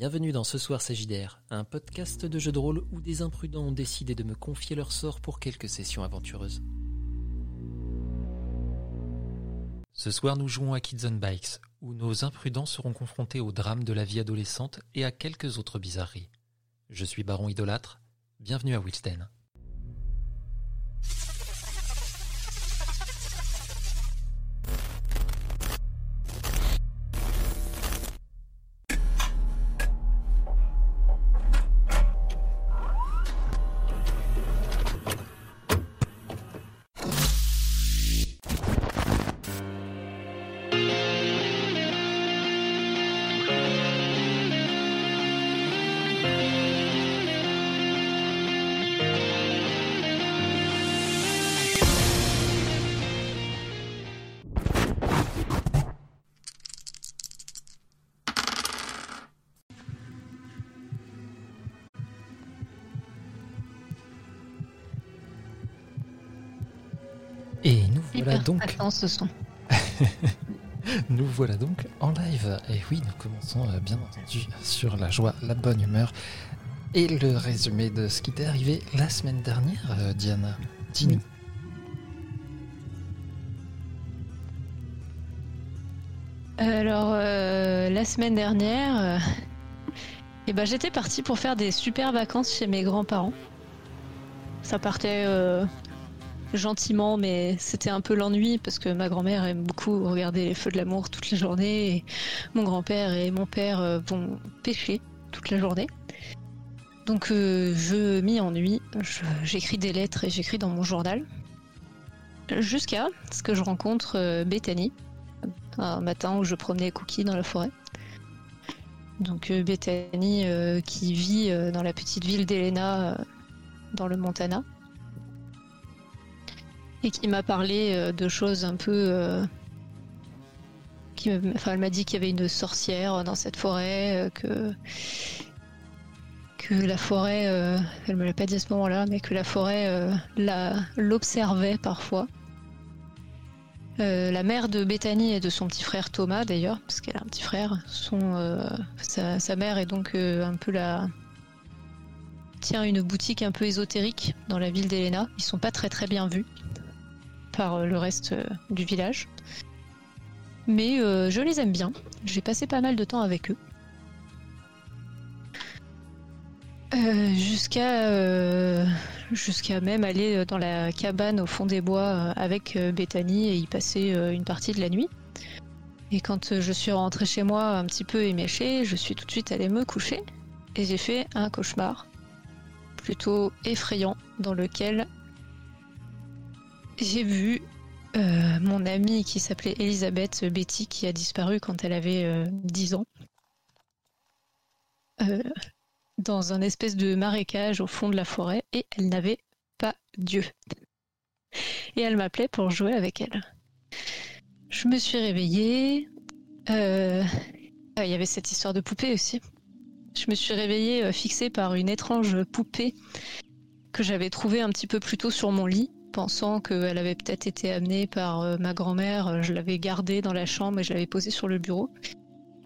Bienvenue dans Ce Soir Sagidaire, un podcast de jeux de rôle où des imprudents ont décidé de me confier leur sort pour quelques sessions aventureuses. Ce soir, nous jouons à Kids on Bikes, où nos imprudents seront confrontés au drame de la vie adolescente et à quelques autres bizarreries. Je suis Baron Idolâtre, bienvenue à Wilsten. Ce son. Nous voilà donc en live. Et oui, nous commençons euh, bien entendu sur la joie, la bonne humeur et le résumé de ce qui t'est arrivé la semaine dernière, euh, Diana. Dis-nous. Alors, euh, la semaine dernière, euh, eh ben, j'étais partie pour faire des super vacances chez mes grands-parents. Ça partait euh, gentiment, mais c'était un peu l'ennui parce que ma grand-mère aime beaucoup regarder les feux de l'amour toute la journée et mon grand-père et mon père euh, vont pêcher toute la journée. Donc, euh, je m'y ennuie. J'écris des lettres et j'écris dans mon journal. Jusqu'à ce que je rencontre euh, Bethany un matin où je promenais Cookie dans la forêt. Donc Bethany qui vit dans la petite ville d'Elena dans le Montana et qui m'a parlé euh, de choses un peu euh, enfin, elle m'a dit qu'il y avait une sorcière dans cette forêt euh, que que la forêt euh, elle me l'a pas dit à ce moment-là mais que la forêt l'observait parfois la mère de Bethany et de son petit frère Thomas d'ailleurs, parce qu'elle a un petit frère, sa, sa mère est donc un peu la tient une boutique un peu ésotérique dans la ville d'Elena. Ils sont pas très très bien vus par euh, le reste euh, du village, mais euh, je les aime bien. J'ai passé pas mal de temps avec eux. Jusqu'à jusqu'à même aller dans la cabane au fond des bois avec Bethany et y passer une partie de la nuit. Et quand je suis rentrée chez moi un petit peu éméchée, je suis tout de suite allée me coucher et j'ai fait un cauchemar plutôt effrayant dans lequel j'ai vu euh, mon amie qui s'appelait Elisabeth Betty qui a disparu quand elle avait euh, 10 ans. Euh, dans un espèce de marécage au fond de la forêt et elle n'avait pas Dieu. Et elle m'appelait pour jouer avec elle. Je me suis réveillée. euh, ah, Il y avait cette histoire de poupée aussi. Je me suis réveillée fixée par une étrange poupée que j'avais trouvée un petit peu plus tôt sur mon lit, pensant qu'elle avait peut-être été amenée par euh, ma grand-mère. Je l'avais gardée dans la chambre et je l'avais posée sur le bureau.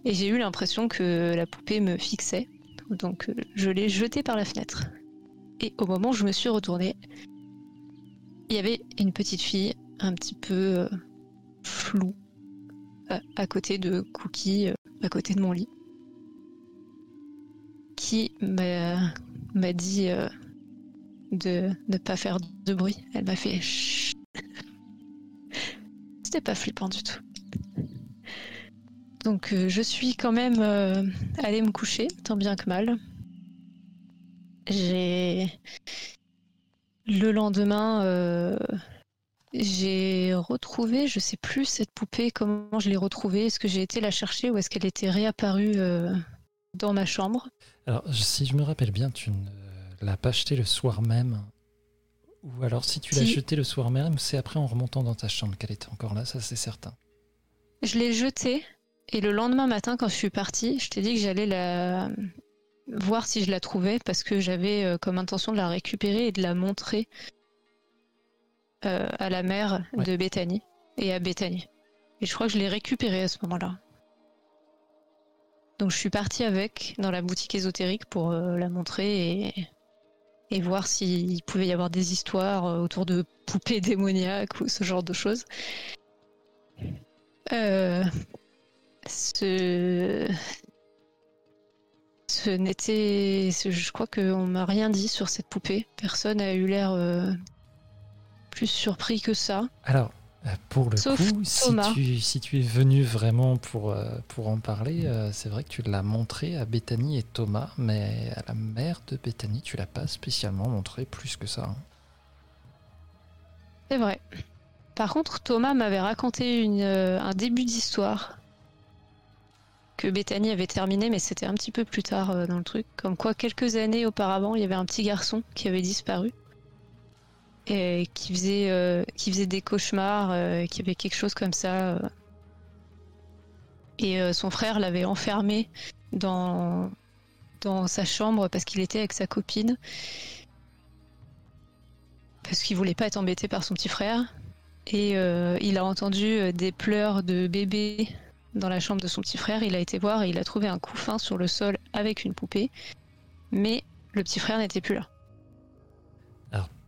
Et j'ai eu l'impression que la poupée me fixait. Donc euh, je l'ai jetée par la fenêtre. Et au moment où je me suis retournée, il y avait une petite fille un petit peu euh, floue à, côté de Cookie, euh, à côté de mon lit, qui m'a dit euh, de ne pas faire de bruit. Elle m'a fait. C'était pas flippant du tout. Donc euh, je suis quand même euh, allée me coucher, tant bien que mal. J'ai le lendemain, euh, j'ai retrouvé, je sais plus cette poupée, comment je l'ai retrouvée. Est-ce que j'ai été la chercher ou est-ce qu'elle était réapparue dans ma chambre? Alors, si je me rappelle bien, tu ne l'as pas acheté le soir même. Ou alors, si tu l'as Si. jeté le soir même, c'est après en remontant dans ta chambre qu'elle était encore là, ça c'est certain. Je l'ai jetée et le lendemain matin, quand je suis partie, je t'ai dit que j'allais la voir si je la trouvais parce que j'avais euh, comme intention de la récupérer et de la montrer euh, à la mère Ouais. de Bethany et à Bethany. Et je crois que je l'ai récupérée à ce moment-là. Donc je suis partie avec dans la boutique ésotérique pour euh, la montrer et, et voir s'il pouvait y avoir des histoires euh, autour de poupées démoniaques ou ce genre de choses. Euh, ce... n'était... Je crois qu'on m'a rien dit sur cette poupée. Personne n'a eu l'air euh, plus surpris que ça. Alors, pour le Sauf coup, si tu, si tu es venu vraiment pour, euh, pour en parler, euh, c'est vrai que tu l'as montré à Bethany et Thomas, mais à la mère de Bethany, tu l'as pas spécialement montré plus que ça. hein. C'est vrai. Par contre, Thomas m'avait raconté une, euh, un début d'histoire que Bethany avait terminé, mais c'était un petit peu plus tard euh, dans le truc. Comme quoi, quelques années auparavant, il y avait un petit garçon qui avait disparu et qui faisait, euh, qui faisait des cauchemars, euh, qui avait quelque chose comme ça. euh. Et son frère l'avait enfermé dans, sa chambre parce qu'il était avec sa copine. Parce qu'il voulait pas être embêté par son petit frère. Et il a entendu des pleurs de bébé dans la chambre de son petit frère. Il a été voir et il a trouvé un couffin sur le sol avec une poupée. Mais le petit frère n'était plus là.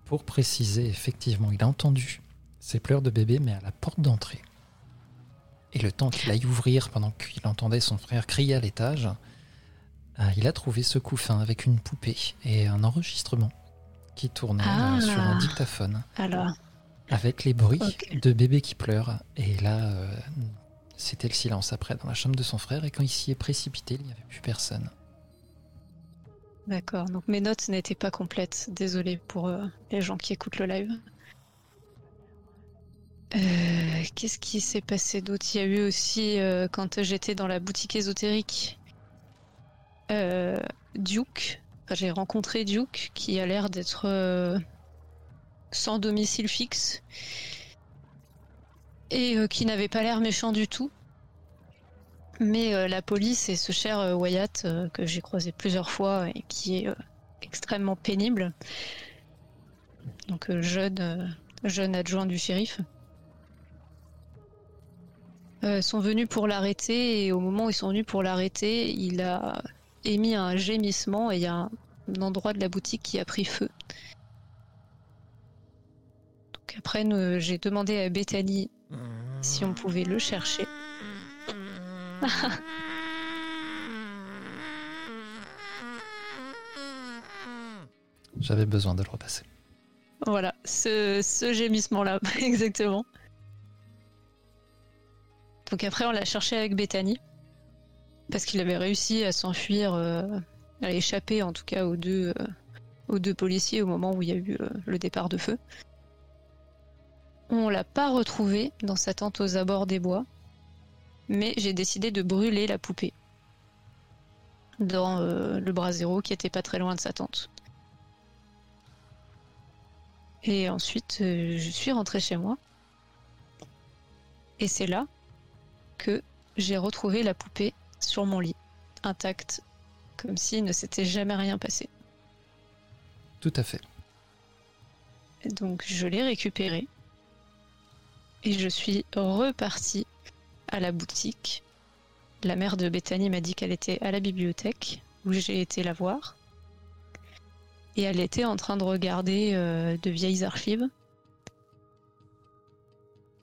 Pour préciser, effectivement, il a entendu ces pleurs de bébé, mais à la porte d'entrée. Et le temps qu'il aille ouvrir pendant qu'il entendait son frère crier à l'étage, euh, il a trouvé ce couffin avec une poupée et un enregistrement qui tournait Ah. euh, sur un dictaphone Alors, avec les bruits de bébé qui pleure. Et là, euh, c'était le silence après dans la chambre de son frère. Et quand il s'y est précipité, il n'y avait plus personne. D'accord. Donc mes notes n'étaient pas complètes. Désolée pour euh, les gens qui écoutent le live. Euh, Qu'est-ce qui s'est passé d'autre? Il y a eu aussi, euh, quand j'étais dans la boutique ésotérique, Duke. J'ai rencontré Duke qui a l'air d'être sans domicile fixe et qui n'avait pas l'air méchant du tout. Mais euh, la police et ce cher euh, Wyatt euh, que j'ai croisé plusieurs fois et qui est extrêmement pénible. Donc jeune, jeune adjoint du shérif. sont venus pour l'arrêter et au moment où ils sont venus pour l'arrêter, il a émis un gémissement et il y a un, un endroit de la boutique qui a pris feu. Donc après, j'ai demandé à Bethany si on pouvait le chercher. J'avais besoin de le repasser. Voilà, ce, gémissement-là, exactement. Donc après, on l'a cherché avec Bethany. Parce qu'il avait réussi à s'enfuir, euh, à échapper en tout cas aux deux, euh, aux deux policiers au moment où il y a eu euh, le départ de feu. On l'a pas retrouvé dans sa tente aux abords des bois. Mais j'ai décidé de brûler la poupée. Dans euh, le brasero qui était pas très loin de sa tente. Et ensuite, euh, je suis rentrée chez moi. Et c'est là que j'ai retrouvé la poupée sur mon lit, intacte, comme s'il ne s'était jamais rien passé. Tout à fait. Et donc je l'ai récupérée. Et je suis repartie à la boutique. La mère de Bethany m'a dit qu'elle était à la bibliothèque, où j'ai été la voir. Et elle était en train de regarder euh, de vieilles archives.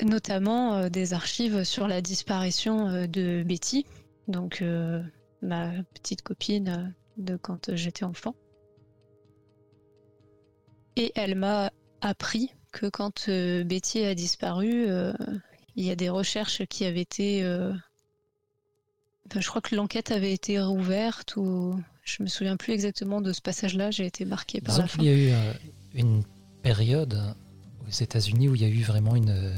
Notamment euh, des archives sur la disparition euh, de Betty, donc ma petite copine de quand j'étais enfant. Et elle m'a appris que quand Betty a disparu, il y a des recherches qui avaient été. euh, enfin, je crois que l'enquête avait été rouverte ou. Je me souviens plus exactement de ce passage-là, j'ai été marquée par Disons la fin. qu'il y a eu euh, une période aux États-Unis où il y a eu vraiment une,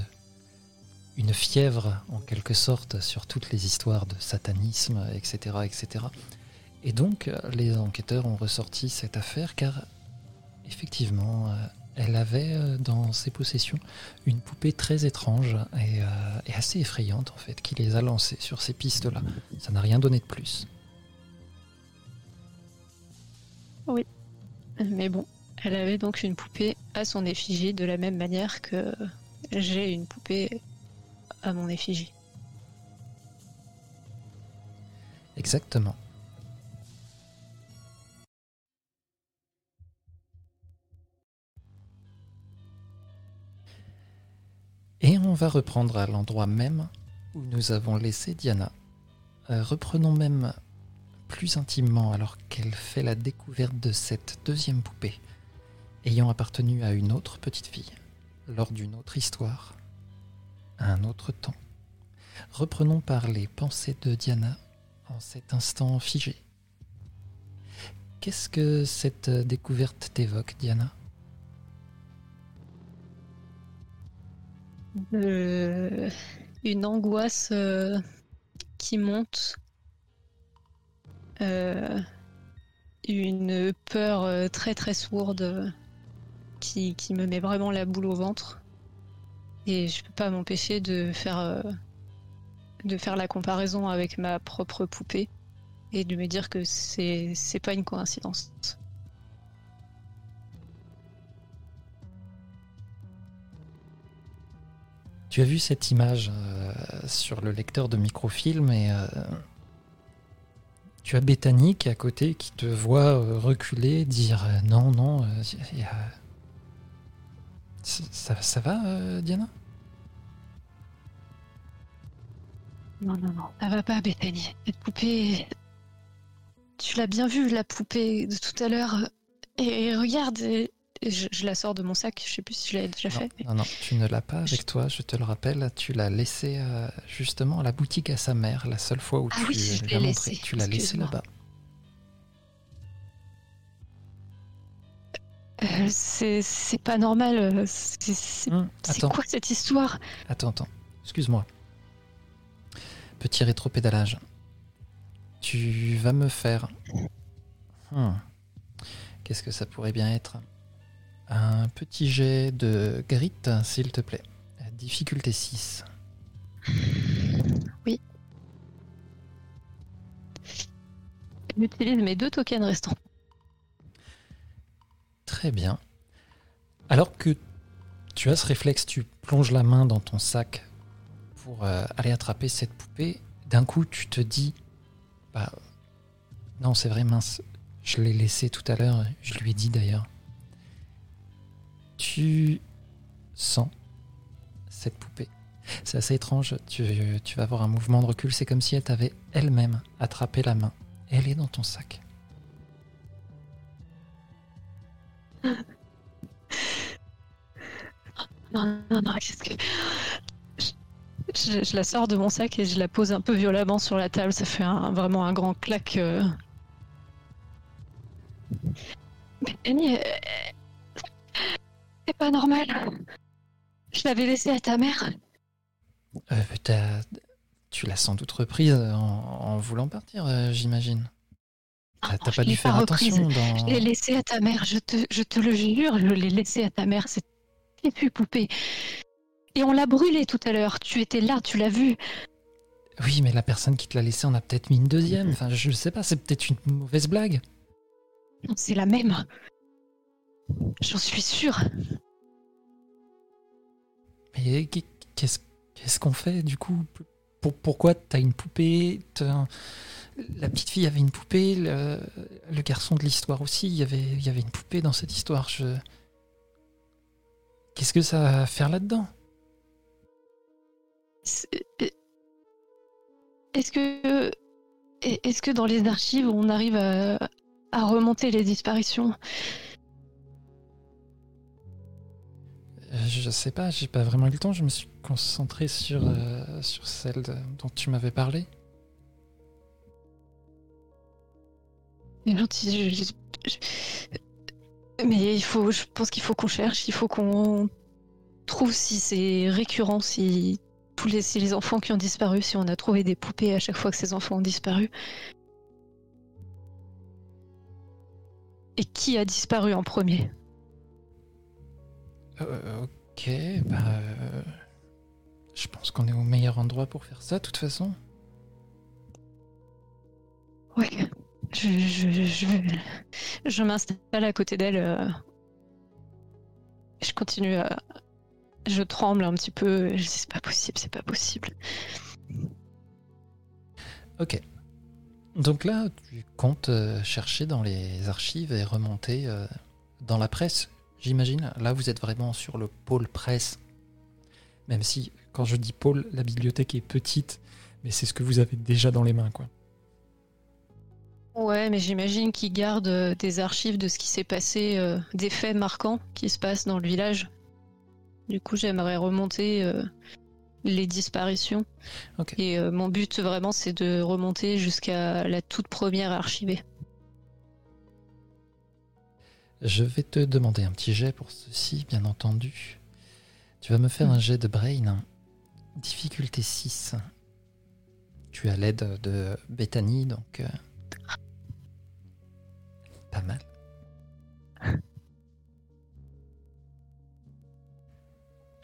une fièvre, en quelque sorte, sur toutes les histoires de satanisme, etc. etc. Et donc, euh, les enquêteurs ont ressorti cette affaire car, effectivement, euh, elle avait euh, dans ses possessions une poupée très étrange et, euh, et assez effrayante, en fait, qui les a lancés sur ces pistes-là. Ça n'a rien donné de plus. Mais bon, elle avait donc une poupée à son effigie de la même manière que j'ai une poupée à mon effigie. Exactement. Et on va reprendre à l'endroit même où nous avons laissé Diana. Euh, reprenons même plus intimement alors qu'elle fait la découverte de cette deuxième poupée, ayant appartenu à une autre petite fille, lors d'une autre histoire, à un autre temps. Reprenons par les pensées de Diana en cet instant figé. Qu'est-ce que cette découverte t'évoque, Diana? Euh, une angoisse euh, qui monte. Euh, une peur très très sourde qui, me met vraiment la boule au ventre. Et je peux pas m'empêcher de faire, de faire la comparaison avec ma propre poupée et de me dire que c'est pas une coïncidence. Tu as vu cette image euh, sur le lecteur de microfilm et euh, tu as Bethany qui est à côté qui te voit euh, reculer, dire non, non, ça, ça va, Diana? Non, non, non. Ça va pas, Bethany. Cette poupée. Tu l'as bien vue, la poupée de tout à l'heure. Et regarde, je, je la sors de mon sac. Je sais plus si je l'avais déjà non, fait. mais- non, non, tu ne l'as pas avec toi, je te le rappelle. Tu l'as laissé euh, justement à la boutique à sa mère, la seule fois où Ah tu oui, l'as montré. Tu l'as laissé là-bas. Euh, c'est pas normal. euh, C'est Hum, quoi cette histoire? Attends, attends. Excuse-moi. Petit rétropédalage. Tu vas me faire. Hmm. Qu'est-ce que ça pourrait bien être? Un petit jet de grit, s'il te plaît. Difficulté 6. J'utilise mes deux tokens restants. Très bien. Alors que tu as ce réflexe, tu plonges la main dans ton sac pour euh, aller attraper cette poupée. D'un coup, tu te dis, bah, non, c'est vrai, mince, je l'ai laissé tout à l'heure. Je lui ai dit d'ailleurs. Tu sens cette poupée. C'est assez étrange. Tu, tu vas avoir un mouvement de recul. C'est comme si elle t'avait elle-même attrapé la main. Elle est dans ton sac. Non, non, non, qu'est-ce que. Je, la sors de mon sac et je la pose un peu violemment sur la table. Ça fait vraiment un grand claque. euh. Annie, c'est pas normal. Je l'avais laissée à ta mère. Euh, t'as- tu l'as sans doute reprise en, en voulant partir, euh, j'imagine. T'as Non, t'as je pas dû faire attention Je dans. l'ai laissée à ta mère, je te, je te le jure, je l'ai laissée à ta mère. C'est plus poupée. Et on l'a brûlée tout à l'heure. Tu étais là, tu l'as vue. Oui, mais la personne qui te l'a laissé en a peut-être mis une deuxième. Enfin, je sais pas, c'est peut-être une mauvaise blague. Non, C'est la même. J'en suis sûre. Mais qu'est- qu'est-ce qu'est-ce qu'on fait du coup? Pour- Pourquoi t'as une poupée? T'as- La petite fille avait une poupée, le, le garçon de l'histoire aussi, il y avait, il y avait une poupée dans cette histoire. Je... Qu'est-ce que ça a à faire là-dedans? C'est- Est-ce que, est-ce que dans les archives on arrive à, à remonter les disparitions? Je sais pas, j'ai pas vraiment eu le temps, je me suis concentré sur, euh, sur celle dont tu m'avais parlé. C'est gentil, je- Mais il faut, je pense qu'il faut qu'on cherche, il faut qu'on trouve si c'est récurrent, si tous les, si les enfants qui ont disparu, si on a trouvé des poupées à chaque fois que ces enfants ont disparu. Et qui a disparu en premier? Euh, ok, bah. euh, je pense qu'on est au meilleur endroit pour faire ça, de toute façon. Ouais. Je, je, je, je m'installe à côté d'elle. euh. Je continue à. Je tremble un petit peu. Je dis c'est pas possible, c'est pas possible. Ok. Donc là, tu comptes chercher dans les archives et remonter dans la presse, j'imagine. Là, vous êtes vraiment sur le pôle presse. Même si, quand je dis pôle, la bibliothèque est petite, mais c'est ce que vous avez déjà dans les mains, quoi. Ouais, mais j'imagine qu'ils gardent euh, des archives de ce qui s'est passé, euh, des faits marquants qui se passent dans le village. Du coup, j'aimerais remonter euh, les disparitions. Et euh, mon but vraiment, c'est de remonter jusqu'à la toute première archivée. Je vais te demander un petit jet pour ceci, bien entendu. Tu vas me faire un jet de brain. Difficulté 6. Tu as l'aide de Bethany, donc... euh, Pas mal.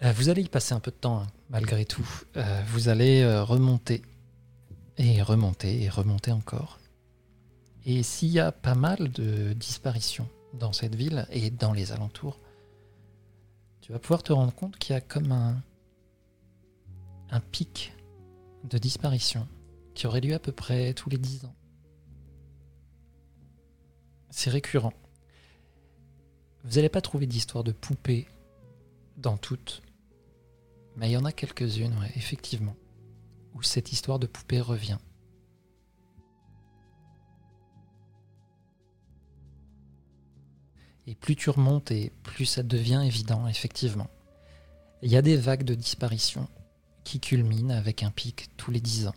Euh, Vous allez y passer un peu de temps, hein, malgré tout. Euh, vous allez remonter, et remonter, et remonter encore. Et s'il y a pas mal de disparitions dans cette ville et dans les alentours, tu vas pouvoir te rendre compte qu'il y a comme un, pic de disparition qui aurait lieu à peu près tous les 10 ans. C'est récurrent. Vous n'allez pas trouver d'histoire de poupées dans toutes, mais il y en a quelques-unes, effectivement, où cette histoire de poupée revient. Et plus tu remontes et plus ça devient évident, effectivement. Il y a des vagues de disparition qui culminent avec un pic tous les 10 ans.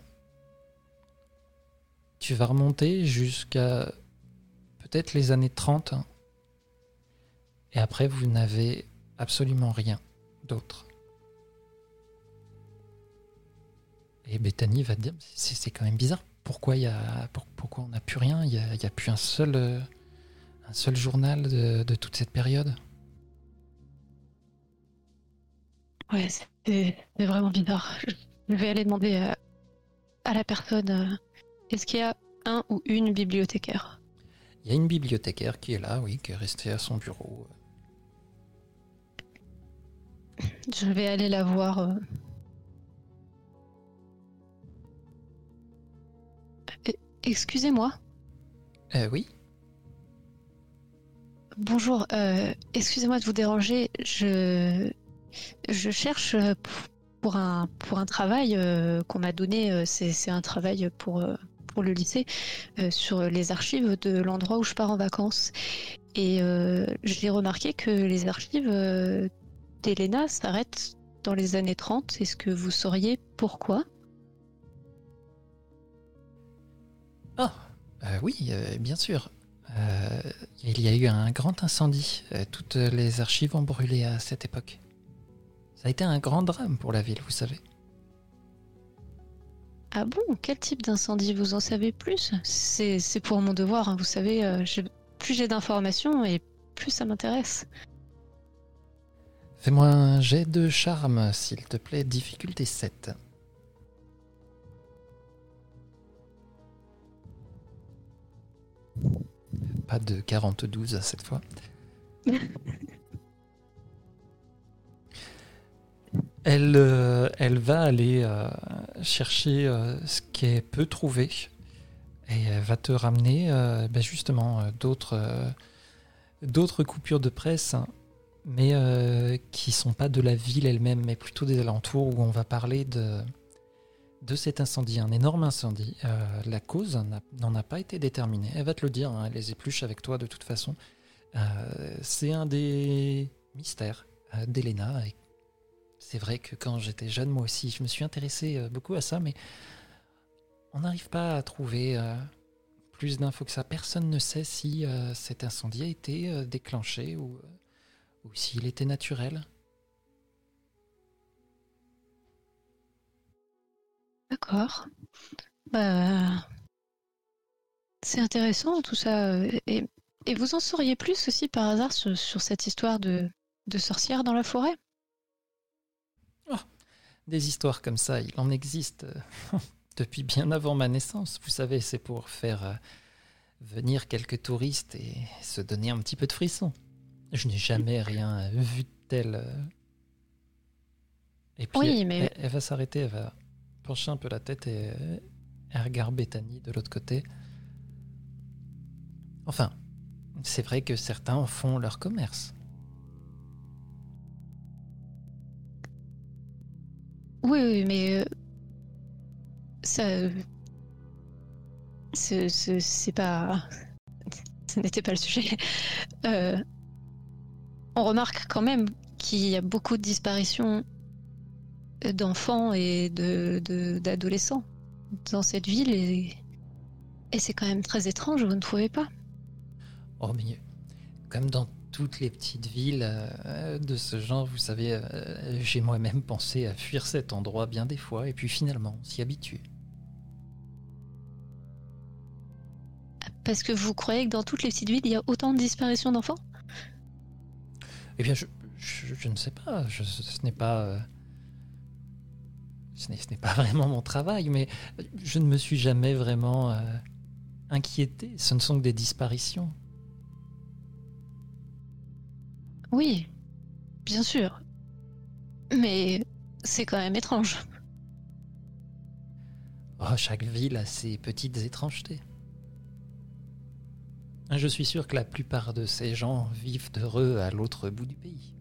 Tu vas remonter jusqu'à peut-être les années 30. hein. Et après, vous n'avez absolument rien d'autre. Et Bethany va te dire, c'est quand même bizarre. Pourquoi, y a, pour- pourquoi on n'a plus rien? Il n'y a plus un seul, euh, un seul journal de, de toute cette période Ouais, c'est vraiment bizarre. Je vais aller demander à, à la personne euh, est-ce qu'il y a un ou une bibliothécaire? Il y a une bibliothécaire qui est là, oui, qui est restée à son bureau. Je vais aller la voir. euh. Excusez-moi? Euh, oui Bonjour. euh, Excusez-moi de vous déranger. Je cherche euh, pour un travail euh, qu'on m'a donné. C'est un travail pour le lycée sur les archives de l'endroit où je pars en vacances. Et j'ai remarqué que les archives d'Elena s'arrêtent dans les années 30. Est-ce que vous sauriez pourquoi? Ah, oui, bien sûr. Euh, il y a eu un grand incendie. Euh, toutes les archives ont brûlé à cette époque. Ça a été un grand drame pour la ville, vous savez. Ah bon? Quel type d'incendie? Vous en savez plus? C'est c'est pour mon devoir, hein, vous savez. euh, plus j'ai d'informations et plus ça m'intéresse. Fais-moi un jet de charme, s'il te plaît, difficulté 7. Pas de 42 cette fois. Elle, euh, elle va aller euh, chercher euh, ce qu'elle peut trouver et elle va te ramener ben justement d'autres d'autres coupures de presse hein, mais qui sont pas de la ville elle-même, mais plutôt des alentours où on va parler de, de cet incendie, un énorme incendie. Euh, la cause n'en a pas été déterminée. Elle va te le dire, hein, elle les épluche avec toi de toute façon. Euh, c'est un des mystères euh, d'Elena. C'est vrai que quand j'étais jeune, moi aussi, je me suis intéressé euh, beaucoup à ça, mais on n'arrive pas à trouver plus d'infos que ça. Personne ne sait si cet incendie a été déclenché ou ou s'il était naturel. D'accord. Bah, c'est intéressant tout ça. euh, Et, et vous en sauriez plus aussi par hasard sur, sur cette histoire de, de sorcière dans la forêt? Des histoires comme ça, il en existe euh, depuis bien avant ma naissance. Vous savez, c'est pour faire euh, venir quelques touristes et se donner un petit peu de frisson. Je n'ai jamais rien vu de tel. Et puis, Oui, elle, mais- elle- elle va s'arrêter, elle va pencher un peu la tête et elle regarde Bethany de l'autre côté. Enfin, c'est vrai que certains en font leur commerce. Oui, oui, mais euh, ça, c'est- c'est pas, ce n'était pas le sujet. Euh, on remarque quand même qu'il y a beaucoup de disparitions d'enfants et de de- d'adolescents dans cette ville et, et c'est quand même très étrange, vous ne trouvez pas? Oh, mais comme dans toutes les petites villes euh, de ce genre, vous savez, euh, j'ai moi-même pensé à fuir cet endroit bien des fois, et puis finalement, s'y habitue. Parce que vous croyez que dans toutes les petites villes, il y a autant de disparitions d'enfants? Eh bien, je, je, je ne sais pas, je- ce n'est pas... ce n'est ce n'est pas vraiment mon travail, mais je ne me suis jamais vraiment euh, inquiété. Ce ne sont que des disparitions. Oui, bien sûr. Mais c'est quand même étrange. Oh, chaque ville a ses petites étrangetés. Je suis sûr que la plupart de ces gens vivent heureux à l'autre bout du pays.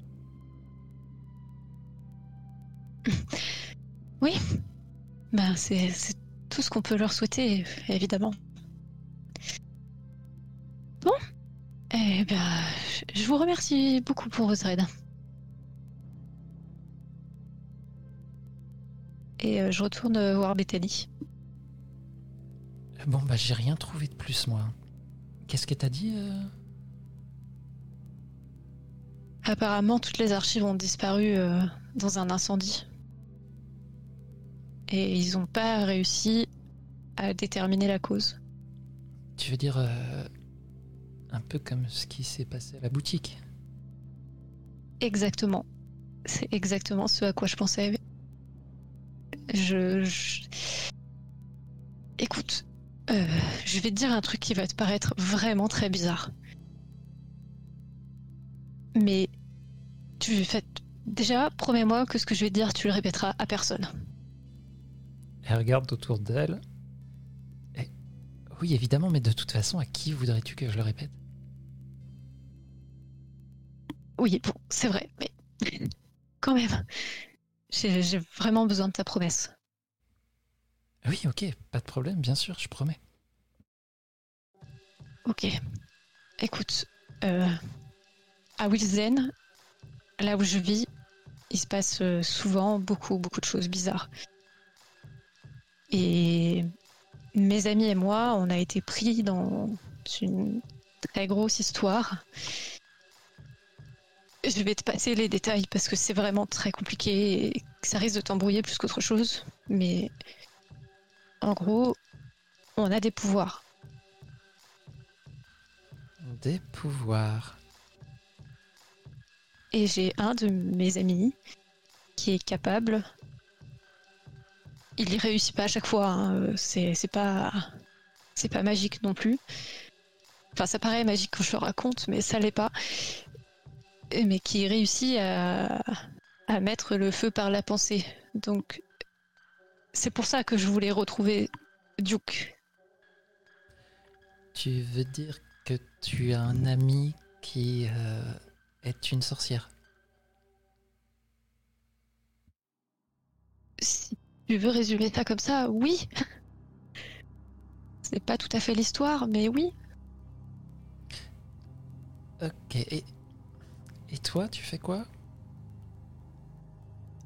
Ben, c'est tout ce qu'on peut leur souhaiter, évidemment. Bon, eh bien, je- vous remercie beaucoup pour votre aide. Et euh, je retourne euh, voir Bethany. Bon, bah j'ai rien trouvé de plus, moi. Qu'est-ce que t'as dit euh? Apparemment, toutes les archives ont disparu euh, dans un incendie. Et ils n'ont pas réussi à déterminer la cause. Tu veux dire euh, un peu comme ce qui s'est passé à la boutique Exactement. C'est exactement ce à quoi je pensais. Je. je- Écoute, euh, je vais te dire un truc qui va te paraître vraiment très bizarre. Mais tu fais. Déjà, promets-moi que ce que je vais te dire, tu le répéteras à personne. Elle regarde autour d'elle. Et- Oui, évidemment, mais de toute façon, à qui voudrais-tu que je le répète? Oui, bon, c'est vrai, mais quand même, j'ai vraiment besoin de ta promesse. Oui, ok, pas de problème, bien sûr, je promets. Ok. Écoute, euh, à Wilzen, là où je vis, il se passe euh, souvent beaucoup, beaucoup de choses bizarres. Et mes amis et moi, on a été pris dans une très grosse histoire. Je vais te passer les détails parce que c'est vraiment très compliqué et que ça risque de t'embrouiller plus qu'autre chose. Mais en gros, on a des pouvoirs. Des pouvoirs. Et j'ai un de mes amis qui est capable. Il y réussit pas à chaque fois. hein, C'est pas c'est pas magique non plus. Enfin, ça paraît magique quand je le raconte, mais ça l'est pas. Mais qui réussit à, à mettre le feu par la pensée. Donc, c'est pour ça que je voulais retrouver Duke. Tu veux dire que tu as un ami qui euh, est une sorcière? Si tu veux résumer ça comme ça, oui. C'est pas tout à fait l'histoire, mais oui. Ok, et, et toi, tu fais quoi?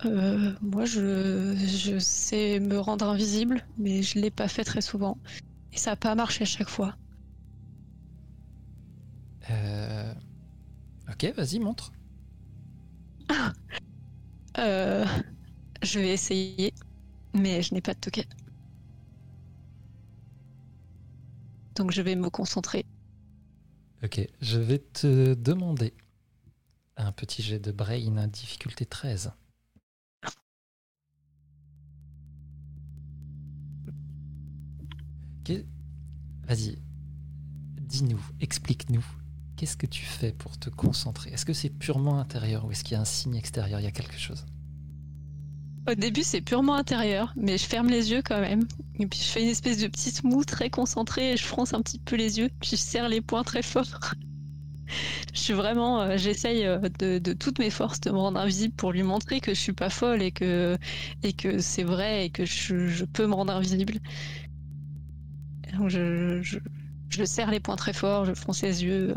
Euh, moi, je, je sais me rendre invisible, mais je l'ai pas fait très souvent. Et ça a pas marché à chaque fois. euh... Ok, vas-y, montre. Euh, je vais essayer, mais je n'ai pas de token. Donc je vais me concentrer. Ok, je vais te demander un petit jet de brain, difficulté 13. Que- Vas-y, dis-nous, explique-nous. Qu'est-ce que tu fais pour te concentrer? Est-ce que c'est purement intérieur ou est-ce qu'il y a un signe extérieur? Il y a quelque chose Au début, c'est purement intérieur, mais je ferme les yeux quand même. Et puis je fais une espèce de petite moue très concentrée et je fronce un petit peu les yeux, puis je serre les poings très fort. je suis vraiment, euh, j'essaye euh, de, toutes mes forces de me rendre invisible pour lui montrer que je suis pas folle et que, et que c'est vrai et que je, peux me rendre invisible. Je, je serre les poings très fort, je fronce les yeux.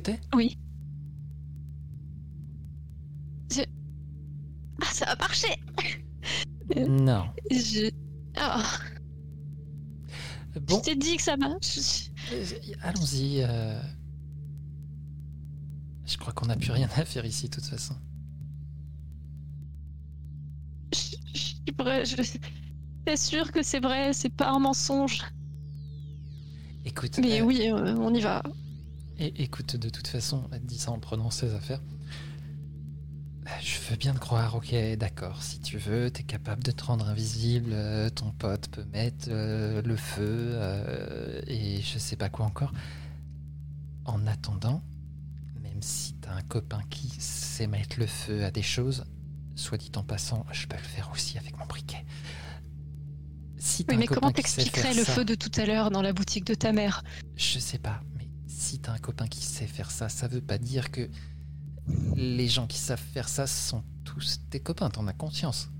Que t'es? Oui. Je... Ah, ça a marché Non. Je... Oh. Bon, Je t'ai dit que ça marche. euh, allons-y. euh. Je crois qu'on n'a plus rien à faire ici, de toute façon. Je, je suis je... C'est sûr que c'est vrai, c'est pas un mensonge. Écoute, Mais euh, oui, euh, on y va. Et écoute, de toute façon, elle dit ça en prenant ses affaires. Je veux bien te croire, ok, d'accord. Si tu veux, t'es capable de te rendre invisible. euh, ton pote peut mettre euh, le feu euh, et je sais pas quoi encore. En attendant, même si t'as un copain qui sait mettre le feu à des choses, soit dit en passant, je peux le faire aussi avec mon briquet. Si Oui, mais comment t'expliquerais le ça- feu de tout à l'heure dans la boutique de ta mère? Je sais pas, si t'as un copain qui sait faire ça, ça veut pas dire que les gens qui savent faire ça sont tous tes copains, t'en as conscience.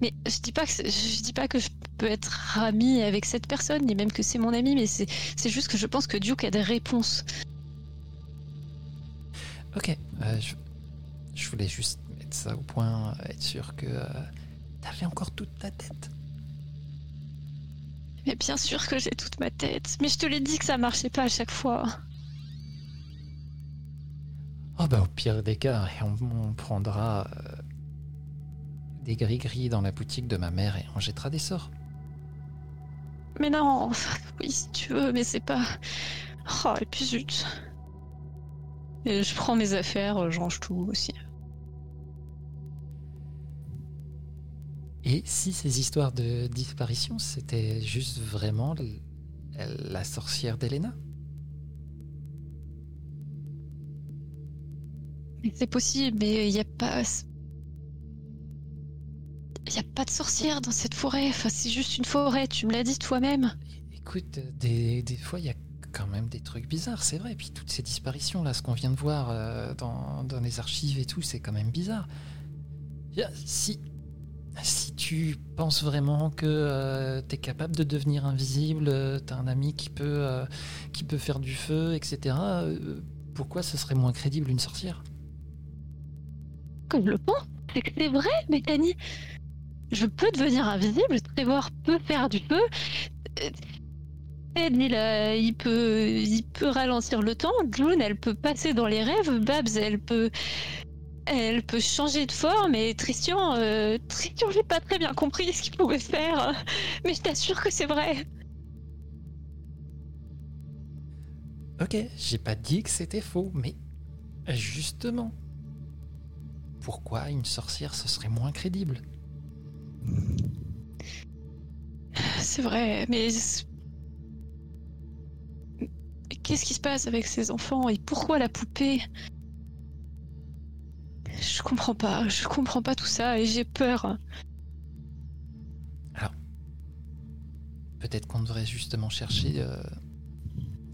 Mais je dis pas que je dis pas que je peux être amie avec cette personne, ni même que c'est mon ami, mais c'est c'est juste que je pense que Duke a des réponses. Ok, euh, je, je voulais juste mettre ça au point, être sûr que euh, t'avais encore toute ta tête. Mais bien sûr que j'ai toute ma tête. Mais je te l'ai dit que ça marchait pas à chaque fois. Oh bah au pire des cas, on, on prendra euh, des gris-gris dans la boutique de ma mère et on jettera des sorts. Mais non, oui si tu veux, mais c'est pas. Oh, et puis zut. Et je prends mes affaires, je range tout aussi. Et si ces histoires de disparition, c'était juste vraiment la sorcière d'Elena? C'est possible, mais il n'y a pas. Il n'y a pas de sorcière dans cette forêt. Enfin, c'est juste une forêt, tu me l'as dit toi-même. Écoute, des, des fois, il y a quand même des trucs bizarres, c'est vrai. Et puis toutes ces disparitions, là, ce qu'on vient de voir euh, dans, dans les archives et tout, c'est quand même bizarre. Si, si tu penses vraiment que euh, t'es capable de devenir invisible, euh, t'as un ami qui peut, euh, qui peut faire du feu, etc., euh, pourquoi ce serait moins crédible une sorcière? Comme le pense, c'est que c'est vrai, Bethany. Je peux devenir invisible, Trevor peut faire du feu. Ed, il, il peut, il peut ralentir le temps. June, elle peut passer dans les rêves. Babs, elle peut, elle peut changer de forme. Et Tristian, euh, Tristian, j'ai pas très bien compris ce qu'il pouvait faire, mais je t'assure que c'est vrai. Ok, j'ai pas dit que c'était faux, mais justement, pourquoi une sorcière ce serait moins crédible? C'est vrai, mais qu'est-ce qui se passe avec ces enfants et pourquoi la poupée? Je comprends pas, je comprends pas tout ça et j'ai peur. Peut-être qu'on devrait justement chercher euh,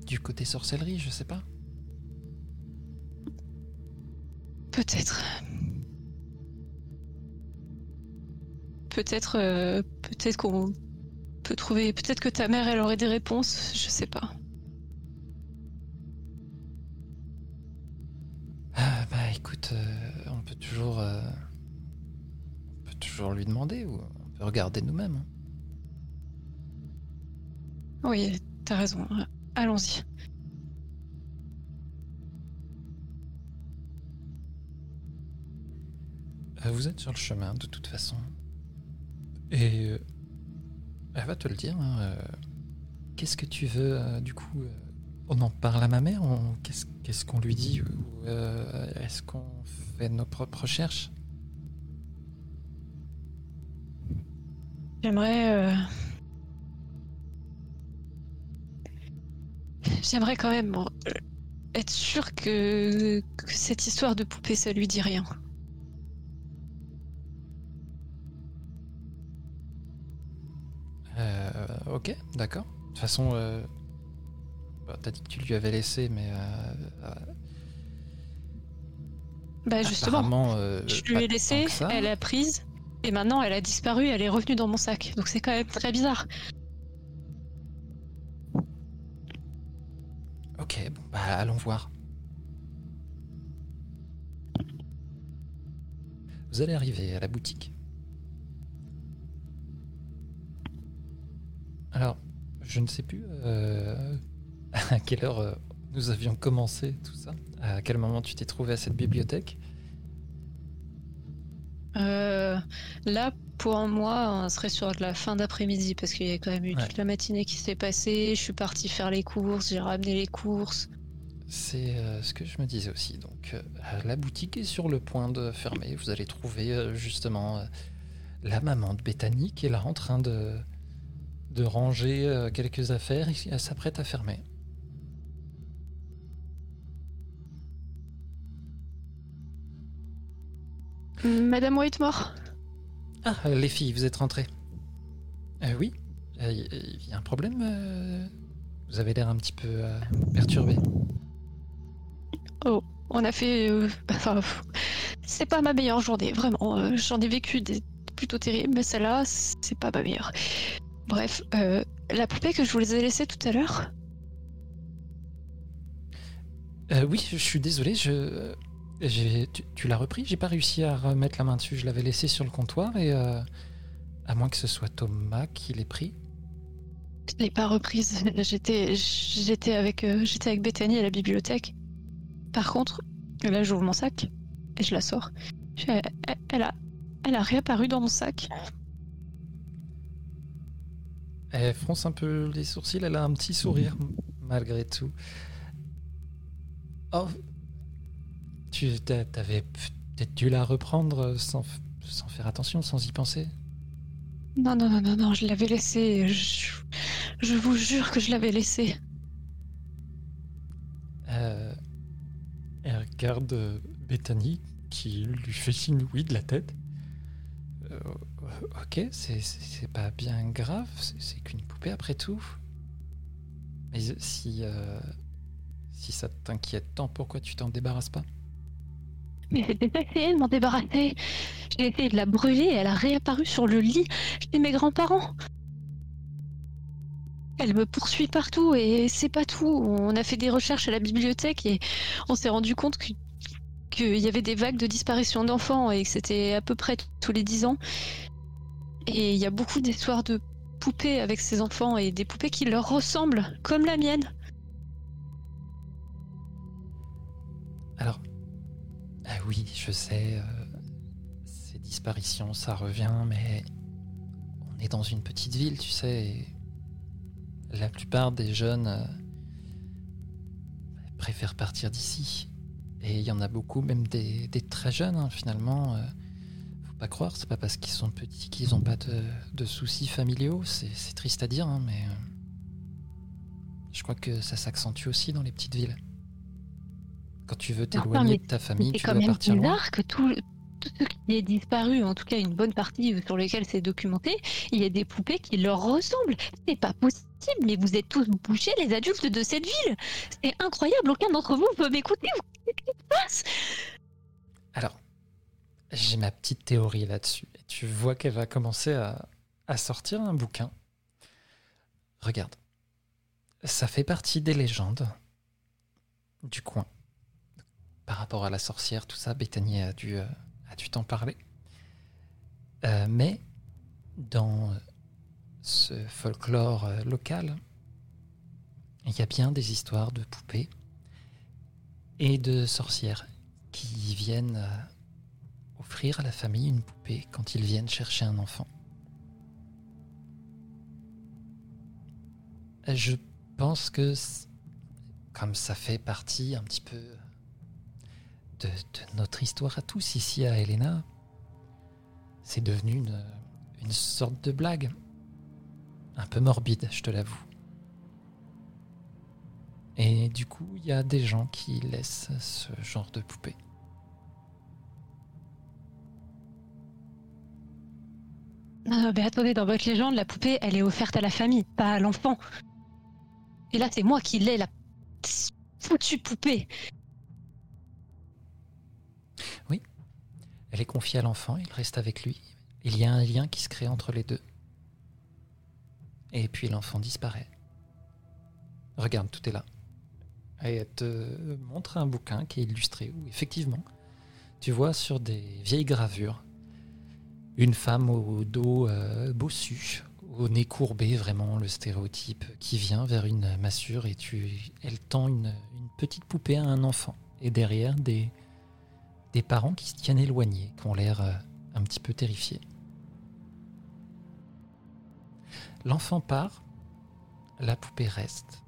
du côté sorcellerie, je sais pas. Peut-être. Peut-être, euh, peut-être qu'on peut trouver. Peut-être que ta mère, elle aurait des réponses. Je sais pas. Ah, bah écoute, euh, peut toujours, euh, on peut toujours lui demander ou on peut regarder nous-mêmes. hein. Oui, t'as raison. Allons-y. Euh, vous êtes sur le chemin de toute façon. Et euh, elle va te le dire. hein, euh, Qu'est-ce que tu veux euh, du coup On en parle à ma mère on- Qu'est-ce qu'est-ce qu'on lui dit Est-ce qu'on fait nos propres recherches J'aimerais. euh, J'aimerais quand même être sûr que, que cette histoire de poupée, ça lui dit rien. Euh, ok, d'accord. De toute façon, euh, bah, t'as dit que tu lui avais laissé, mais Bah justement, euh, je lui ai laissé, elle a prise, et maintenant elle a disparu, elle est revenue dans mon sac. Donc c'est quand même très bizarre. Ok, bon, bah allons voir. Vous allez arriver à la boutique. Alors, je ne sais plus euh, à quelle heure euh, nous avions commencé tout ça. À quel moment tu t'es trouvé à cette bibliothèque Euh, là, pour moi, on serait sur de la fin d'après-midi parce qu'il y a quand même eu Ouais. toute la matinée qui s'est passée. Je suis partie faire les courses, j'ai ramené les courses. C'est euh, ce que je me disais aussi. Donc, euh, la boutique est sur le point de fermer. Vous allez trouver justement la maman de Bethany qui est là en train de, de ranger quelques affaires et elle s'apprête à fermer. Madame Whitemore Ah, euh, les filles, vous êtes rentrées Euh, Oui. Il y a un problème euh, Vous avez l'air un petit peu euh, perturbé. On a fait. euh, enfin, pff, c'est pas ma meilleure journée, vraiment. euh, J'en ai vécu des plutôt terribles, mais celle-là, c'est pas ma meilleure. Bref, euh, la poupée que je vous les ai laissée tout à l'heure, Euh, oui, je suis désolé, je... Tu, tu l'as repris? J'ai pas réussi à remettre la main dessus. Je l'avais laissé sur le comptoir et... euh, à moins que ce soit Thomas qui l'ait pris. je l'ai pas reprise. J'étais, j'étais avec, euh, j'étais avec Bethany à la bibliothèque. Par contre, là, j'ouvre mon sac et je la sors. Je- Elle, elle a, elle a réapparu dans mon sac. Elle fronce un peu les sourcils, elle a un petit sourire malgré tout. Oh, tu t'avais peut-être dû la reprendre sans, faire attention, sans y penser? Non, non, non, non, non, je l'avais laissée. Je, je vous jure que je l'avais laissée. Euh, elle regarde Bethany qui lui fait signe oui de la tête. Euh, ok, c'est- pas bien grave, c'est c'est qu'une poupée après tout. Mais si, euh, si ça t'inquiète tant, pourquoi tu t'en débarrasses pas? Mais j'ai déjà essayé de m'en débarrasser. J'ai essayé de la brûler et elle a réapparu sur le lit chez mes grands-parents. Elle me poursuit partout et c'est pas tout. On a fait des recherches à la bibliothèque et on s'est rendu compte qu'il y avait des vagues de disparition d'enfants et que c'était à peu près tous les 10 ans. Et il y a beaucoup d'histoires de poupées avec ces enfants et des poupées qui leur ressemblent, comme la mienne. Alors, ah oui, je sais, euh, ces disparitions, ça revient, mais on est dans une petite ville, tu sais, et la plupart des jeunes euh, préfèrent partir d'ici. Et il y en a beaucoup, même des, très jeunes, hein, finalement. euh, faut pas croire, c'est pas parce qu'ils sont petits qu'ils n'ont pas de, soucis familiaux. C'est triste à dire, hein, mais je crois que ça s'accentue aussi dans les petites villes. Quand tu veux t'éloigner de ta famille, C'est tu quand dois même partir loin. bizarre que tout, tout ce qui est disparu, en tout cas une bonne partie sur lesquelles c'est documenté, il y a des poupées qui leur ressemblent. C'est pas possible, mais vous êtes tous bouchés, les adultes de cette ville. C'est incroyable, aucun d'entre vous peut m'écouter. Qu'est-ce qui se passe? Alors, j'ai ma petite théorie là-dessus. Tu vois qu'elle va commencer à, à sortir un bouquin. Regarde. Ça fait partie des légendes du coin. Par rapport à la sorcière, tout ça, Bethany a dû, euh, t'en parler. Euh, mais dans euh, ce folklore local, il y a bien des histoires de poupées et de sorcières qui viennent offrir à la famille une poupée quand ils viennent chercher un enfant. Je pense que comme ça fait partie un petit peu de, notre histoire à tous ici à Helena, c'est devenu une, sorte de blague. Un peu morbide, je te l'avoue. Et du coup, il y a des gens qui laissent ce genre de poupée. Non, mais attendez, dans votre légende, la poupée, elle est offerte à la famille, pas à l'enfant. Et là, c'est moi qui l'ai, la foutue poupée. Elle est confiée à l'enfant, il reste avec lui. Il y a un lien qui se crée entre les deux. Et puis l'enfant disparaît. Regarde, tout est là. Et elle te montre un bouquin qui est illustré où effectivement, tu vois sur des vieilles gravures une femme au dos euh, bossu, au nez courbé, vraiment le stéréotype, qui vient vers une massure et tu, elle tend une, une petite poupée à un enfant. Et derrière, des, des parents qui se tiennent éloignés, qui ont l'air euh, un petit peu terrifiés. L'enfant part, la poupée reste.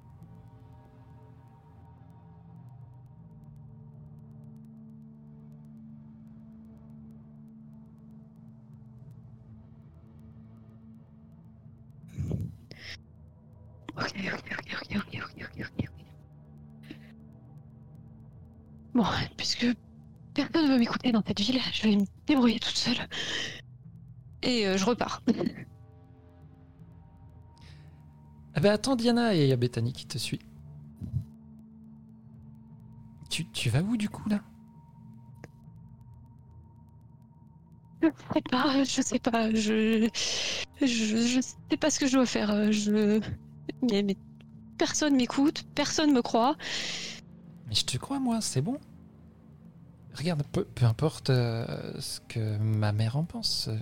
Bon, puisque personne ne veut m'écouter dans cette ville, je vais me débrouiller toute seule. Et euh, je repars. Ah bah attends Diana, et il y a Bethany qui te suit. Tu, tu vas où du coup là? Je sais pas, je sais pas, je, je, je sais pas ce que je dois faire. euh, Je, mais, mais personne m'écoute, personne me croit. Mais je te crois moi, c'est bon. Regarde, peu, peu importe euh, ce que ma mère en pense, euh,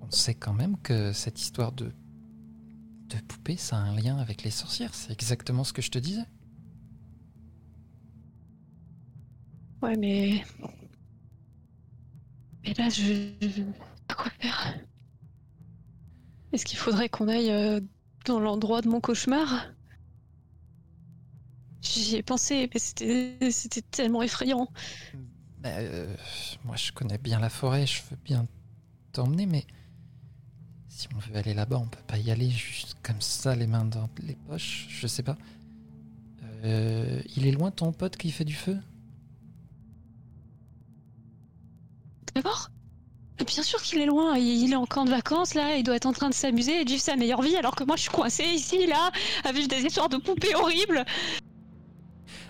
on sait quand même que cette histoire de, de poupée, ça a un lien avec les sorcières. C'est exactement ce que je te disais. Ouais, mais. Mais là, je. quoi faire. Est-ce qu'il faudrait qu'on aille euh, dans l'endroit de mon cauchemar? J'y ai pensé, mais c'était c'était tellement effrayant. Bah, euh, moi, je connais bien la forêt, je veux bien t'emmener, mais si on veut aller là-bas, on peut pas y aller juste comme ça, les mains dans les poches, je sais pas. Euh, il est loin ton pote qui fait du feu? D'accord Bien sûr qu'il est loin, il est en camp de vacances là, il doit être en train de s'amuser et de vivre sa meilleure vie alors que moi je suis coincée ici là, vivre des histoires de poupées horribles.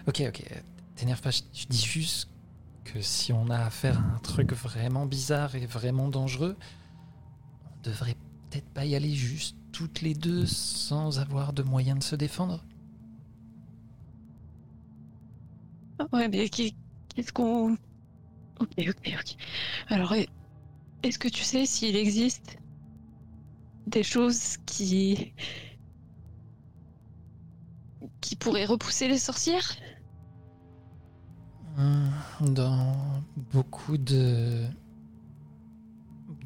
Ok, ok, t'énerve pas, je, dis juste que si on a affaire à un truc vraiment bizarre et vraiment dangereux, on devrait peut-être pas y aller juste toutes les deux sans avoir de moyens de se défendre. Ouais, mais qu'est-ce qu'on. Ok, ok, ok. Alors, est- est-ce que tu sais s'il existe des choses qui. qui pourraient repousser les sorcières? Dans beaucoup de.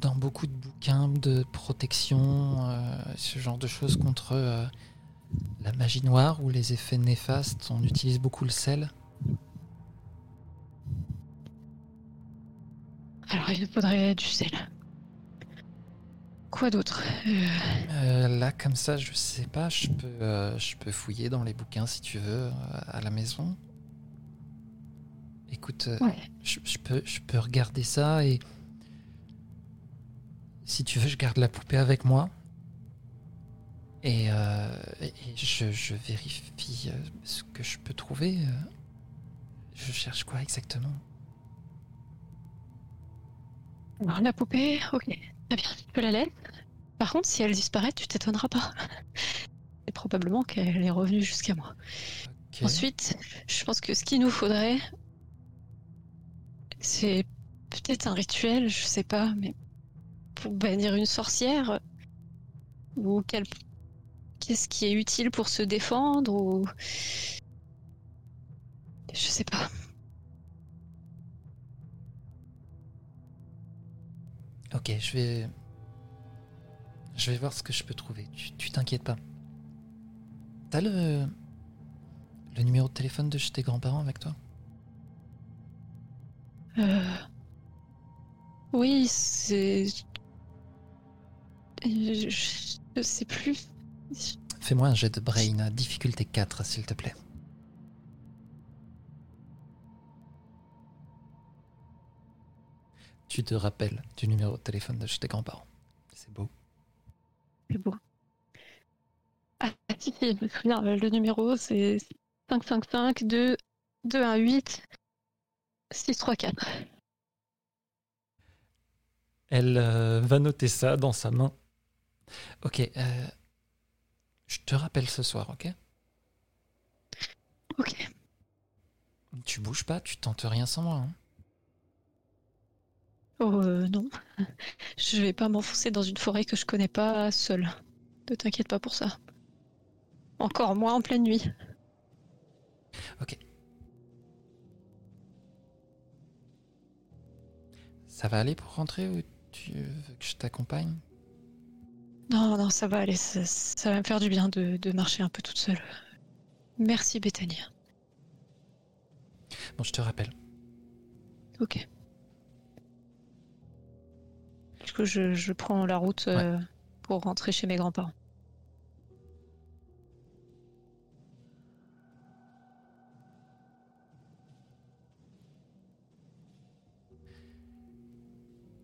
Dans beaucoup de bouquins de protection, euh, ce genre de choses contre euh, la magie noire ou les effets néfastes, on utilise beaucoup le sel. Alors, il faudrait du sel. Quoi d'autre Euh, Euh, là, comme ça, je sais pas, je peux, je peux fouiller dans les bouquins si tu veux, à la maison. Écoute, euh, Ouais. je, je peux, je peux regarder ça et. Si tu veux, je garde la poupée avec moi. Et, euh, et je, je vérifie euh, ce que je peux trouver. Je cherche quoi exactement? Alors, la poupée, ok. Très bien, tu peux la laisser. Par contre, si elle disparaît, tu t'étonneras pas. C'est probablement qu'elle est revenue jusqu'à moi. Ensuite, je pense que ce qu'il nous faudrait, c'est peut-être un rituel, je sais pas, mais pour bannir une sorcière ou quel- qu'est-ce qui est utile pour se défendre ou je sais pas. Ok, je vais. Je vais voir ce que je peux trouver. Tu t'inquiètes pas. T'as le. Le numéro de téléphone de tes grands-parents avec toi? Euh, Oui, c'est je, je sais plus. Fais-moi un jet de brain à difficulté 4, s'il te plaît. Tu te rappelles du numéro de téléphone de chez tes grands-parents. C'est beau. C'est beau. Ah, si, si, je me souviens, le numéro c'est 555 2 218 634. Elle euh, va noter ça dans sa main. Ok, euh, je te rappelle ce soir, ok? Ok. Tu bouges pas, tu tentes rien sans moi. hein. Oh euh, non. Je vais pas m'enfoncer dans une forêt que je connais pas seule. Ne t'inquiète pas pour ça. Encore moins en pleine nuit. Ça va aller pour rentrer ou tu veux que je t'accompagne? Non, non, ça va aller. Ça, ça va me faire du bien de, de marcher un peu toute seule. Merci, Bethany. Bon, je te rappelle. Ok. Du coup, je, je prends la route euh, pour rentrer chez mes grands-parents.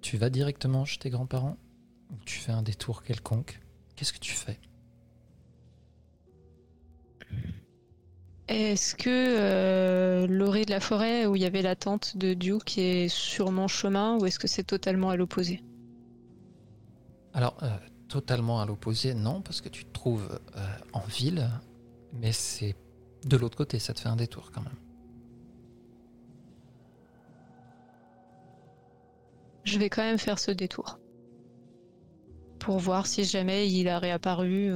Tu vas directement chez tes grands-parents ou tu fais un détour quelconque Qu'est-ce que tu fais? Est-ce que euh, l'orée de la forêt où il y avait la tente de Duke est sur mon chemin ou est-ce que c'est totalement à l'opposé? Alors, euh, totalement à l'opposé, non, parce que tu te trouves euh, en ville, mais c'est de l'autre côté, ça te fait un détour quand même. Je vais quand même faire ce détour. Pour voir si jamais il a réapparu.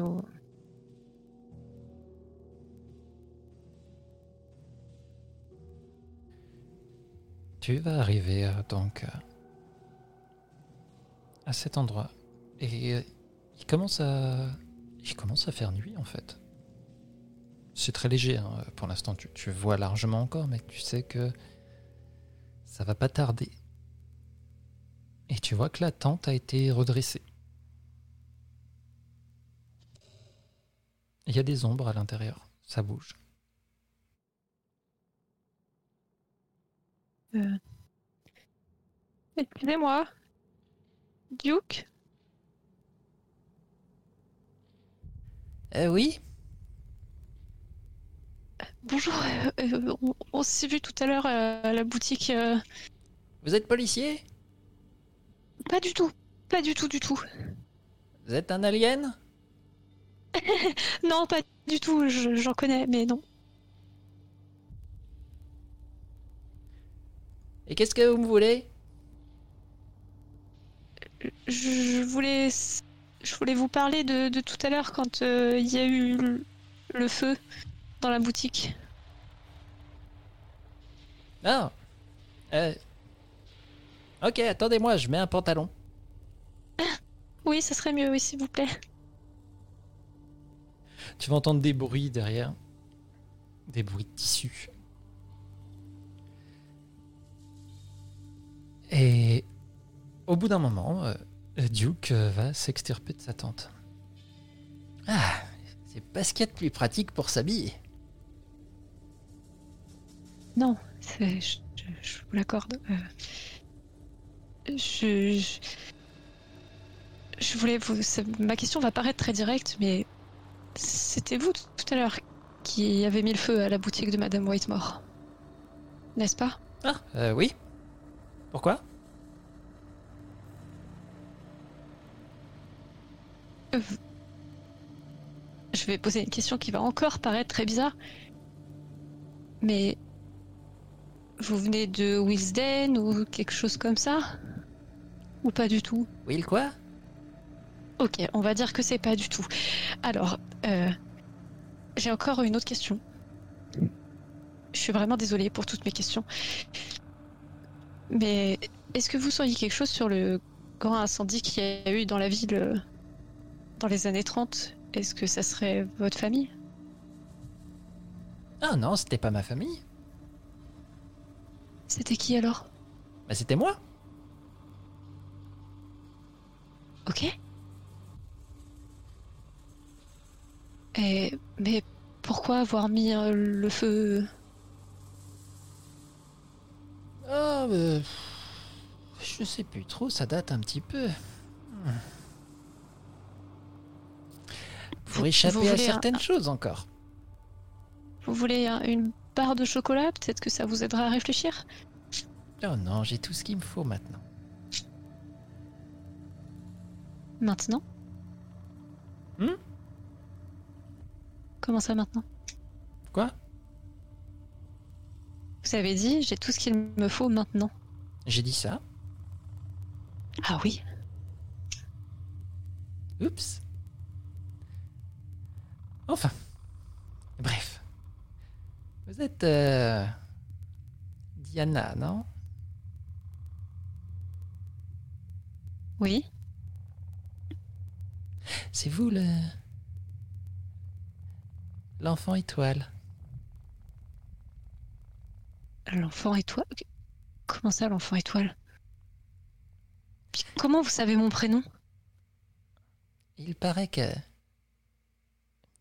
Tu vas arriver euh, donc euh, à cet endroit et euh, il commence à il commence à faire nuit en fait. C'est très léger hein, pour l'instant. Tu, tu vois largement encore, mais tu sais que ça va pas tarder. Et tu vois que la tente a été redressée. Il y a des ombres à l'intérieur. Ça bouge. Excusez-moi. Duke? Euh, oui Bonjour. euh, euh, on on s'est vu tout à l'heure euh, à la boutique. euh, Vous êtes policier? Pas du tout. Pas du tout, du tout. Vous êtes un alien? Non, pas du tout. je- J'en connais, mais non. Et qu'est-ce que vous me voulez? Je voulais, je voulais vous parler de, de tout à l'heure quand euh, il y a eu le, le feu dans la boutique. Ah euh... Ok, attendez-moi, je mets un pantalon. Oui, ça serait mieux, oui, s'il vous plaît. Tu vas entendre des bruits derrière. Des bruits de tissu. Et au bout d'un moment, euh, Duke euh, va s'extirper de sa tente. Ah, c'est pas ce qu'il y a de plus pratique pour s'habiller. Non, je- je vous l'accorde. Euh, je, je, je voulais vous. ça- ma question va paraître très directe, mais c'était vous tout à l'heure qui avez mis le feu à la boutique de Madame Whitemore, n'est-ce pas? Ah, euh, oui. Pourquoi? Euh, Je vais poser une question qui va encore paraître très bizarre. Mais vous venez de Wisden ou quelque chose comme ça? Ou pas du tout Oui, le quoi Ok, on va dire que c'est pas du tout. Alors, euh, j'ai encore une autre question. Je suis vraiment désolée pour toutes mes questions. Mais est-ce que vous sauriez quelque chose sur le grand incendie qu'il y a eu dans la ville euh, dans les années 30 Est-ce que ça serait votre famille? Ah non, c'était pas ma famille. C'était qui alors? Bah, c'était moi. Ok. Et mais pourquoi avoir mis euh, le feu? Ah, euh, je sais plus trop, ça date un petit peu. Pour Vous- échapper à un- certaines choses encore. Vous voulez un- une barre de chocolat? Peut-être que ça vous aidera à réfléchir? Oh non, j'ai tout ce qu'il me faut maintenant. Maintenant Hmm Comment ça maintenant Quoi Vous avez dit j'ai tout ce qu'il me faut maintenant. J'ai dit ça Ah oui Oups. Enfin. Bref. Vous êtes... euh, Diana, non? Oui C'est vous le... L'enfant étoile. L'enfant étoile? Comment ça l'enfant étoile? Puis Comment vous savez mon prénom? Il paraît que...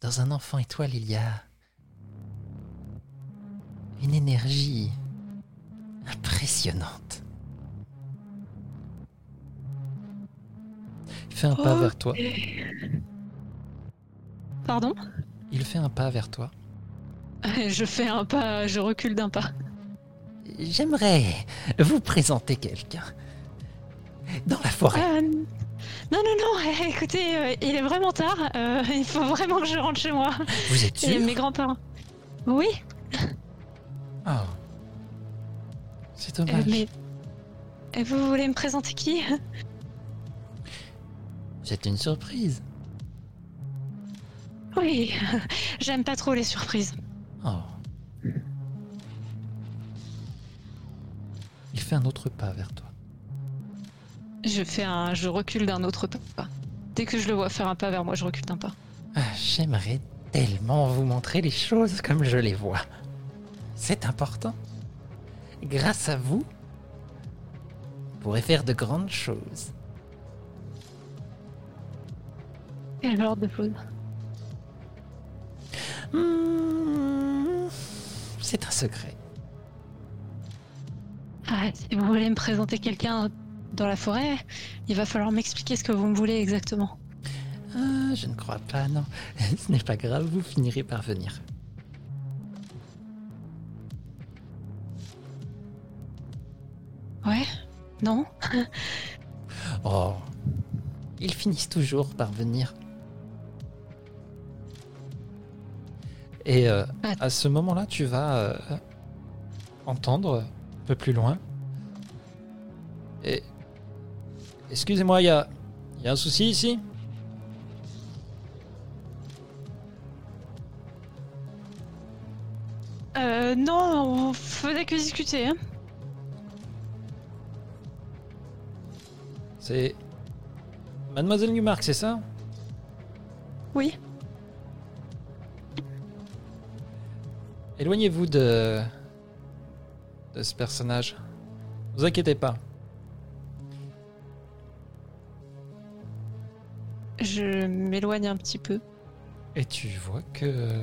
Dans un enfant étoile, il y a... Une énergie... impressionnante. Fait un pas Oh. vers toi. Pardon? Il fait un pas vers toi. Je fais un pas, je recule d'un pas. J'aimerais vous présenter quelqu'un. Dans la forêt. N- non, non, non, écoutez, euh, il est vraiment tard. euh, il faut vraiment que je rentre chez moi. Vous êtes sûr? mes grands-parents. Oui, Oh. C'est euh, dommage. mais. Et vous voulez me présenter qui? C'est une surprise. Oui, j'aime pas trop les surprises. Oh. Il fait un autre pas vers toi. Je fais un, je recule d'un autre pas. Dès que je le vois faire un pas vers moi, je recule d'un pas. Ah, J'aimerais tellement vous montrer les choses comme je les vois. C'est important. Grâce à vous, vous pourrez faire de grandes choses. Quel genre de choses Hmm, C'est un secret. Ah, si vous voulez me présenter quelqu'un dans la forêt, il va falloir m'expliquer ce que vous me voulez exactement. Ah, je ne crois pas, non. Ce n'est pas grave, vous finirez par venir. Ouais Non Oh, ils finissent toujours par venir. Et euh, à ce moment-là, tu vas euh, entendre un peu plus loin. Et excusez-moi, il y a, y a un souci ici? Euh, non, on faisait que discuter. Hein. C'est Mademoiselle Newmark, c'est ça? Oui. Éloignez-vous de de ce personnage. Vous inquiétez pas. Je m'éloigne un petit peu. Et tu vois que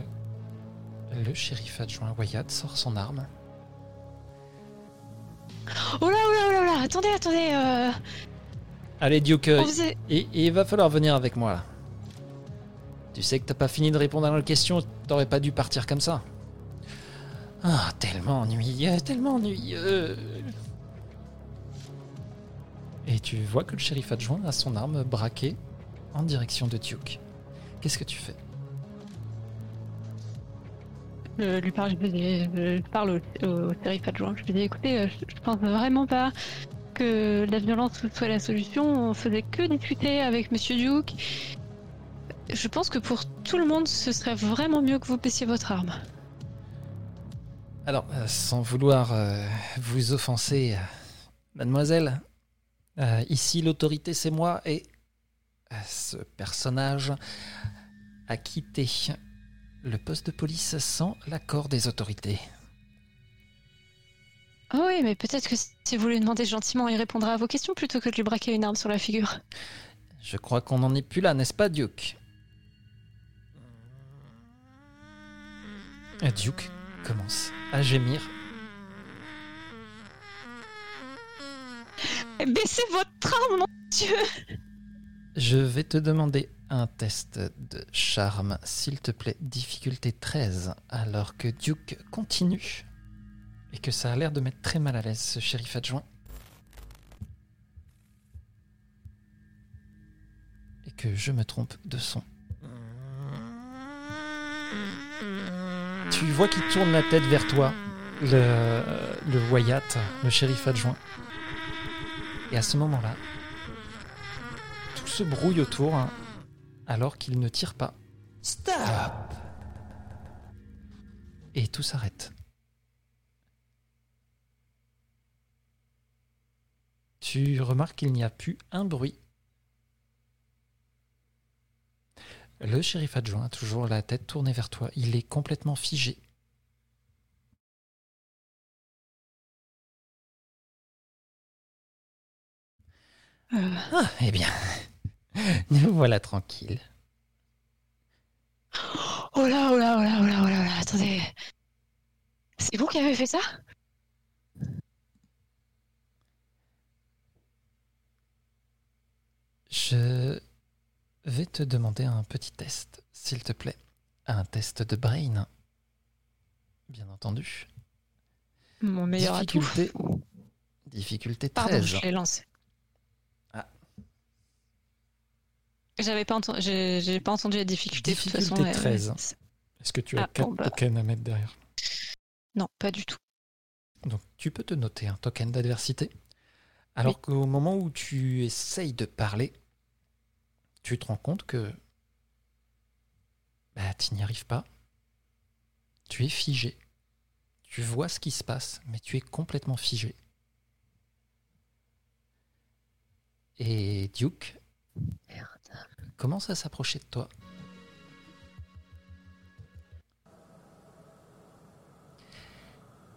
le shérif adjoint Wyatt sort son arme. Oh là, oh là, oh là, oh là, attendez, attendez. Euh, Allez, Duke, euh, faisait... il, il va falloir venir avec moi là. Tu sais que t'as pas fini de répondre à la question, t'aurais pas dû partir comme ça. Ah, tellement ennuyeux, tellement ennuyeux. Et tu vois que le shérif adjoint a son arme braquée en direction de Duke. Qu'est-ce que tu fais? Je lui parle, je, dis- je parle au, shérif adjoint. Je lui dis écoutez, euh, je, pense vraiment pas que la violence soit la solution. On faisait que discuter avec Monsieur Duke. Je pense que pour tout le monde, ce serait vraiment mieux que vous baissiez votre arme. Alors, euh, sans vouloir euh, vous offenser, euh, mademoiselle, euh, ici l'autorité c'est moi et ce personnage a quitté le poste de police sans l'accord des autorités. Ah oui, mais peut-être que si vous lui demandez gentiment, il répondra à vos questions plutôt que de lui braquer une arme sur la figure. Je crois qu'on n'en est plus là, n'est-ce pas, Duke? Duke? Commence à gémir. Baissez votre train, mon Dieu Je vais te demander un test de charme, s'il te plaît, difficulté 13, alors que Duke continue et que ça a l'air de mettre très mal à l'aise ce shérif adjoint. Et que je me trompe de son. Tu vois qu'il tourne la tête vers toi, le, le Wyatt, le shérif adjoint. Et à ce moment-là, tout se brouille autour hein, alors qu'il ne tire pas. Stop Et tout s'arrête. Tu remarques qu'il n'y a plus un bruit. Le shérif adjoint a toujours la tête tournée vers toi. Il est complètement figé. Euh, Ah, eh bien, nous voilà tranquilles. Oh là, oh là, oh là, oh là, oh là, oh là, attendez. C'est vous qui avez fait ça? Je vais te demander un petit test, s'il te plaît. Un test de brain. Bien entendu. Mon meilleur atout. Difficulté, difficulté Pardon, 13. je l'ai lancé. Ah. J'avais pas entendu, j'ai pas entendu la difficulté. de toute façon, Difficulté elle- 13. Est-ce que tu as Ah, quatre bon, bah. tokens à mettre derrière? Non, pas du tout. Donc tu peux te noter un token d'adversité. Alors qu'au moment où tu essayes de parler, tu te rends compte que bah, tu n'y arrives pas. Tu es figé. Tu vois ce qui se passe, mais tu es complètement figé. Et Duke commence à s'approcher de toi?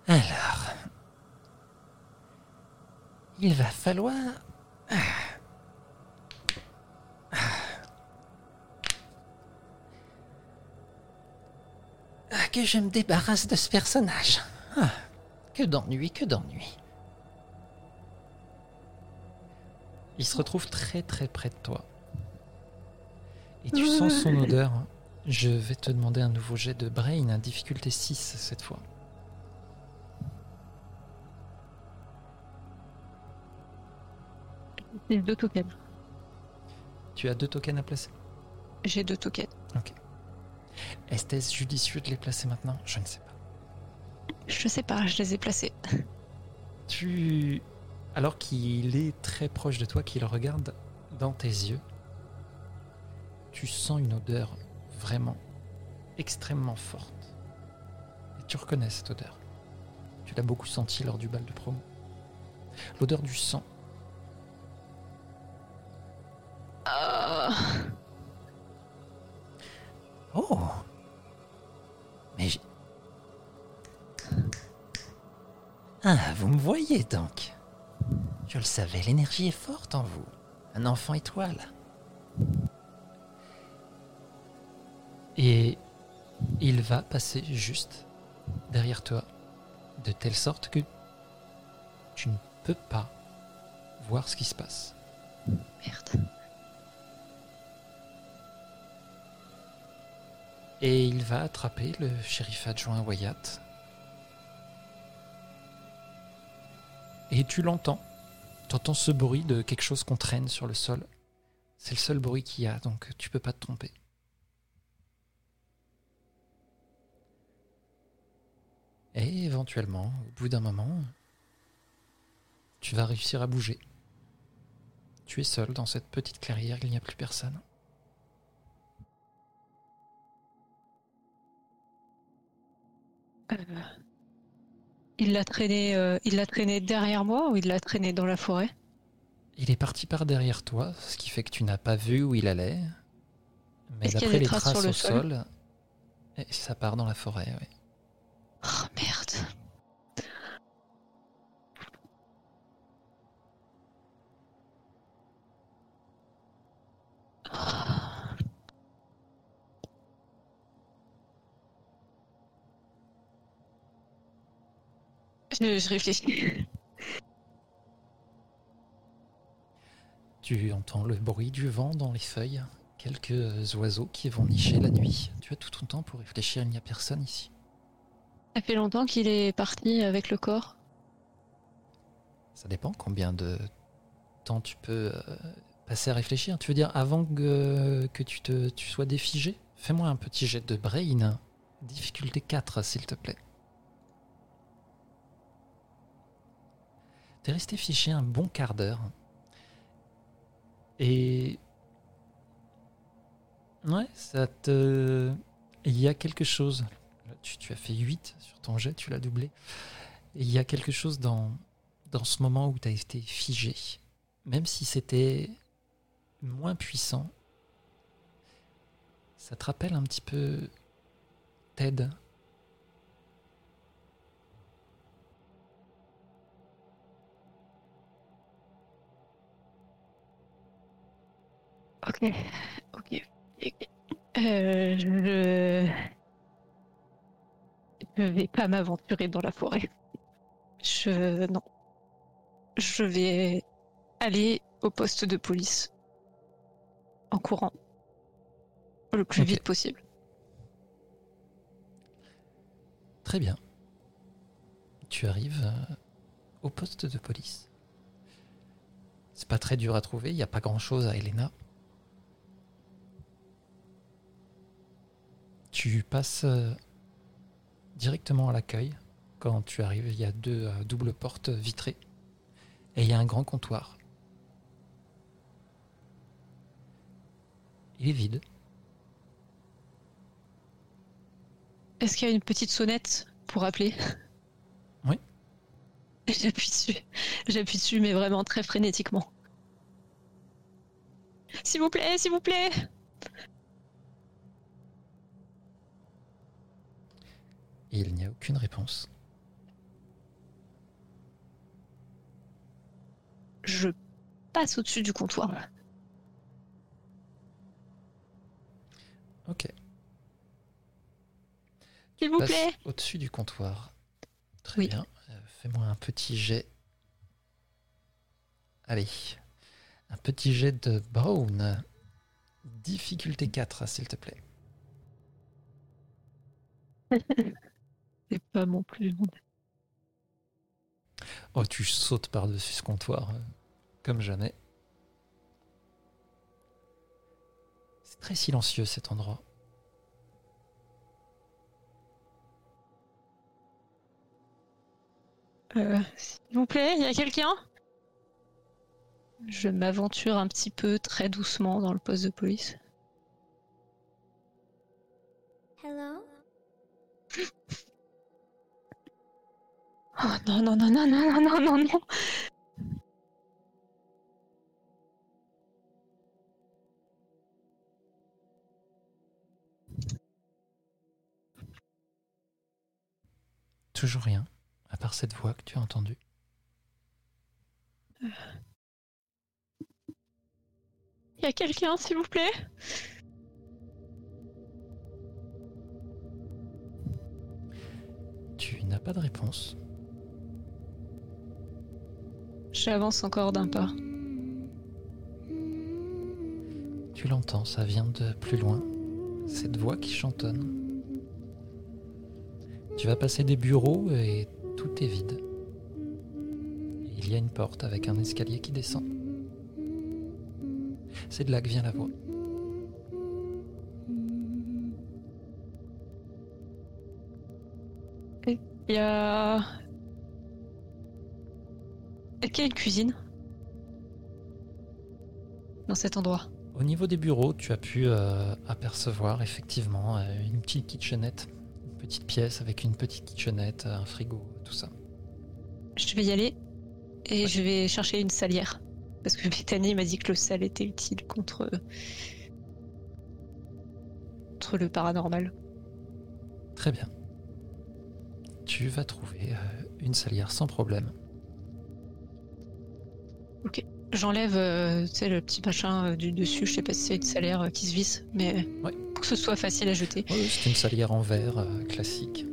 Alors, il va falloir ah, Ah, que je me débarrasse de ce personnage. Ah, que d'ennui, que d'ennui. Il se retrouve très très près de toi. Et tu sens son odeur. Je vais te demander un nouveau jet de brain, à difficulté 6 cette fois. J'ai deux tokens. Tu as deux tokens à placer? J'ai deux tokens. Est-ce judicieux de les placer maintenant? Je ne sais pas. Je sais pas, je les ai placés. Tu. Alors qu'il est très proche de toi, qu'il regarde dans tes yeux, tu sens une odeur vraiment extrêmement forte. Et tu reconnais cette odeur. Tu l'as beaucoup senti lors du bal de promo. L'odeur du sang. Euh, Oh Mais j'- Ah, vous me voyez donc Je le savais, l'énergie est forte en vous. Un enfant étoile. Et il va passer juste derrière toi, de telle sorte que tu ne peux pas voir ce qui se passe. Merde. Et il va attraper le shérif adjoint Wyatt. Et tu l'entends. Tu entends ce bruit de quelque chose qu'on traîne sur le sol. C'est le seul bruit qu'il y a, donc tu peux pas te tromper. Et éventuellement, au bout d'un moment, tu vas réussir à bouger. Tu es seul dans cette petite clairière, il n'y a plus personne. Il l'a traîné, euh, il l'a traîné derrière moi ou il l'a traîné dans la forêt? Il est parti par derrière toi, ce qui fait que tu n'as pas vu où il allait. Mais d'après les traces traces sur le au sol? sol, et ça part dans la forêt. oui. Oh merde. Je, je réfléchis. Tu entends le bruit du vent dans les feuilles, quelques oiseaux qui vont nicher la nuit. Tu as tout ton temps pour réfléchir, il n'y a personne ici. Ça fait longtemps qu'il est parti avec le corps. Ça dépend combien de temps tu peux euh, passer à réfléchir. Tu veux dire avant que, que tu, te, tu sois défigé? Fais-moi un petit jet de brain. Difficulté 4, s'il te plaît. T'es resté fiché un bon quart d'heure. Et. Ouais, ça te. Il y a quelque chose. Tu, as fait 8 sur ton jet, tu l'as doublé. Il y a quelque chose dans, ce moment où tu as été figé. Même si c'était moins puissant, ça te rappelle un petit peu Ted. Ok, ok. Euh, je... je vais pas m'aventurer dans la forêt. Je non. Je vais aller au poste de police en courant le plus vite possible. Très bien. Tu arrives euh, au poste de police. C'est pas très dur à trouver, il n'y a pas grand chose à Elena. Tu passes euh, directement à l'accueil. Quand tu arrives, il y a deux euh, doubles portes vitrées. Et il y a un grand comptoir. Il est vide. Est-ce qu'il y a une petite sonnette pour appeler? Oui. J'appuie dessus. J'appuie dessus, mais vraiment très frénétiquement. S'il vous plaît, s'il vous plaît Et il n'y a aucune réponse. Je passe au-dessus du comptoir. Ok. S'il vous passe plaît au-dessus du comptoir. Très Oui. bien. Euh, Fais-moi un petit jet. Allez. Un petit jet de Brown. Difficulté 4, s'il te plaît. C'est pas mon plus. Oh, tu sautes par-dessus ce comptoir. euh, comme jamais. C'est très silencieux cet endroit. Euh, S'il vous plaît, il y a quelqu'un? Je m'aventure un petit peu très doucement dans le poste de police. Hello? Oh non, non, non, non, non, non, non, non, non Toujours rien, à part cette voix que tu as entendue. Il y a quelqu'un, s'il vous plaît? Tu n'as pas de réponse. J'avance encore d'un pas. Tu l'entends, ça vient de plus loin. Cette voix qui chantonne. Tu vas passer des bureaux et tout est vide. Il y a une porte avec un escalier qui descend. C'est de là que vient la voix. Il y a... Une cuisine Dans cet endroit. Au niveau des bureaux, tu as pu euh, apercevoir effectivement euh, une petite kitchenette. Une petite pièce avec une petite kitchenette, un frigo, tout ça. Je vais y aller et Ouais. je vais chercher une salière. Parce que Bethany m'a dit que le sel était utile contre... contre le paranormal. Très bien. Tu vas trouver euh, une salière sans problème. J'enlève euh, tu sais, le petit machin euh, du dessus, je sais pas si c'est une salière euh, qui se visse, mais Ouais. pour que ce soit facile à jeter. Oui, c'est une salière en verre classique.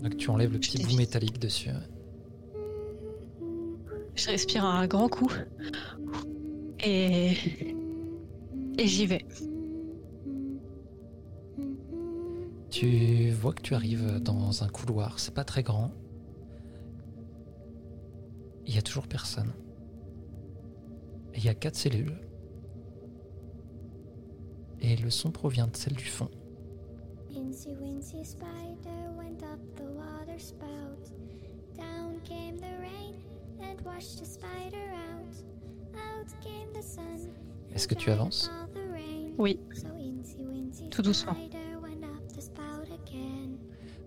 Donc tu enlèves le Je petit bout métallique dessus. ouais. Je respire un grand coup. Et. Et j'y vais. Tu vois que tu arrives dans un couloir, c'est pas très grand. Il y a toujours personne. Et il y a quatre cellules. Et le son provient de celle du fond. Incy Wincy Spider went up the water spout. Down came the rain and washed the spider out. Out came the sun. Est-ce que tu avances? Oui. So Incy Wincy Tout doucement. Spider went up the spout again.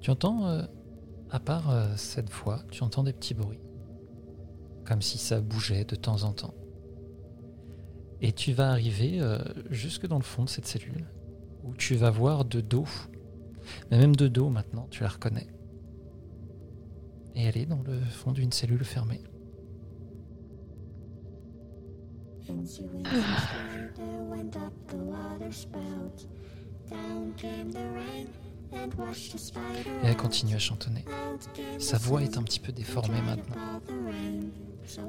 Tu entends, euh, à part euh, cette fois, tu entends des petits bruits. Comme si ça bougeait de temps en temps. Et tu vas arriver euh, jusque dans le fond de cette cellule, où tu vas voir de dos. Mais même de dos maintenant, tu la reconnais. Et elle est dans le fond d'une cellule fermée. Et elle continue à chantonner. Sa voix est un petit peu déformée maintenant.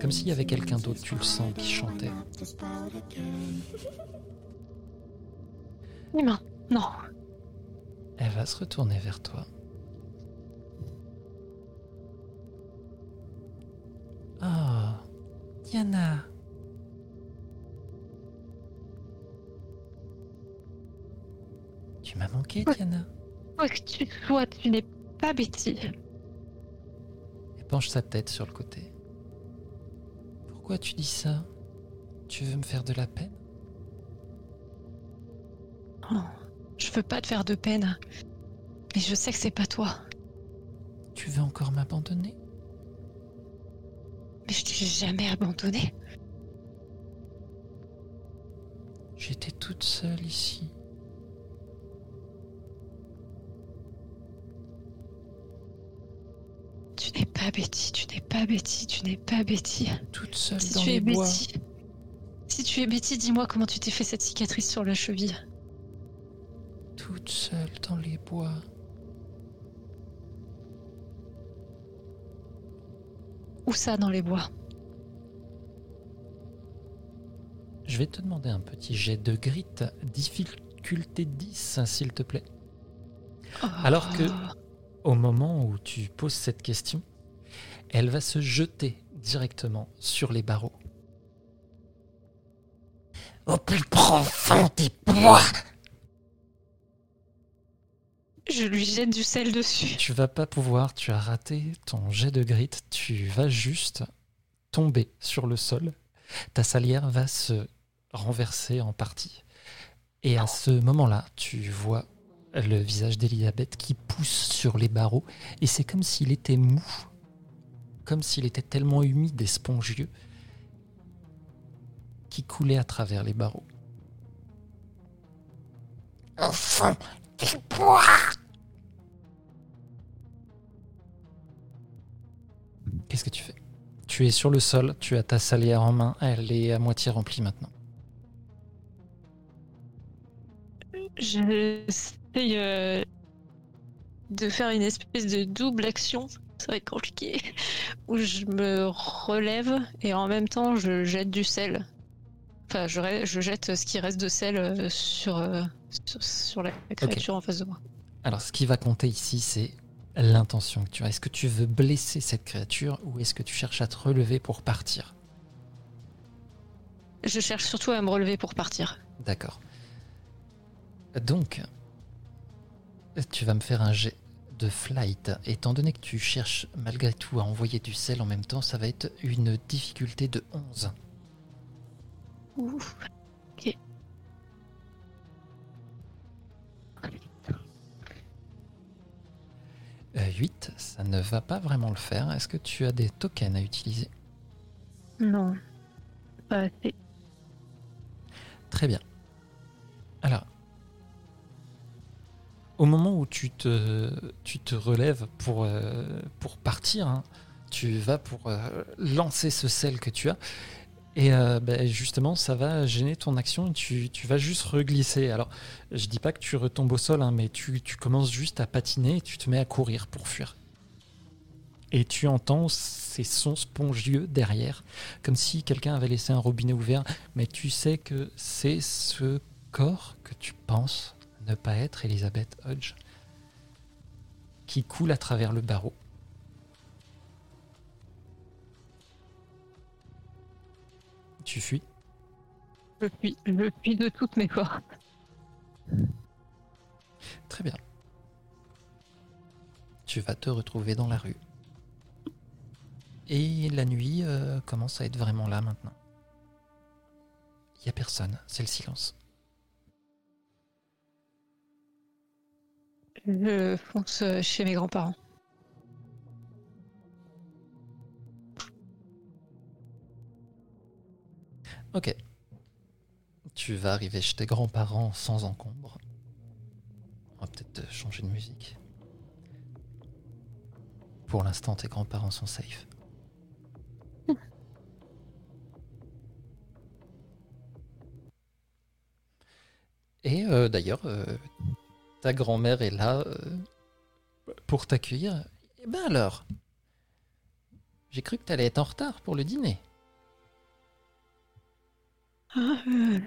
Comme s'il y avait quelqu'un d'autre, tu le sens, qui chantait. Humain. Non. Elle va se retourner vers toi. Oh, Diana. Tu m'as manqué, Ouais. Diana. Quoi que tu sois, tu n'es pas Betty. Elle penche sa tête sur le côté. Pourquoi tu dis ça? Tu veux me faire de la peine? Oh, je veux pas te faire de peine. Mais je sais que c'est pas toi. Tu veux encore m'abandonner? Mais je t'ai jamais abandonné. J'étais toute seule ici. Pas Betty, tu n'es pas Betty, tu n'es pas Betty. Toute seule Si dans tu les es bois. Betty. Si tu es Betty, dis-moi comment tu t'es fait cette cicatrice sur la cheville. Toute seule dans les bois. Où ça dans les bois? Je vais te demander un petit jet de grit, difficulté 10, s'il te plaît. Alors que- Oh. Au moment où tu poses cette question, elle va se jeter directement sur les barreaux. Au plus profond des bois Je lui jette du sel dessus. Tu vas pas pouvoir, tu as raté ton jet de grit, tu vas juste tomber sur le sol. Ta salière va se renverser en partie. Et à ce moment-là, tu vois le visage d'Elisabeth qui pousse sur les barreaux. Et c'est comme s'il était mou, comme s'il était tellement humide et spongieux, qui coulait à travers les barreaux. Au fond des bois Qu'est-ce que tu fais? Tu es sur le sol, tu as ta salière en main, elle est à moitié remplie maintenant. J'essaye euh, de faire une espèce de double action. Ça va être compliqué. Où je me relève et en même temps je jette du sel. Enfin, je, je jette ce qui reste de sel euh, sur, euh, sur, sur la créature en face de moi. Alors, ce qui va compter ici, c'est l'intention que tu as. Est-ce que tu veux blesser cette créature ou est-ce que tu cherches à te relever pour partir? Je cherche surtout à me relever pour partir. D'accord. Donc, tu vas me faire un jet de flight. Étant donné que tu cherches malgré tout à envoyer du sel en même temps, ça va être une difficulté de 11. Ouh. Ok. Euh, 8, ça ne va pas vraiment le faire. Est-ce que tu as des tokens à utiliser? Non. Pas assez. Très bien. Alors, au moment où tu te, relèves pour, euh, partir, hein, tu vas pour euh, lancer ce sel que tu as. Et euh, ben, justement, ça va gêner ton action et tu, tu vas juste reglisser. Alors, je dis pas que tu retombes au sol, hein, mais tu, tu commences juste à patiner et tu te mets à courir pour fuir. et tu entends ces sons spongieux derrière, comme si quelqu'un avait laissé un robinet ouvert, mais tu sais que c'est ce corps que tu penses ne pas être Elizabeth Hodge qui coule à travers le barreau. Tu fuis Je fuis, je fuis de toutes mes forces. Très bien. Tu vas te retrouver dans la rue. Et la nuit euh, commence à être vraiment là maintenant. Il n'y a personne, c'est le silence. Je fonce chez mes grands-parents. Ok. Tu vas arriver chez tes grands-parents sans encombre. On va peut-être changer de musique. Pour l'instant, tes grands-parents sont safe. Et euh, d'ailleurs, euh, ta grand-mère est là euh, pour t'accueillir. Eh ben alors, j'ai cru que t'allais être en retard pour le dîner. Ah, euh,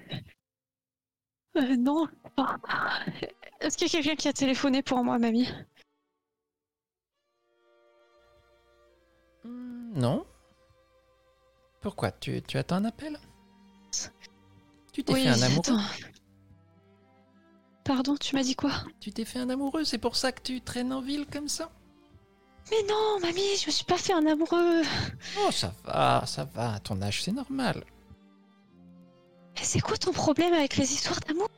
euh, non. Est-ce qu'il y a quelqu'un qui a téléphoné pour moi, mamie? Hmm, Non. Pourquoi? Tu, tu attends un appel? Tu t'es Oui, fait un attends. Pardon, tu m'as dit quoi? Tu t'es fait un amoureux, c'est pour ça que tu traînes en ville comme ça? Mais non, mamie, je me suis pas fait un amoureux. Oh, ça va, ça va, à ton âge, c'est normal. Mais c'est quoi ton problème avec les histoires d'amour?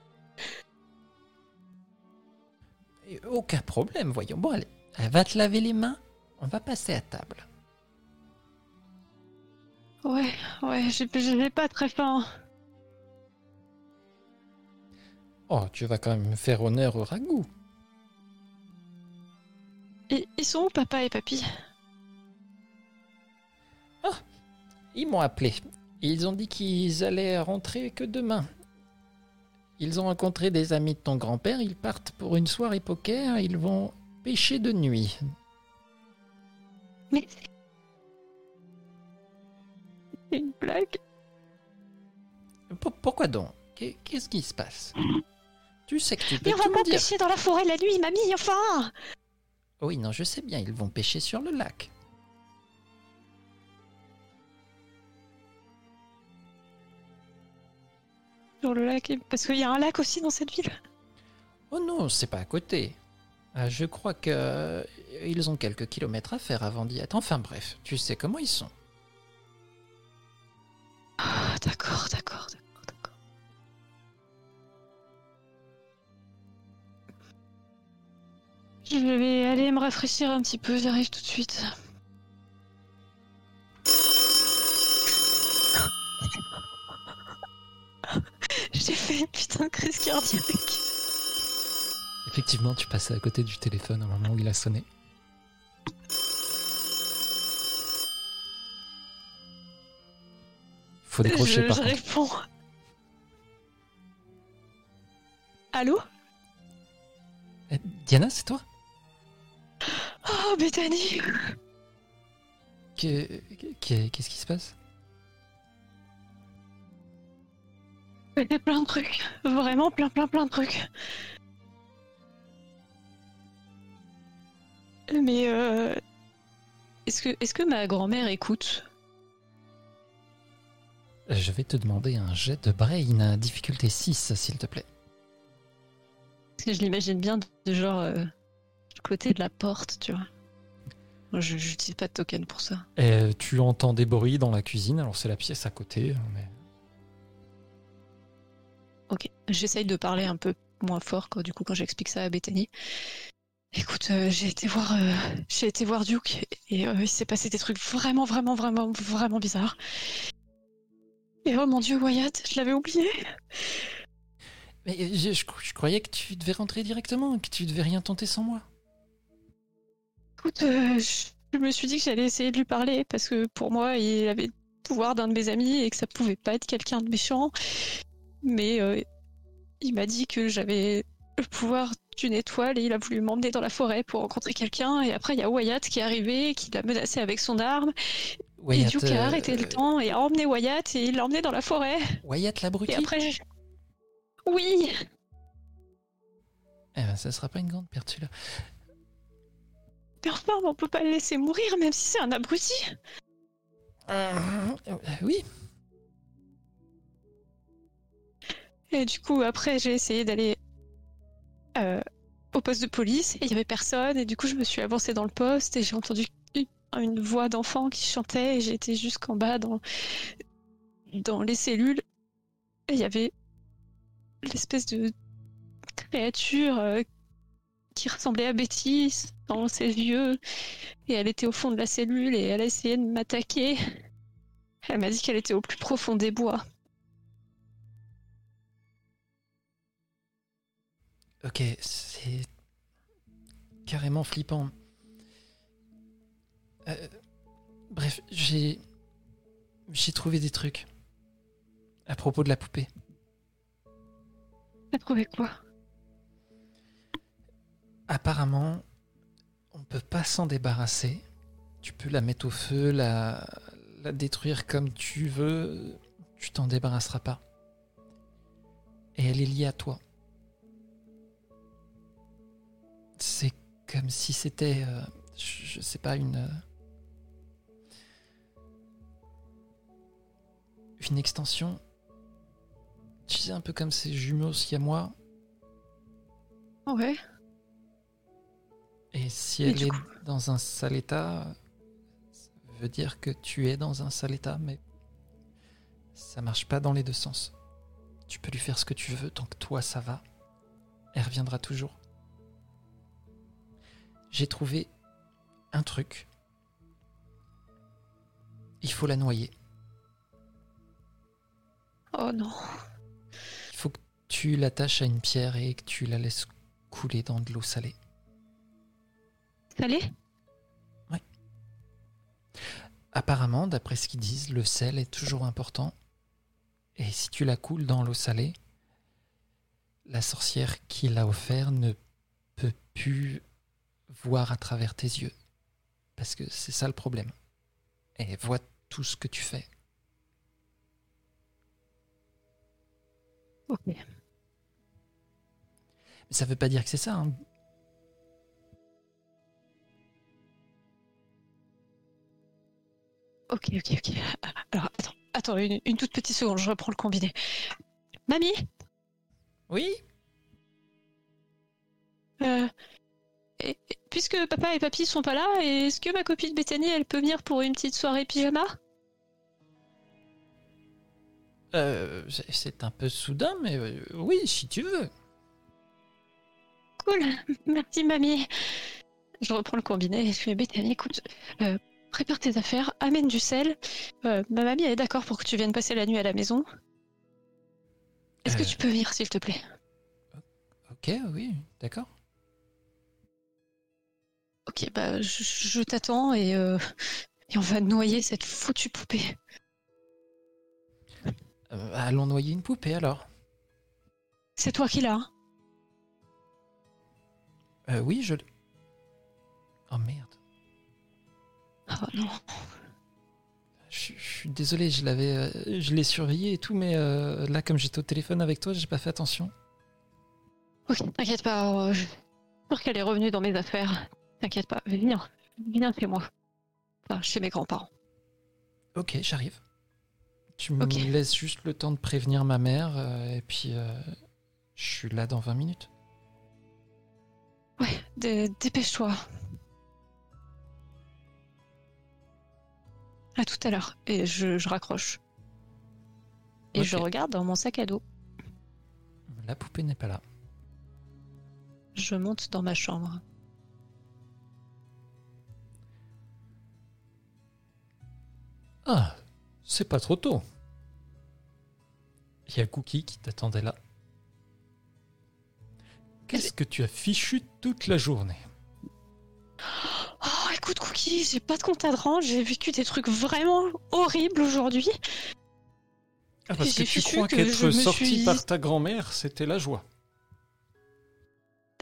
Aucun problème, voyons. Bon, allez, va te laver les mains, on va passer à table. Ouais, ouais, j'ai pas très faim. Oh, tu vas quand même me faire honneur au ragoût. Et ils sont où, papa et papy? Ils m'ont appelé. Ils ont dit qu'ils allaient rentrer que demain. Ils ont rencontré des amis de ton grand-père, ils partent pour une soirée poker, ils vont pêcher de nuit. Mais c'est une blague Pour- pourquoi donc? Qu'est- Qu'est-ce qui se passe? Tu sais que tu peux Mais on va pas me dire. pêcher dans la forêt la nuit, mamie, enfin Oui, non, je sais bien, ils vont pêcher sur le lac. Sur le lac, parce qu'il y a un lac aussi dans cette ville. Oh non, c'est pas à côté. Ah, je crois que euh, ils ont quelques kilomètres à faire avant d'y être. Enfin bref, tu sais comment ils sont. Ah, d'accord, d'accord, d'accord, Je vais aller me rafraîchir un petit peu, j'arrive tout de suite. J'ai fait une putain de crise cardiaque. Effectivement, tu passais à côté du téléphone au moment où il a sonné. Faut décrocher je, par je contre. réponds. Allô? Eh, Diana, c'est toi? Oh, Bethany Que- que- Qu'est-ce qui se passe? Il y a plein de trucs. Vraiment plein, plein, plein de trucs. Mais euh... Est-ce que, ma grand-mère écoute? Je vais te demander un jet de brain, difficulté 6, s'il te plaît. Parce que je l'imagine bien de genre euh, côté de la porte, tu vois. Je n'utilise pas de token pour ça. Et tu entends des bruits dans la cuisine, alors c'est la pièce à côté, mais... Ok, j'essaye de parler un peu moins fort quand, du coup quand j'explique ça à Bethany. Écoute, euh, j'ai été voir, euh, j'ai été voir Duke et euh, il s'est passé des trucs vraiment, vraiment, vraiment, vraiment bizarres. Et oh mon dieu, Wyatt, je l'avais oublié. Mais je, je- je croyais que tu devais rentrer directement, que tu devais rien tenter sans moi. Écoute, euh, je, je me suis dit que j'allais essayer de lui parler parce que pour moi, il avait le pouvoir d'un de mes amis et que ça pouvait pas être quelqu'un de méchant. Mais euh, il m'a dit que j'avais le pouvoir d'une étoile et il a voulu m'emmener dans la forêt pour rencontrer quelqu'un. Et après, il y a Wyatt qui est arrivé, qui l'a menacé avec son arme. et Wyatt, Duke a euh, arrêté le temps et a emmené Wyatt et il l'a emmené dans la forêt. Wyatt l'abruti Et après, j'ai- oui, Eh ben, ça sera pas une grande perte, celui-là. Enfin, on peut pas le laisser mourir même si c'est un abruti. Euh, oui. Et du coup, après, j'ai essayé d'aller euh, au poste de police et il y avait personne. Et du coup, je me suis avancée dans le poste et j'ai entendu une voix d'enfant qui chantait et été jusqu'en bas dans, dans les cellules. Et il y avait l'espèce de créature euh, qui ressemblait à Betty dans ses yeux. Et elle était au fond de la cellule et elle a essayé de m'attaquer. Elle m'a dit qu'elle était au plus profond des bois. Ok, c'est carrément flippant. Euh, bref, j'ai j'ai trouvé des trucs à propos de la poupée. T'as trouvé quoi? Apparemment, on peut pas s'en débarrasser. Tu peux la mettre au feu, la, la détruire comme tu veux. Tu t'en débarrasseras pas. Et elle est liée à toi. C'est comme si c'était, euh, je, je sais pas, une. euh, une extension. Tu sais, un peu comme ces jumeaux a moi. Ouais. Et si elle est coup dans un sale état, ça veut dire que tu es dans un sale état, mais ça marche pas dans les deux sens. Tu peux lui faire ce que tu veux tant que toi ça va. Elle reviendra toujours. J'ai trouvé un truc. Il faut la noyer. Oh non. Il faut que tu l'attaches à une pierre et que tu la laisses couler dans de l'eau salée. Salé Apparemment, d'après ce qu'ils disent, le sel est toujours important. Et si tu la coules dans l'eau salée, la sorcière qui l'a offert ne peut plus voir à travers tes yeux. Parce que c'est ça le problème. Elle voit tout ce que tu fais. Ok. Mais ça veut pas dire que c'est ça. hein. Ok, ok, ok. Alors, attends, attends une, une toute petite seconde, je reprends le combiné. Mamie Oui euh, et- et- Puisque papa et papy sont pas là, est-ce que ma copine Bethany, elle peut venir pour une petite soirée pyjama? Euh, c'est- C'est un peu soudain, mais euh, oui, si tu veux. Cool, merci mamie. Je reprends le combiné et je fais Bethany, écoute, euh, prépare tes affaires, amène du sel. Euh, ma mamie, elle est d'accord pour que tu viennes passer la nuit à la maison. Est-ce que Euh. tu peux venir, s'il te plaît? Ok, oui, d'accord. Ok, bah je, je t'attends et, euh, et on va noyer cette foutue poupée. Euh, allons noyer une poupée alors. C'est toi qui l'as. hein? Euh, oui, je. Oh merde. Oh non. Je, je suis désolé, je l'avais, euh, je l'ai surveillé et tout, mais euh, là, comme j'étais au téléphone avec toi, j'ai pas fait attention. Ok, t'inquiète pas, euh, je suis sûre qu'elle est revenue dans mes affaires. T'inquiète pas, viens, viens chez moi. Enfin, chez mes grands-parents. Ok, j'arrive. Tu me laisses juste le temps de prévenir ma mère, euh, et puis je suis là dans 20 minutes. Ouais, dé- dépêche-toi. À tout à l'heure. Et je, je raccroche. Et je regarde dans mon sac à dos. La poupée n'est pas là. Je monte dans ma chambre. Ah, c'est pas trop tôt. Il y a Cookie qui t'attendait là. Qu'est-ce que tu as fichu toute la journée? Oh, écoute, Cookie, j'ai pas de compte à rendre. J'ai vécu des trucs vraiment horribles aujourd'hui. Ah, parce que tu crois qu'être sorti suis- par ta grand-mère, c'était la joie.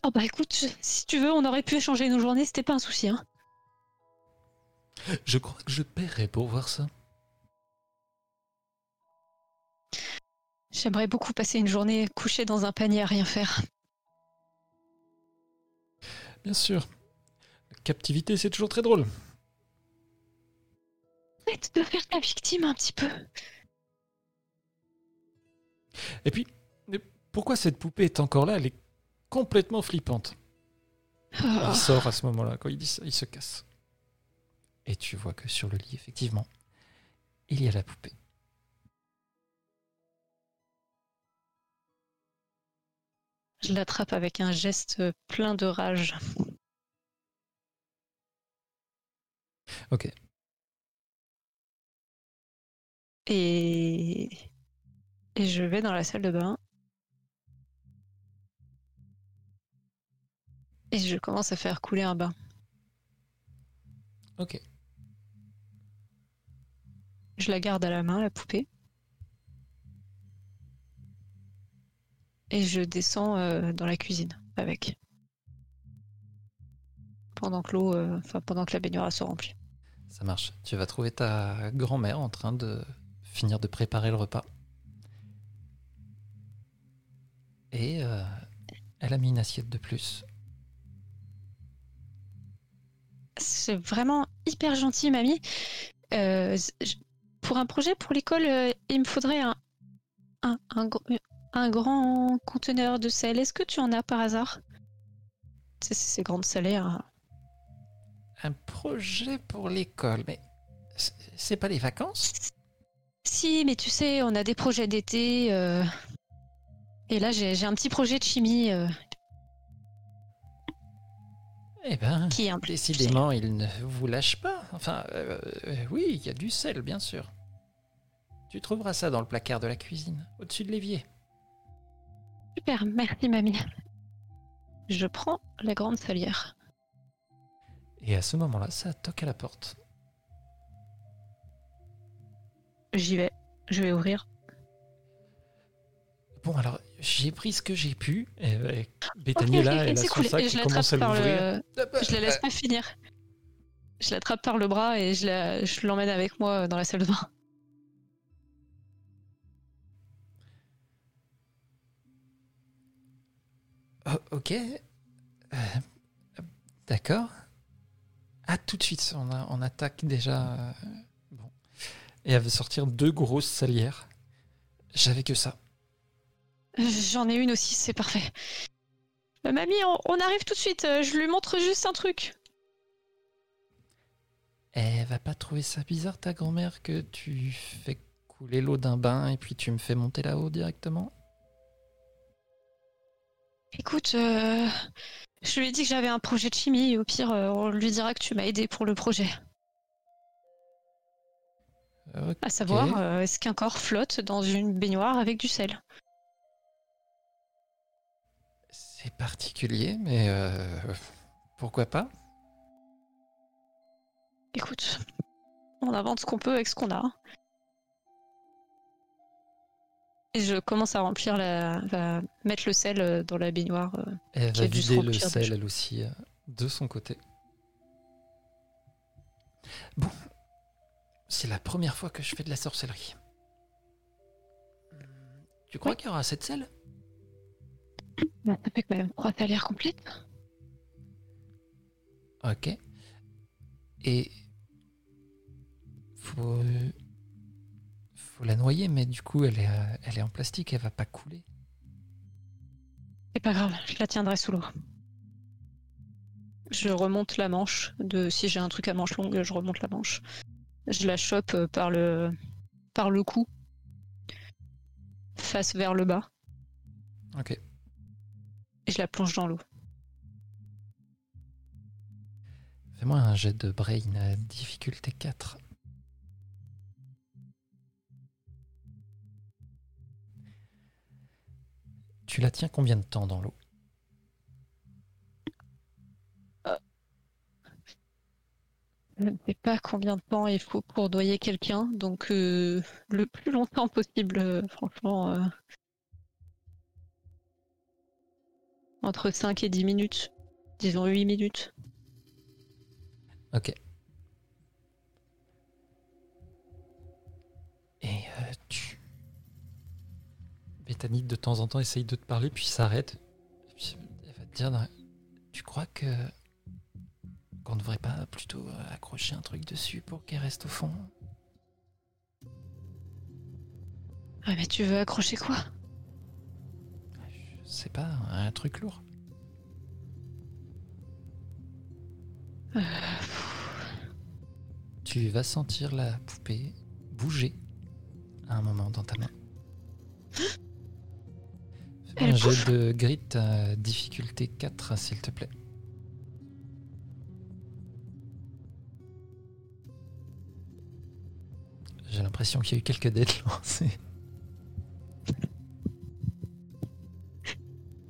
Oh bah écoute, je- si tu veux, on aurait pu échanger nos journées, c'était pas un souci. Hein. Je crois que je paierai pour voir ça. J'aimerais beaucoup passer une journée couchée dans un panier à rien faire. Bien sûr. Captivité, c'est toujours très drôle. Arrête de faire ta victime un petit peu. Et puis, mais pourquoi cette poupée est encore là? Elle est complètement flippante. Oh. Il sort à ce moment-là. Quand il dit ça, il se casse. Et tu vois que sur le lit, effectivement, il y a la poupée. Je l'attrape avec un geste plein de rage. Ok. Et... Et je vais dans la salle de bain. Et je commence à faire couler un bain. Ok. Je la garde à la main, la poupée. Et je descends euh, dans la cuisine avec. Pendant que l'eau, euh, enfin pendant que la baignoire se remplit. Ça marche. Tu vas trouver ta grand-mère en train de finir de préparer le repas. Et euh, elle a mis une assiette de plus. C'est vraiment hyper gentil, mamie. Euh, pour un projet pour l'école, euh, il me faudrait un, un, un gr- un grand conteneur de sel. Est-ce que tu en as par hasard? C'est ces grandes hein. Un projet pour l'école, mais c'est- pas les vacances? Si, mais tu sais, on a des projets d'été. euh, Et là, j'ai un petit projet de chimie euh, Eh ben, qui est un peu. décidément, il ne vous lâche pas. Enfin, euh, oui, il y a du sel, bien sûr. Tu trouveras ça dans le placard de la cuisine, au-dessus de l'évier. Super, merci, mamie. Je prends la grande salière. Et à ce moment-là, ça toque à la porte. J'y vais. Je vais ouvrir. Bon, alors, j'ai pris ce que j'ai pu. Et, Bethany est Ok, là, ok, elle a c'est son cool. sac Et qui je commence l'attrape à l'ouvrir. le. Je la laisse pas finir. Je l'attrape par le bras et je la- je l'emmène avec moi dans la salle de bain. Oh, ok. Euh, D'accord. Ah, tout de suite, on, a- on attaque déjà. euh, bon. Et elle veut sortir deux grosses salières. J'avais que ça. J'en ai une aussi, c'est parfait. Euh, mamie, on, on arrive tout de suite. euh, Je lui montre juste un truc. Elle va pas trouver ça bizarre, ta grand-mère, que tu fais couler l'eau d'un bain et puis tu me fais monter là-haut directement? Écoute, euh, je lui ai dit que j'avais un projet de chimie. et Au pire, euh, on lui dira que tu m'as aidé pour le projet. Ok. À savoir, euh, est-ce qu'un corps flotte dans une baignoire avec du sel? C'est particulier, mais euh, pourquoi pas? Écoute, on invente ce qu'on peut avec ce qu'on a. Et je commence à remplir la, à mettre le sel euh, dans la baignoire. euh. Elle Qui va vider le sel, elle aussi, euh, de son côté. Bon, c'est la première fois que je fais de la sorcellerie. Tu crois Oui. qu'il y aura assez de sel? Bah, ça fait quand même trois salaires complètes. Ok. Et faut faut la noyer, mais du coup elle est euh, elle est en plastique, elle va pas couler. C'est pas grave, je la tiendrai sous l'eau. Je remonte la manche. De, si j'ai un truc à manche longue, je remonte la manche. Je la chope euh, par le, par le cou, face vers le bas, Ok. et je la plonge dans l'eau. Fais-moi un jet de brain à difficulté 4. Tu la tiens combien de temps dans l'eau? Je ne sais pas combien de temps il faut pour noyer quelqu'un, donc euh, le plus longtemps possible, euh, franchement. euh. Entre 5 et 10 minutes. Disons 8 minutes. Ok. Et euh. De temps en temps, essaye de te parler, puis s'arrête. Puis elle va te dire Tu crois que. qu'on devrait pas plutôt accrocher un truc dessus pour qu'elle reste au fond? Ah, mais tu veux accrocher quoi? Je sais pas, un truc lourd. Euh, Tu vas sentir la poupée bouger à un moment dans ta main. Un jet de grit à difficulté 4, s'il te plaît. J'ai l'impression qu'il y a eu quelques dés de lancés.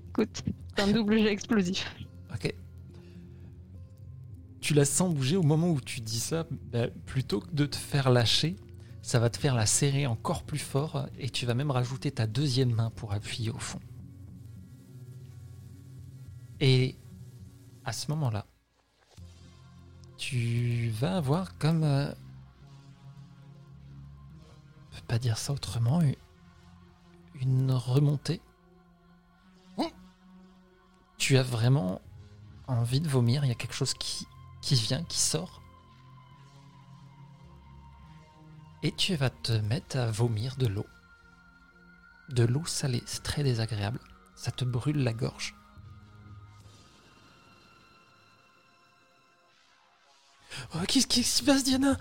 Écoute, c'est un double jet explosif. Ok. Tu la sens bouger au moment où tu dis ça, bah, plutôt que de te faire lâcher, ça va te faire la serrer encore plus fort et tu vas même rajouter ta deuxième main pour appuyer au fond. Et à ce moment-là, tu vas avoir comme... euh, on peut pas dire ça autrement, une remontée. Tu as vraiment envie de vomir, il y a quelque chose qui, qui vient, qui sort. Et tu vas te mettre à vomir de l'eau. De l'eau salée, c'est très désagréable. Ça te brûle la gorge. Oh, qu'est-ce qui se passe, Diana?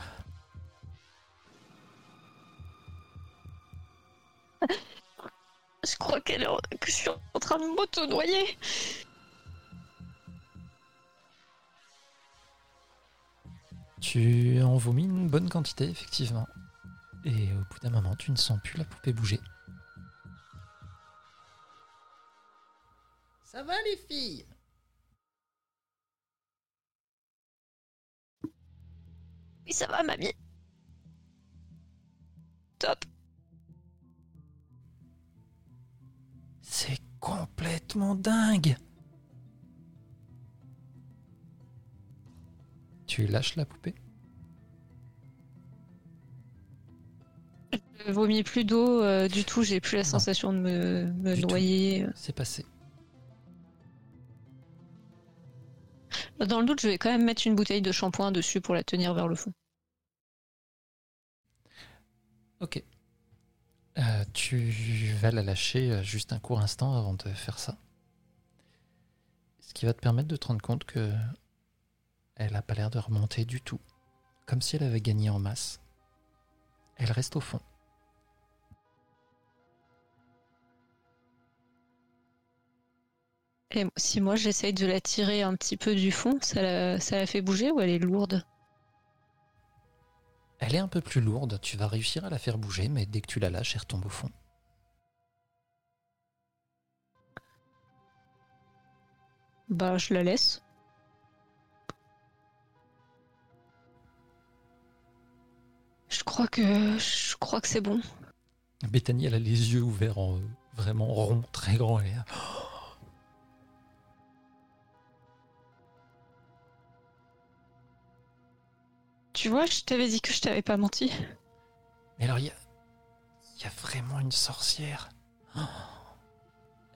Je crois qu'elle est en- que je suis en train de m'auto-noyer. Tu en vomis une bonne quantité, effectivement. Et au bout d'un moment, tu ne sens plus la poupée bouger. Ça va, les filles? Oui, ça va, mamie. Top. C'est complètement dingue Tu lâches la poupée? Je vomis plus d'eau euh, du tout, j'ai plus la Non. sensation de me, noyer. C'est passé. Dans le doute, je vais quand même mettre une bouteille de shampoing dessus pour la tenir vers le fond. Ok. Euh, tu vas la lâcher euh, juste un court instant avant de faire ça. Ce qui va te permettre de te rendre compte que elle n'a pas l'air de remonter du tout. Comme si elle avait gagné en masse. Elle reste au fond. Et si moi j'essaye de la tirer un petit peu du fond, ça la, ça la fait bouger ou elle est lourde? Elle est un peu plus lourde, tu vas réussir à la faire bouger, mais dès que tu la lâches, elle retombe au fond. Bah, je la laisse. Je crois que je crois que c'est bon. Bethany, elle a les yeux ouverts en vraiment rond, très grand. Elle est là. Tu vois, je t'avais dit que je t'avais pas menti. Mais alors, il y a, il y a vraiment une sorcière. Oh.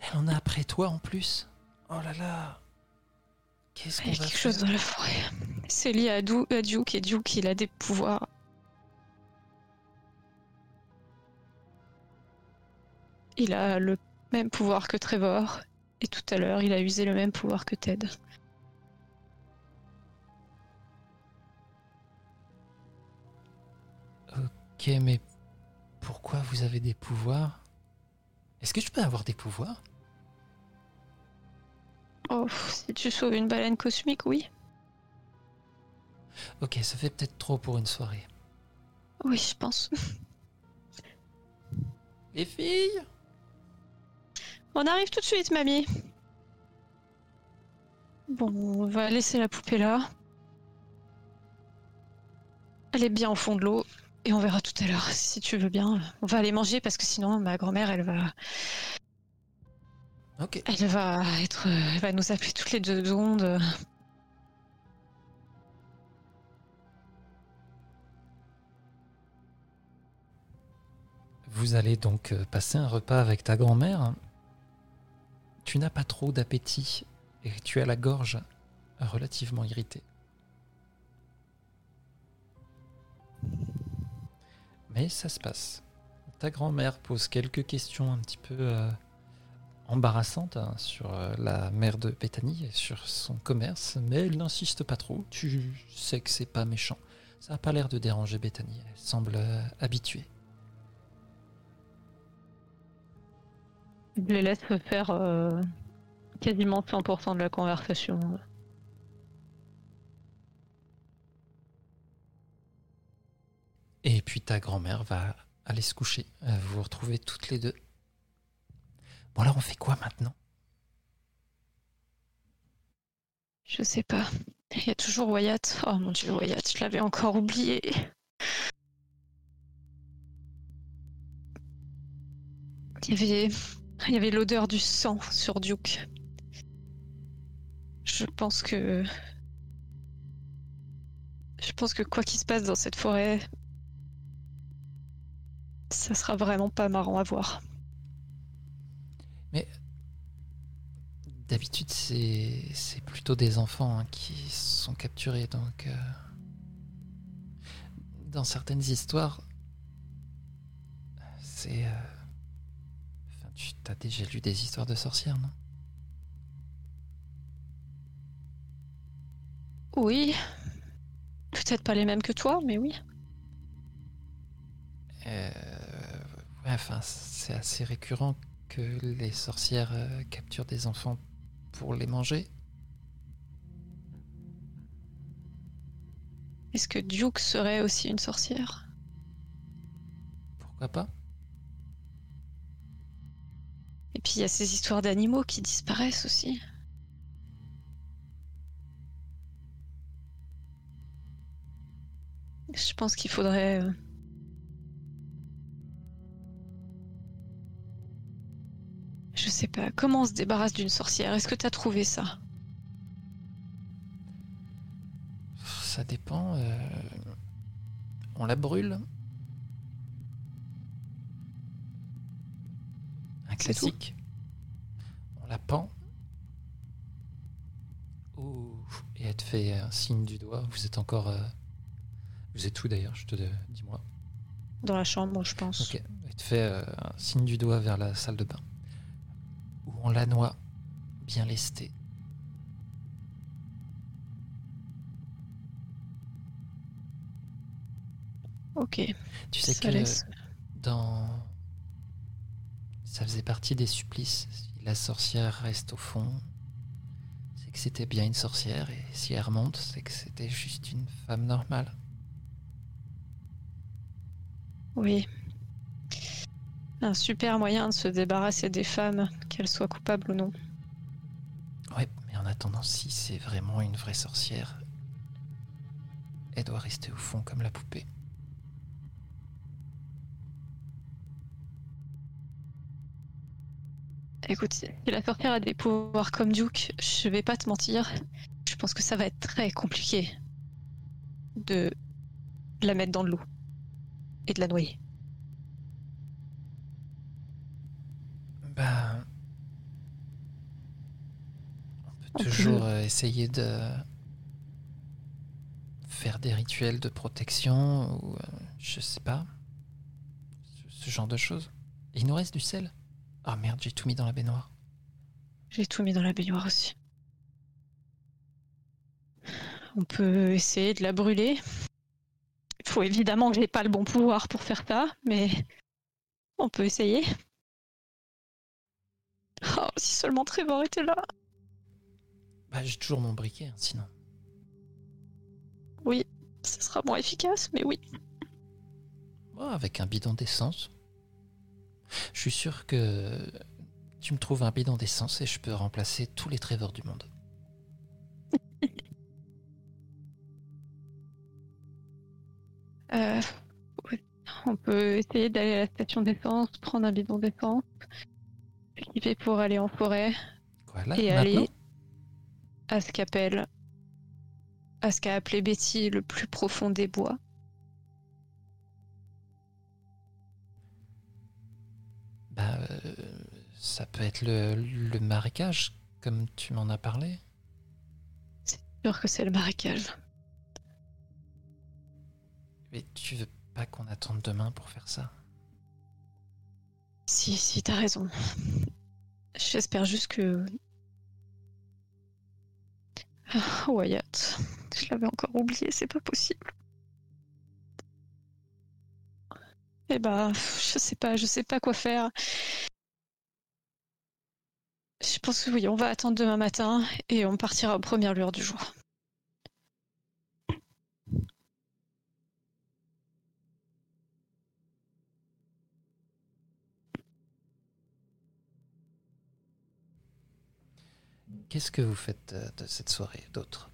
elle en a après toi en plus. Oh là là. Qu'est-ce qu'on Il y a va quelque faire chose dans la forêt. C'est lié à, à Duke et Duke il a des pouvoirs. Il a le même pouvoir que Trevor. Et tout à l'heure, il a usé le même pouvoir que Ted. Ok, mais pourquoi vous avez des pouvoirs? Est-ce que je peux avoir des pouvoirs? Oh, si tu sauves une baleine cosmique, oui. Ok, ça fait peut-être trop pour une soirée. Oui, je pense. Les filles? On arrive tout de suite, mamie. Bon, on va laisser la poupée là. Elle est bien au fond de l'eau. Et on verra tout à l'heure, si tu veux bien. On va aller manger parce que sinon ma grand-mère, elle va... Ok. Elle va être, elle va nous appeler toutes les deux secondes. Vous allez donc euh, passer un repas avec ta grand-mère. Tu n'as pas trop d'appétit et tu as la gorge relativement irritée. Mais ça se passe. Ta grand-mère pose quelques questions un petit peu euh, embarrassantes hein, sur euh, la mère de Bethany et sur son commerce, mais elle n'insiste pas trop. Tu sais que c'est pas méchant. Ça n'a pas l'air de déranger Bethany. Elle semble euh, habituée. Je les laisse faire quasiment 100% de la conversation. Et puis ta grand-mère va aller se coucher. Euh, Vous vous retrouvez toutes les deux. Bon alors on fait quoi maintenant? Je sais pas. Il y a toujours Wyatt. Oh mon dieu, Wyatt, je l'avais encore oublié. Il y avait, il y avait l'odeur du sang sur Duke. Je pense que, je pense que quoi qu'il se passe dans cette forêt, ça sera vraiment pas marrant à voir. D'habitude c'est plutôt des enfants hein, qui sont capturés donc euh, dans certaines histoires c'est euh, enfin, tu as déjà lu des histoires de sorcières non? Oui, peut-être pas les mêmes que toi, mais oui. Euh, enfin, c'est assez récurrent que les sorcières euh, capturent des enfants pour les manger. Est-ce que Duke serait aussi une sorcière? Pourquoi pas? Et puis il y a ces histoires d'animaux qui disparaissent aussi. Je pense qu'il faudrait... Je sais pas, comment on se débarrasse d'une sorcière? Est-ce que t'as trouvé ça? Ça dépend. euh, On la brûle Un classique. On la pend. Ouh. Et elle te fait un signe du doigt. Vous êtes encore. euh, Vous êtes où d'ailleurs? Je te dis-moi. Dans la chambre, je pense. Ok. Elle te fait euh, un signe du doigt vers la salle de bain. Où on la noie, bien lestée. Ok. Tu sais ça que laisse- dans. Ça faisait partie des supplices. Si la sorcière reste au fond, c'est que c'était bien une sorcière. Et si elle remonte, c'est que c'était juste une femme normale. Oui. Un super moyen de se débarrasser des femmes, qu'elles soient coupables ou non. Ouais, mais en attendant, si c'est vraiment une vraie sorcière, elle doit rester au fond comme la poupée. Écoute, si la sorcière a des pouvoirs comme Duke, je vais pas te mentir, je pense que ça va être très compliqué de la mettre dans l'eau et de la noyer. Bah. On peut On peut- toujours euh, essayer de. faire des rituels de protection ou. euh, je sais pas. Ce, ce genre de choses. Il nous reste du sel Ah merde, j'ai tout mis dans la baignoire. J'ai tout mis dans la baignoire aussi. On peut essayer de la brûler. Il faut évidemment que j'ai pas le bon pouvoir pour faire ça, mais on peut essayer. Oh, si seulement Trevor était là. Bah, j'ai toujours mon briquet, hein, sinon. Oui, ça sera moins efficace, mais oui. Oh, avec un bidon d'essence. Je suis sûr que tu me trouves un bidon d'essence et je peux remplacer tous les Trevor du monde. Euh. On peut essayer d'aller à la station d'essence, prendre un bidon d'essence. équipée pour aller en forêt Quoi, là, et maintenant aller à ce qu'appelle, à ce qu'a appelé Betty le plus profond des bois. Bah, euh, ça peut être le, le marécage, comme tu m'en as parlé. Sûr que c'est le marécage. Mais tu veux pas qu'on attende demain pour faire ça? Si, si, t'as raison. J'espère juste que. Ah, Wyatt. Je l'avais encore oublié, c'est pas possible. Eh bah, je sais pas, je sais pas quoi faire. Je pense que oui, on va attendre demain matin et on partira aux premières lueurs du jour. Qu'est-ce que vous faites euh, de cette soirée d'autre?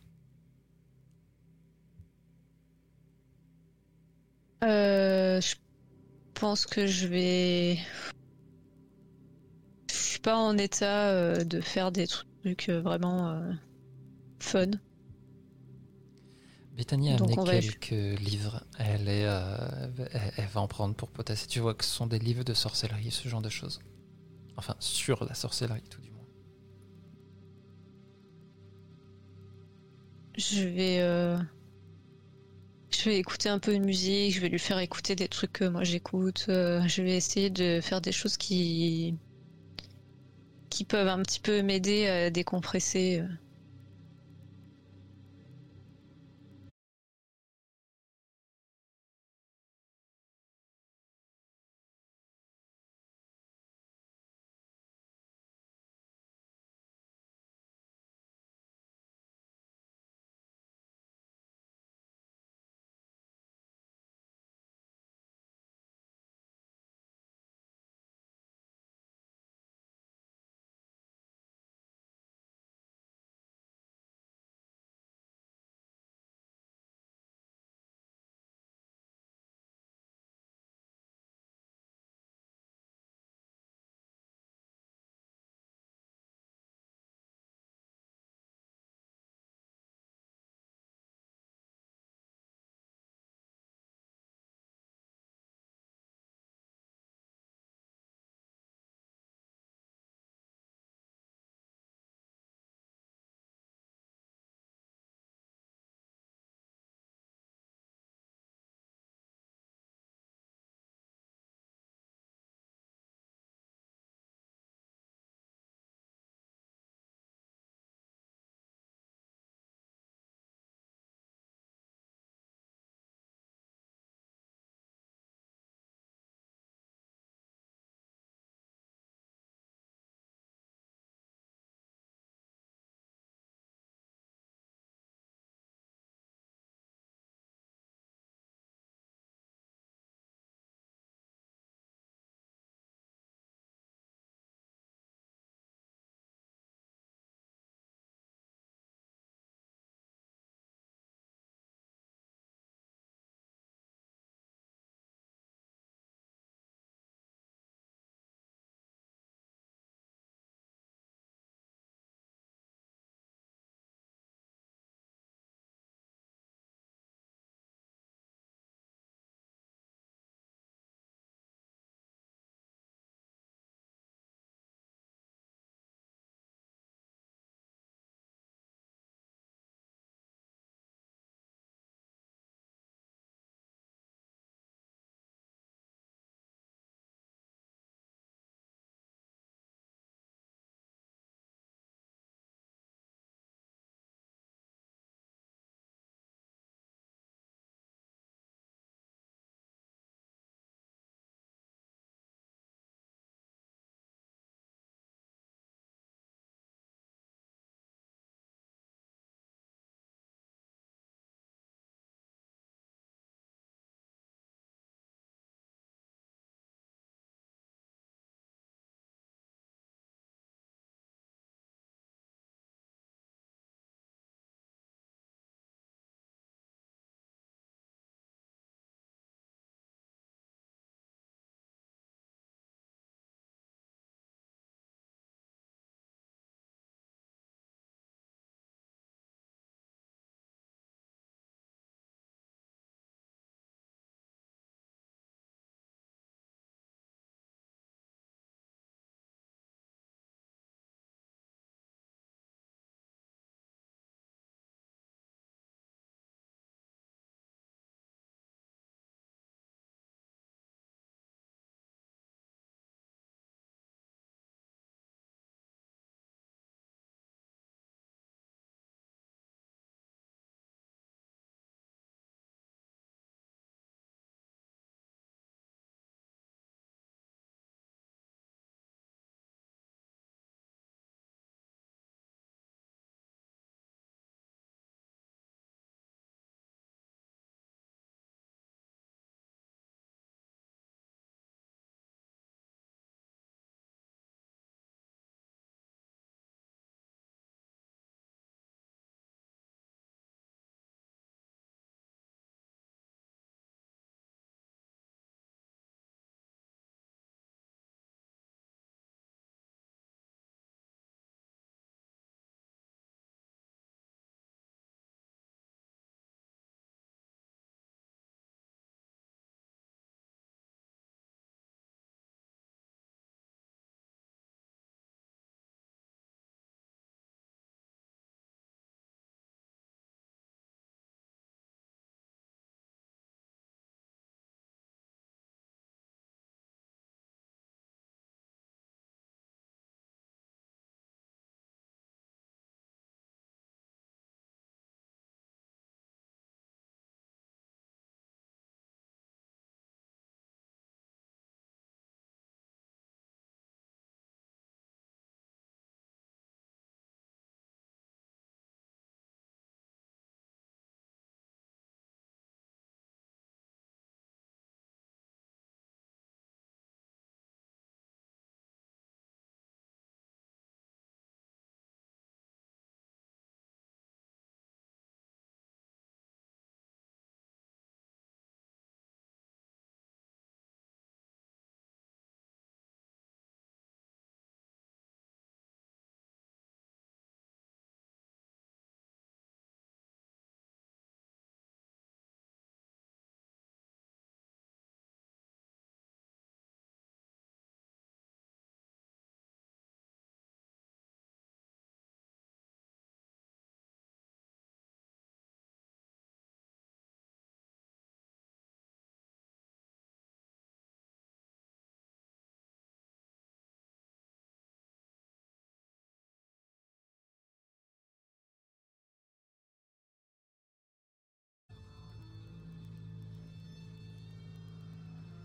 Euh, je pense que je vais. Je suis pas en état euh, de faire des trucs vraiment euh, fun. Bethany a amené quelques livres. Elle, est, elle, elle va en prendre pour potasser. Tu vois que ce sont des livres de sorcellerie, ce genre de choses. Enfin, sur la sorcellerie, tout du Je vais. euh, Je vais écouter un peu de musique, je vais lui faire écouter des trucs que moi j'écoute. euh, Je vais essayer de faire des choses qui. qui peuvent un petit peu m'aider à décompresser. euh.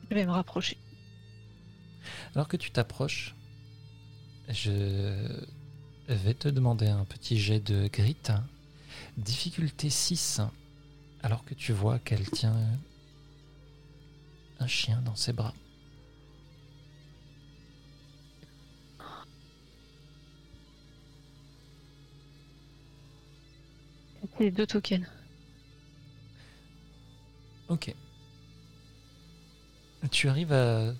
Je vais me rapprocher. Alors que tu t'approches, je vais te demander un petit jet de grit. Difficulté 6. Alors que tu vois qu'elle tient un chien dans ses bras. C'est deux tokens. Ok. Tu arrives à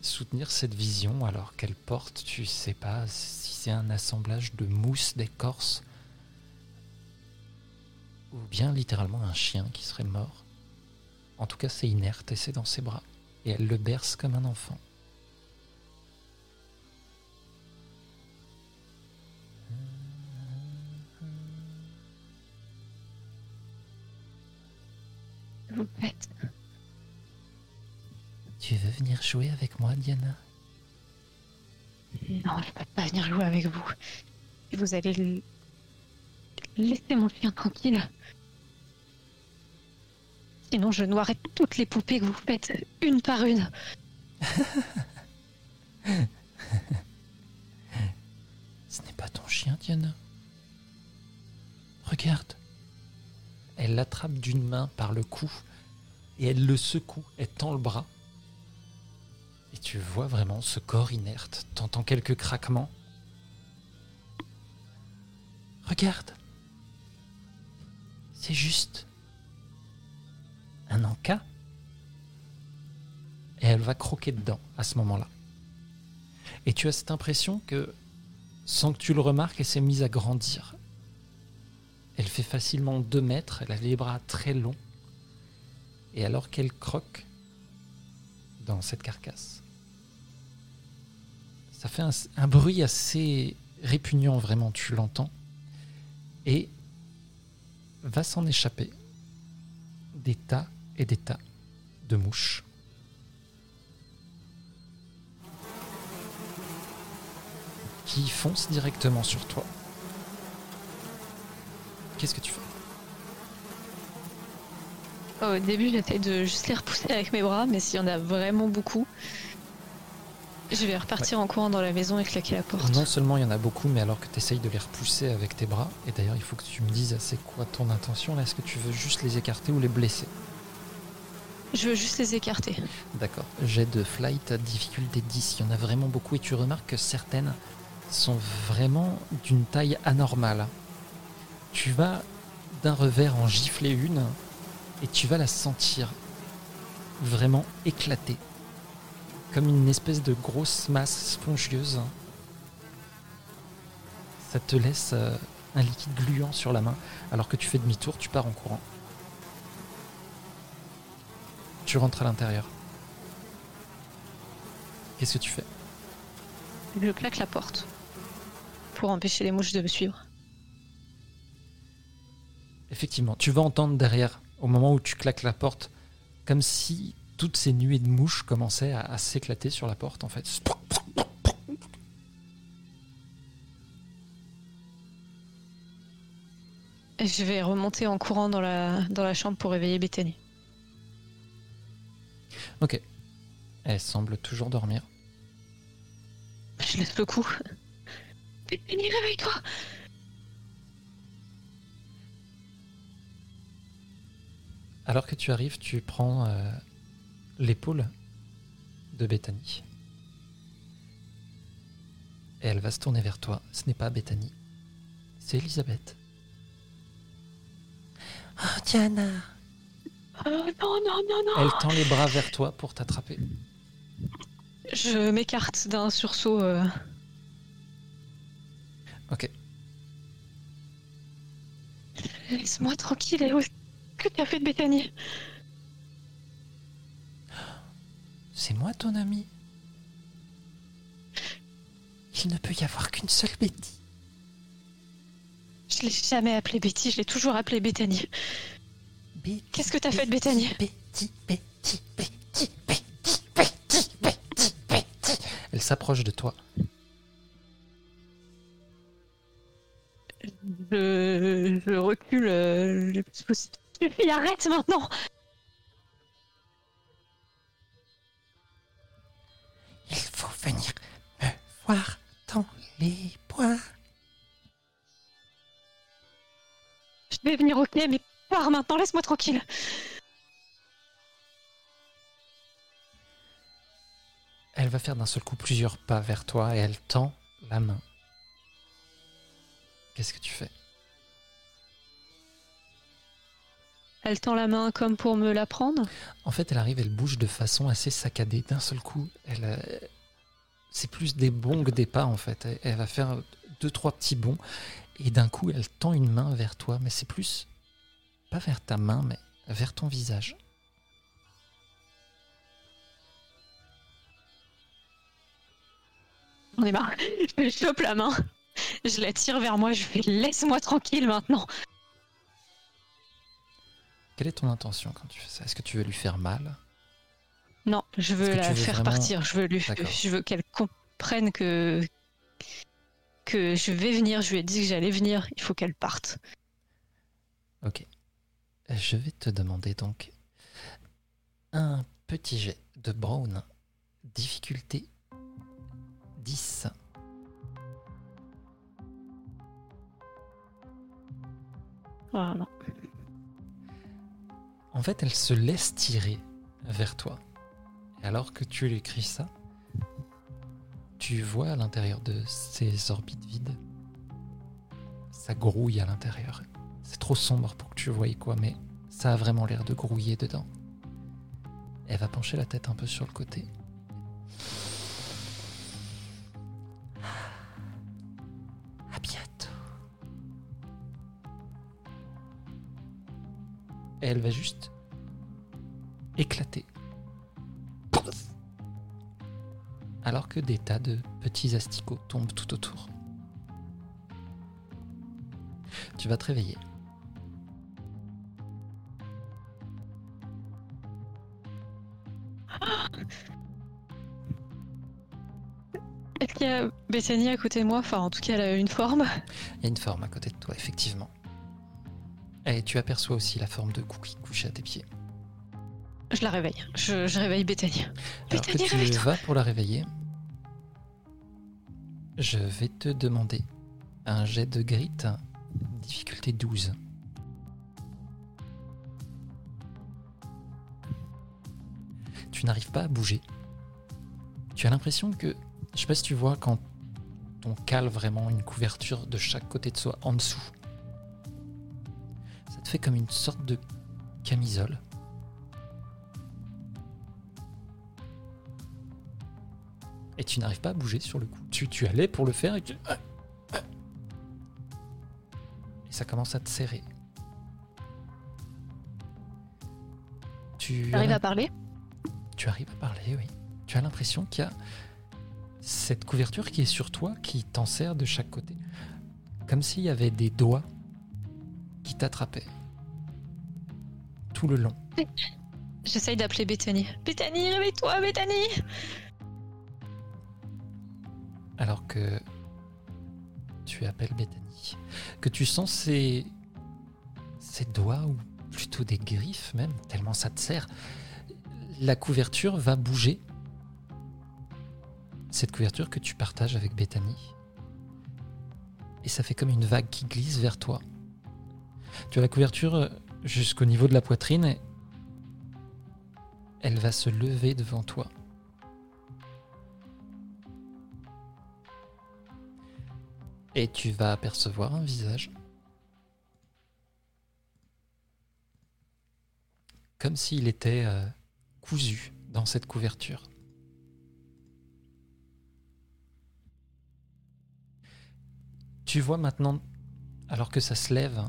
soutenir cette vision alors qu'elle porte, tu sais pas si c'est un assemblage de mousse d'écorce ou bien littéralement un chien qui serait mort. En tout cas, c'est inerte et c'est dans ses bras. Et elle le berce comme un enfant. Vous faites. Tu veux venir jouer avec moi, Diana? Non, je peux pas venir jouer avec vous. Vous allez laisser mon chien tranquille. Sinon, je noirais toutes les poupées que vous faites, une par une. Ce n'est pas ton chien, Diana. Regarde. Elle l'attrape d'une main par le cou et elle le secoue, elle tend le bras. Tu vois vraiment ce corps inerte? T'entends quelques craquements? Regarde. C'est juste un encas. Et elle va croquer dedans à ce moment-là. Et tu as cette impression que, sans que tu le remarques, elle s'est mise à grandir. Elle fait facilement 2 mètres, elle a les bras très longs. Et alors qu'elle croque dans cette carcasse, ça fait un, bruit assez répugnant, vraiment, tu l'entends. Et va s'en échapper des tas et des tas de mouches. qui foncent directement sur toi. Qu'est-ce que tu fais? Au début, j'essaie de juste les repousser avec mes bras, mais s'il y en a vraiment beaucoup, je vais repartir en courant dans la maison et claquer la porte. Non seulement il y en a beaucoup, mais alors que tu essayes de les repousser avec tes bras, et d'ailleurs il faut que tu me dises c'est quoi ton intention là, est-ce que tu veux juste les écarter ou les blesser? Je veux juste les écarter. D'accord. Jet de flight à difficulté 10, il y en a vraiment beaucoup et tu remarques que certaines sont vraiment d'une taille anormale. Tu vas d'un revers en gifler une et tu vas la sentir vraiment éclater. Comme une espèce de grosse masse spongieuse. Ça te laisse euh, un liquide gluant sur la main alors que tu fais demi-tour, tu pars en courant. Tu rentres à l'intérieur. Qu'est-ce que tu fais? Je claque la porte pour empêcher les mouches de me suivre. Effectivement, tu vas entendre derrière, au moment où tu claques la porte, comme si toutes ces nuées de mouches commençaient à, à s'éclater sur la porte en fait. Je vais remonter en courant dans la, dans la chambre pour réveiller Bethany. Ok. Elle semble toujours dormir. Je laisse le coup. Bethany, réveille-toi Alors que tu arrives, tu prends euh, l'épaule de Bethany. Et elle va se tourner vers toi. Ce n'est pas Bethany, c'est Elisabeth. Oh, Diana Oh non, non, non, non Elle tend les bras vers toi pour t'attraper. Je m'écarte d'un sursaut. euh, Ok. Laisse-moi tranquille. Et où? Est-ce que tu as fait de Bethany? C'est moi ton ami. Il ne peut y avoir qu'une seule Betty. Je l'ai jamais appelée Betty, je l'ai toujours appelée Bethany. Betty, Qu'est-ce que t'as fait de Bethany Betty, Betty, Betty, Betty, Betty, Betty, Betty. Elle s'approche de toi. Je, je recule euh, le plus possible. Suffit, arrête maintenant Il faut venir me voir dans les bois. Je vais venir, au ok, mais pars maintenant, laisse-moi tranquille. Elle va faire d'un seul coup plusieurs pas vers toi et elle tend la main. Qu'est-ce que tu fais? Elle tend la main comme pour me la prendre. En fait, elle arrive, elle bouge de façon assez saccadée. D'un seul coup, elle, c'est plus des bonds que des pas en fait. Elle, elle va faire deux trois petits bonds et d'un coup, elle tend une main vers toi, mais c'est plus pas vers ta main, mais vers ton visage. J'en ai marre. Je chope la main. Je la tire vers moi. Je fais laisse-moi tranquille maintenant. Quelle est ton intention quand tu fais ça? Est-ce que tu veux lui faire mal? Non, je veux la veux faire vraiment- partir. Je veux lui, D'accord. je veux qu'elle comprenne que que je vais venir. Je lui ai dit que j'allais venir. Il faut qu'elle parte. Ok. Je vais te demander donc un petit jet de Brown. Difficulté 10. Ah, non. En fait, elle se laisse tirer vers toi. Et alors que tu lui écris ça, tu vois à l'intérieur de ces orbites vides, ça grouille à l'intérieur. C'est trop sombre pour que tu voyes quoi, mais ça a vraiment l'air de grouiller dedans. Elle va pencher la tête un peu sur le côté. Et elle va juste éclater. Alors que des tas de petits asticots tombent tout autour. Tu vas te réveiller. Est-ce qu'il y a Bethany à côté de moi? Enfin, en tout cas, elle a une forme. Il y a une forme à côté de toi, effectivement. Et tu aperçois aussi la forme de Cookie couchée à tes pieds. Je la réveille. Je, je réveille Bethany. Alors que Bethany, tu réveille-toi. vas pour la réveiller, je vais te demander un jet de grit, difficulté 12. Tu n'arrives pas à bouger. Tu as l'impression que, je sais pas si tu vois quand on cale vraiment une couverture de chaque côté de soi en dessous. Te fait comme une sorte de camisole. Et tu n'arrives pas à bouger sur le coup. Tu, tu allais pour le faire et tu... Et ça commence à te serrer. Tu, l'im- à parler? Tu arrives à parler, oui. Tu as l'impression qu'il y a cette couverture qui est sur toi, qui t'en sert de chaque côté. Comme s'il y avait des doigts qui t'attrapaient. Tout le long. J'essaye d'appeler Bethany. Bethany, réveille-toi, Bethany alors que tu appelles Bethany, que tu sens ses, ses doigts, ou plutôt des griffes même, tellement ça te serre, la couverture va bouger. Cette couverture que tu partages avec Bethany. Et ça fait comme une vague qui glisse vers toi. Tu as la couverture euh, jusqu'au niveau de la poitrine et elle va se lever devant toi. Et tu vas apercevoir un visage. Comme s'il était euh, cousu dans cette couverture. Tu vois maintenant, alors que ça se lève,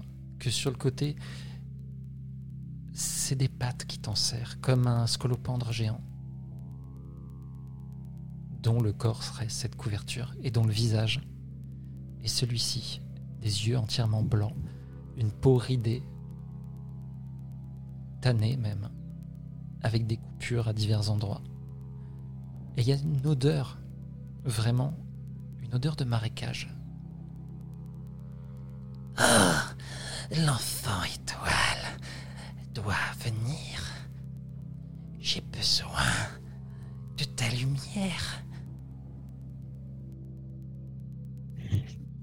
sur le côté, c'est des pattes qui t'en serrent, comme un scolopendre géant, dont le corps serait cette couverture, et dont le visage et celui-ci, des yeux entièrement blancs, une peau ridée, tannée même, avec des coupures à divers endroits. Et il y a une odeur, vraiment, une odeur de marécage. Ah, l'enfant étoile doit venir. J'ai besoin de ta lumière.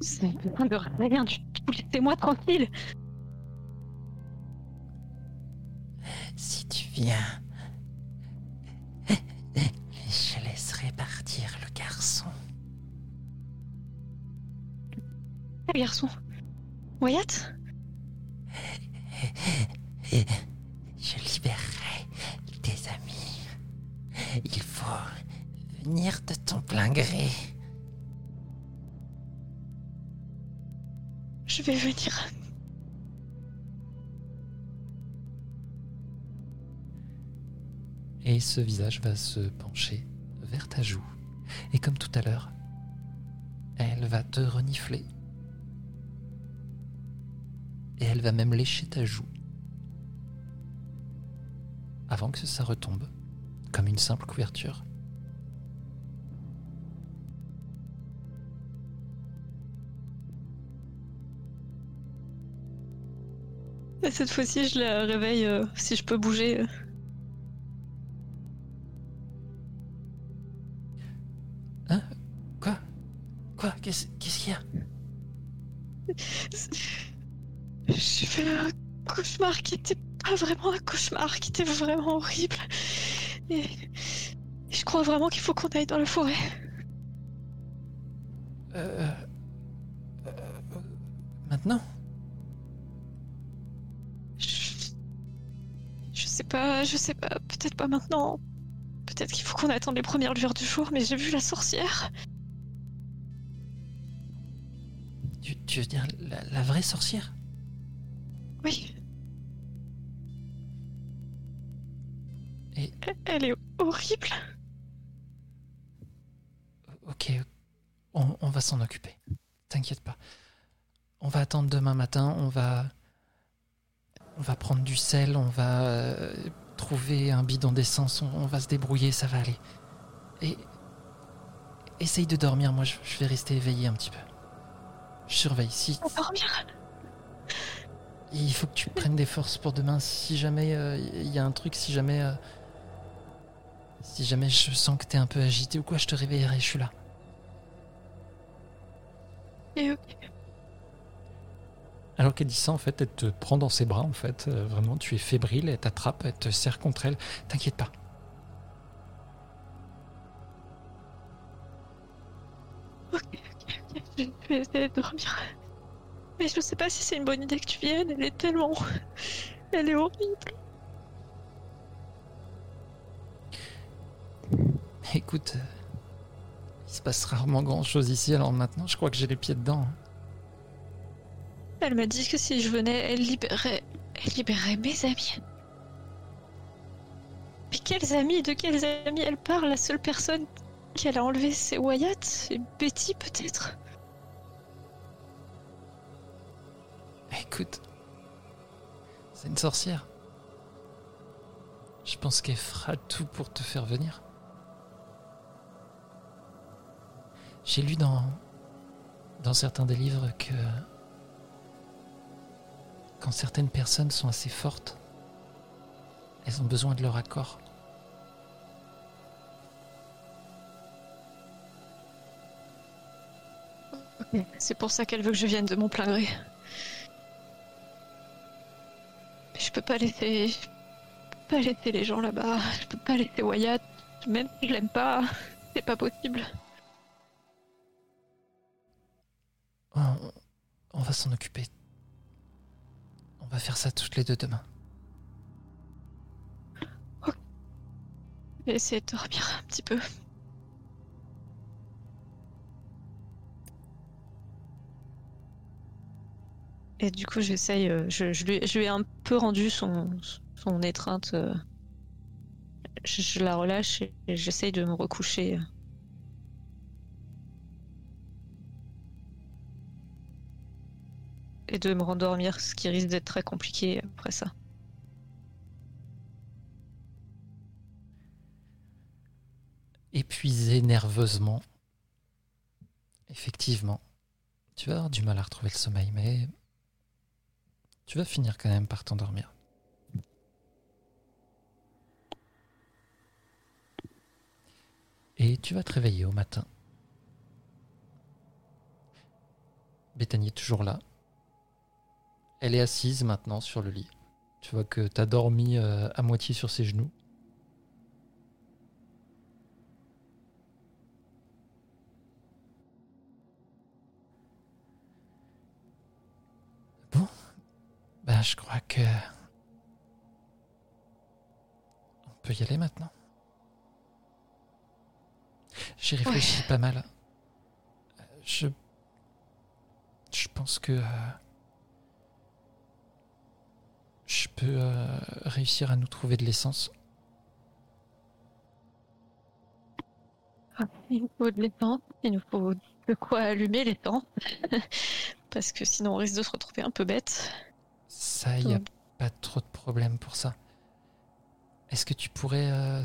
C'est besoin de rien du tout. Laissez-moi tranquille. Si tu viens, je laisserai partir le garçon. Quel garçon Wyatt? Je libérerai tes amis. Il faut venir de ton plein gré. Je vais venir. Et ce visage va se pencher vers ta joue. Et comme tout à l'heure, elle va te renifler. Et elle va même lécher ta joue. Avant que ça retombe, comme une simple couverture. Et cette fois-ci, je la réveille euh, si je peux bouger. euh. Quoi? Quoi? Qu'est-ce qu'est-ce qu'il y a? J'ai fait un cauchemar qui était pas vraiment un cauchemar, qui était vraiment horrible. Et je crois vraiment qu'il faut qu'on aille dans la forêt. Euh, euh, Maintenant? Je... je sais pas, je sais pas, peut-être pas maintenant. Peut-être qu'il faut qu'on attende les premières lueurs du jour, mais j'ai vu la sorcière. tu, tu veux dire la, la vraie sorcière? Oui. Et- Elle est horrible. Ok, on, on va s'en occuper. T'inquiète pas. On va attendre demain matin, on va. On va prendre du sel, on va euh, trouver un bidon d'essence, on, on va se débrouiller, ça va aller. Et. Essaye de dormir, moi je, je vais rester éveillé un petit peu. Je surveille. Si, dormir. Il faut que tu prennes des forces pour demain. Si jamais euh, il y a un truc, si jamais. euh, si jamais je sens que t'es un peu agité ou quoi, je te réveillerai, je suis là. Et Alors qu'elle dit ça, en fait, elle te prend dans ses bras, en fait. Euh, vraiment, tu es fébrile, elle t'attrape, elle te serre contre elle. T'inquiète pas. je vais essayer de dormir. Mais je sais pas si c'est une bonne idée que tu viennes. Elle est tellement. Elle est horrible. Écoute, euh, il se passe rarement grand chose ici, alors maintenant, je crois que j'ai les pieds dedans. Elle m'a dit que si je venais, elle libérerait. Elle libérerait mes amis. Mais quels amis De quels amis elle parle La seule personne qu'elle a enlevée, c'est Wyatt? Et Betty, peut-être? Écoute, c'est une sorcière. Je pense qu'elle fera tout pour te faire venir. J'ai lu dans, certains des livres que quand certaines personnes sont assez fortes, elles ont besoin de leur accord. C'est pour ça qu'elle veut que je vienne de mon plein gré. Je peux pas laisser. Je peux pas laisser les gens là-bas. Je peux pas laisser Wyatt. Même si je l'aime pas, c'est pas possible. On, on va s'en occuper. On va faire ça toutes les deux demain. Je vais essayer de dormir un petit peu. Et du coup, j'essaye. euh, Je, je lui, je lui ai un peu rendu son, son étreinte. euh, Je, je la relâche et j'essaye de me recoucher. Et de me rendormir, ce qui risque d'être très compliqué après ça. épuisé nerveusement. Effectivement, tu vas avoir du mal à retrouver le sommeil, mais tu vas finir quand même par t'endormir. Et tu vas te réveiller au matin. Bethany est toujours là. Elle est assise maintenant sur le lit. Tu vois que tu as dormi euh, à moitié sur ses genoux. Bon, ben je crois que on peut y aller maintenant. J'y réfléchis pas mal. Je je pense que euh, je peux euh, réussir à nous trouver de l'essence. Ah, Il nous faut de l'étang, il nous faut de quoi allumer l'étang. Parce que sinon on risque de se retrouver un peu bête. Ça, il n'y a pas trop de problème pour ça. Est-ce que tu pourrais euh,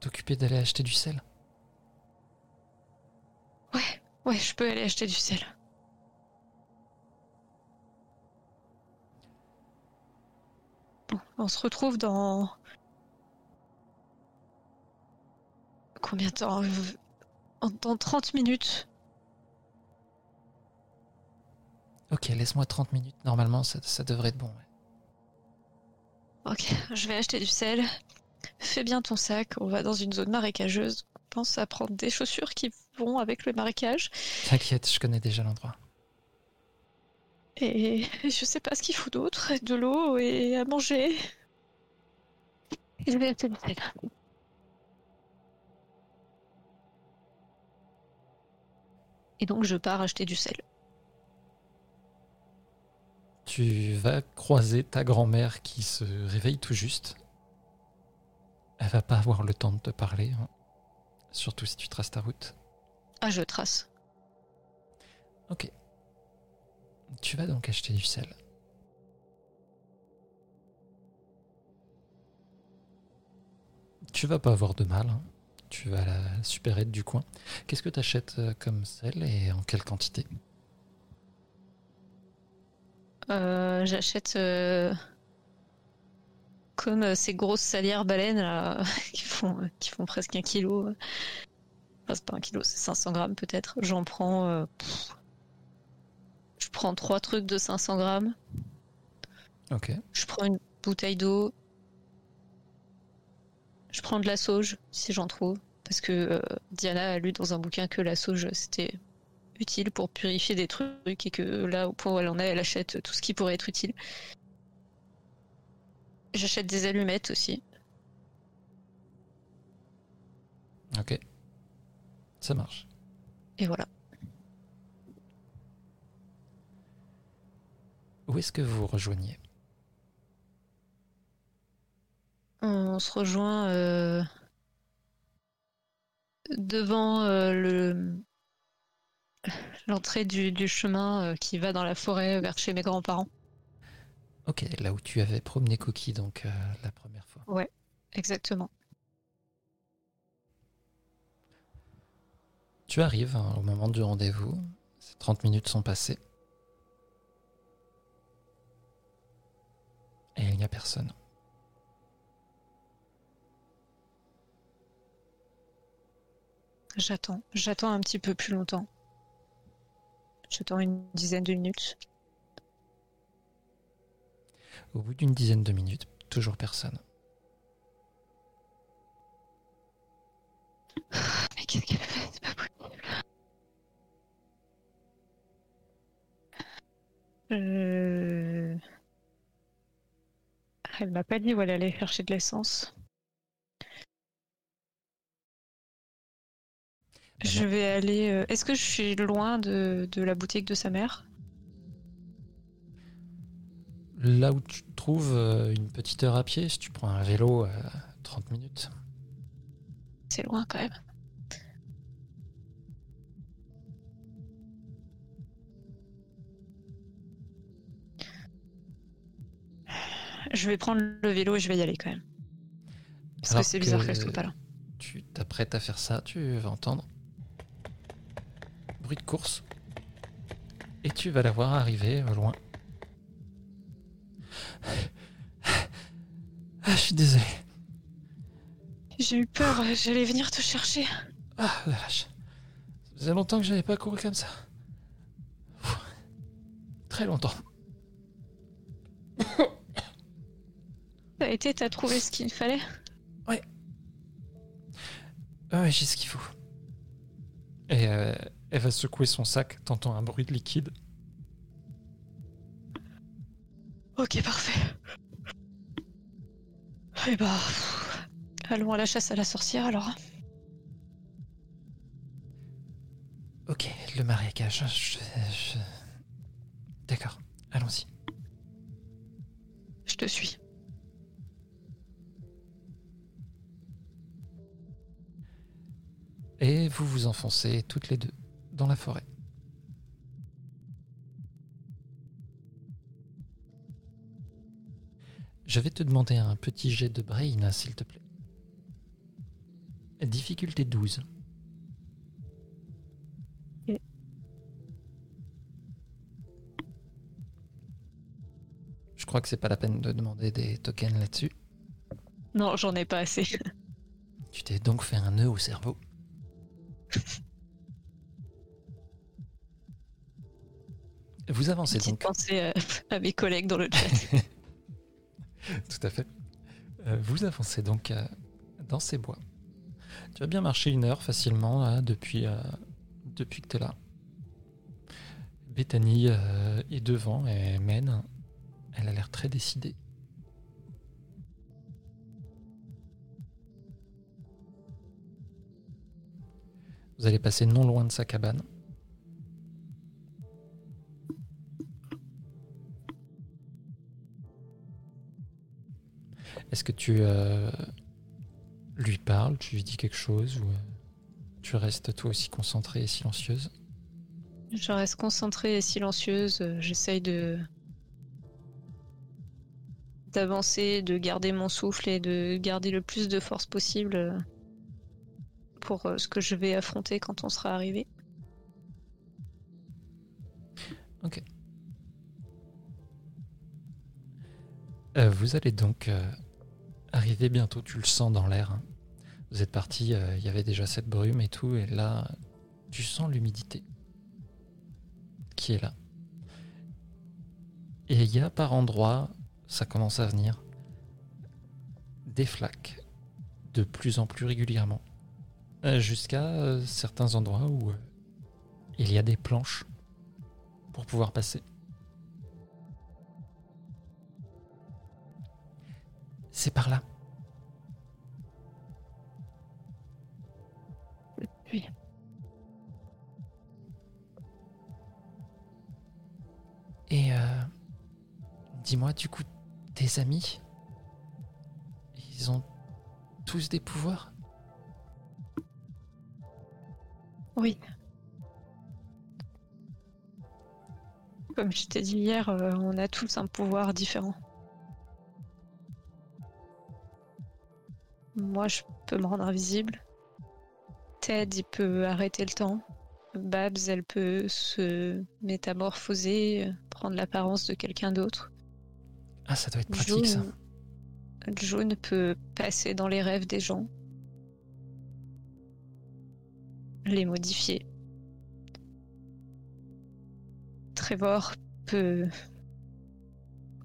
t'occuper d'aller acheter du sel? Ouais, ouais, je peux aller acheter du sel. Bon, on se retrouve dans. Combien de temps? Euh, Dans 30 minutes. Ok, laisse-moi 30 minutes. Normalement, ça, ça devrait être bon. ouais. Ok, je vais acheter du sel. Fais bien ton sac, on va dans une zone marécageuse. Pense à prendre des chaussures qui vont avec le marécage. T'inquiète, je connais déjà l'endroit. Et je sais pas ce qu'il faut d'autre. De l'eau et à manger. Je vais acheter du sel. Et donc je pars acheter du sel. Tu vas croiser ta grand-mère qui se réveille tout juste. Elle va pas avoir le temps de te parler, hein. surtout si tu traces ta route. Ah, je trace. Ok. Tu vas donc acheter du sel. Tu vas pas avoir de mal. hein. Tu vas à la supérette du coin. Qu'est-ce que tu achètes comme sel et en quelle quantité? Euh, J'achète euh, comme ces grosses salières baleines là, qui, font, qui font presque un kilo. Enfin, c'est pas un kilo, c'est 500 grammes peut-être. J'en prends. euh, pff, je prends trois trucs de 500 grammes. Ok. Je prends une bouteille d'eau. Je prends de la sauge si j'en trouve. Parce que Diana a lu dans un bouquin que la sauge c'était utile pour purifier des trucs et que là au point où elle en est, elle achète tout ce qui pourrait être utile. J'achète des allumettes aussi. Ok. Ça marche. Et voilà. Où est-ce que vous vous rejoignez? On se rejoint euh, devant euh, le l'entrée du, du chemin euh, qui va dans la forêt vers chez mes grands-parents. Ok, là où tu avais promené Coquille donc euh, la première fois. Exactement. Tu arrives hein, au moment du rendez-vous. Ces 30 minutes sont passées. Et il n'y a personne. J'attends. J'attends un petit peu plus longtemps. J'attends une dizaine de minutes. Au bout d'une dizaine de minutes, toujours personne. Mais qu'est-ce qu'elle fait C'est pas possible. Euh... Elle m'a pas dit où elle allait chercher de l'essence. Je vais aller. euh, Est-ce que je suis loin de, de la boutique de sa mère? Là où tu te trouves euh, une petite heure à pied, si tu prends un vélo, euh, 30 minutes. C'est loin quand même. Je vais prendre le vélo et je vais y aller quand même. Parce Alors que c'est bizarre que- qu'elle soit pas là. Tu t'apprêtes à faire ça, tu vas entendre bruit de course. Et tu vas la voir arriver au loin. Ah, je suis désolé. J'ai eu peur, j'allais venir te chercher. Ah, la vache. Ça faisait longtemps que j'avais pas couru comme ça. très longtemps. Ça a été, t'as trouvé ce qu'il fallait? Ah ouais, j'ai ce qu'il faut. Et euh, elle va secouer son sac, t'entends un bruit de liquide. Ok, parfait. Eh bah, allons à la chasse à la sorcière alors. Ok, le marécage. je- je- D'accord, allons-y. Je te suis. Et vous vous enfoncez toutes les deux dans la forêt. Je vais te demander un petit jet de brain, s'il te plaît. Difficulté 12. Ok. Je crois que c'est pas la peine de demander des tokens là-dessus. Non, j'en ai pas assez. Tu t'es donc fait un nœud au cerveau. Vous avancez Petite donc. pensée euh, à mes collègues dans le chat. Tout à fait. Euh, vous avancez donc euh, dans ces bois. Tu as bien marché une heure facilement là, depuis, euh, depuis que tu es là. Bethany euh, est devant et mène. Elle a l'air très décidée. Vous allez passer non loin de sa cabane. Est-ce que tu euh, lui parles, tu lui dis quelque chose ou euh, tu restes toi aussi concentrée et silencieuse? Je reste concentrée et silencieuse. euh, J'essaye de d'avancer, de garder mon souffle et de garder le plus de force possible pour ce que je vais affronter quand on sera arrivé. Euh, Vous allez donc euh, arriver bientôt, tu le sens dans l'air. hein. Vous êtes parti, euh, il y avait déjà cette brume et tout, et là, tu sens l'humidité qui est là. Et il y a par endroits, ça commence à venir, des flaques de plus en plus régulièrement, Euh, jusqu'à euh, certains endroits où il y a des planches pour pouvoir passer. C'est par là. Oui. Et euh, dis-moi, du coup, tes amis, ils ont tous des pouvoirs? Oui. Comme je t'ai dit hier, euh, on a tous un pouvoir différent. Moi, je peux me rendre invisible. Ted, il peut arrêter le temps. Babs, elle peut se métamorphoser, prendre l'apparence de quelqu'un d'autre. Ah, ça doit être pratique ça. June, June peut passer dans les rêves des gens. Les modifier. Trevor peut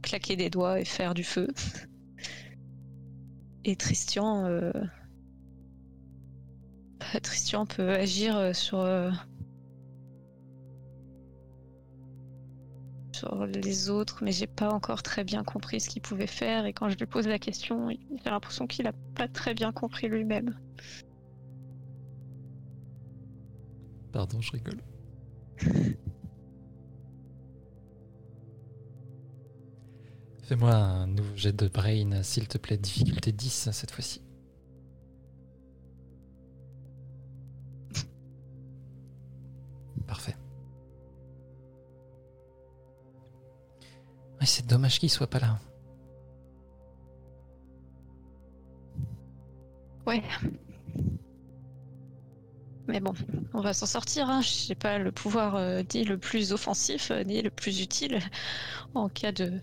claquer des doigts et faire du feu. Et Christian, euh, Christian peut agir euh, sur euh, sur les autres, mais j'ai pas encore très bien compris ce qu'il pouvait faire. Et quand je lui pose la question, j'ai l'impression qu'il a pas très bien compris lui-même. Pardon, je rigole. Fais-moi un nouveau jet de brain, s'il te plaît. Difficulté 10 cette fois-ci. Parfait. C'est dommage qu'il soit pas là. Ouais. Mais bon, on va s'en sortir. Hein. J'ai pas le pouvoir euh, ni le plus offensif euh, ni le plus utile en cas de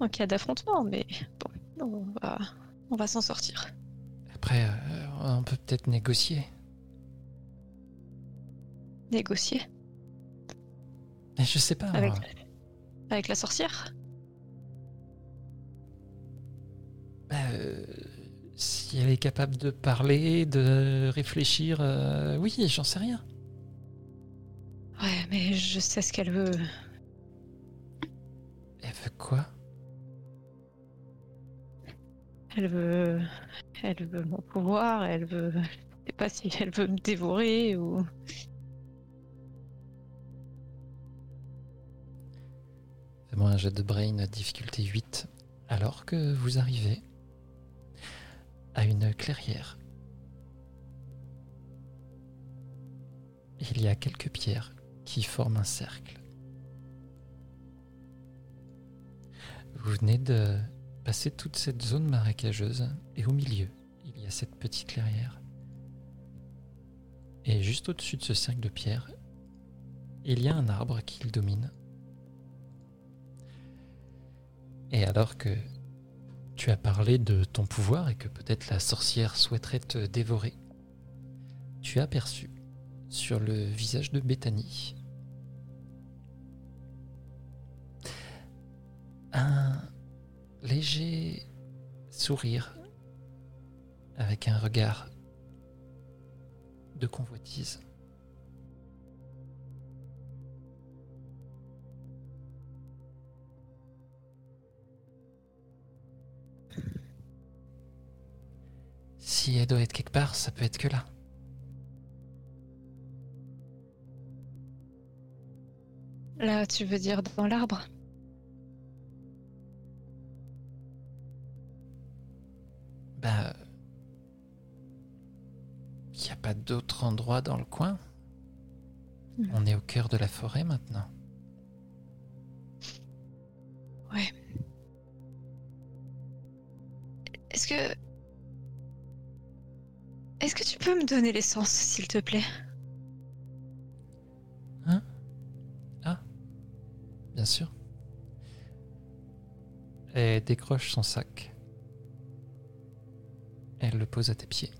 en cas d'affrontement, mais bon, on va on va s'en sortir. Après, euh, on peut peut-être négocier. Négocier Mais je sais pas. Avec la sorcière? Bah, euh, si elle est capable de parler, de réfléchir, euh, oui, j'en sais rien. Ouais, mais je sais ce qu'elle veut. Elle veut quoi? Elle veut. Elle veut mon pouvoir, elle veut. Je sais pas si elle veut me dévorer ou. Fais-moi un jet de brain difficulté 8. Alors que vous arrivez à une clairière. Il y a quelques pierres qui forment un cercle. Vous venez de passer toute cette zone marécageuse et au milieu, il y a cette petite clairière. Et juste au-dessus de ce cercle de pierres, il y a un arbre qui le domine. Et alors que tu as parlé de ton pouvoir et que peut-être la sorcière souhaiterait te dévorer, tu as aperçu sur le visage de Bethany un léger sourire avec un regard de convoitise. Si elle doit être quelque part, ça peut être que là. Là, tu veux dire dans l'arbre? Bah. Il n'y a pas d'autre endroit dans le coin? On est au cœur de la forêt maintenant. Ouais. Est-ce que. Est-ce que tu peux me donner l'essence, s'il te plaît? Bien sûr. Elle décroche son sac. Elle le pose à tes pieds.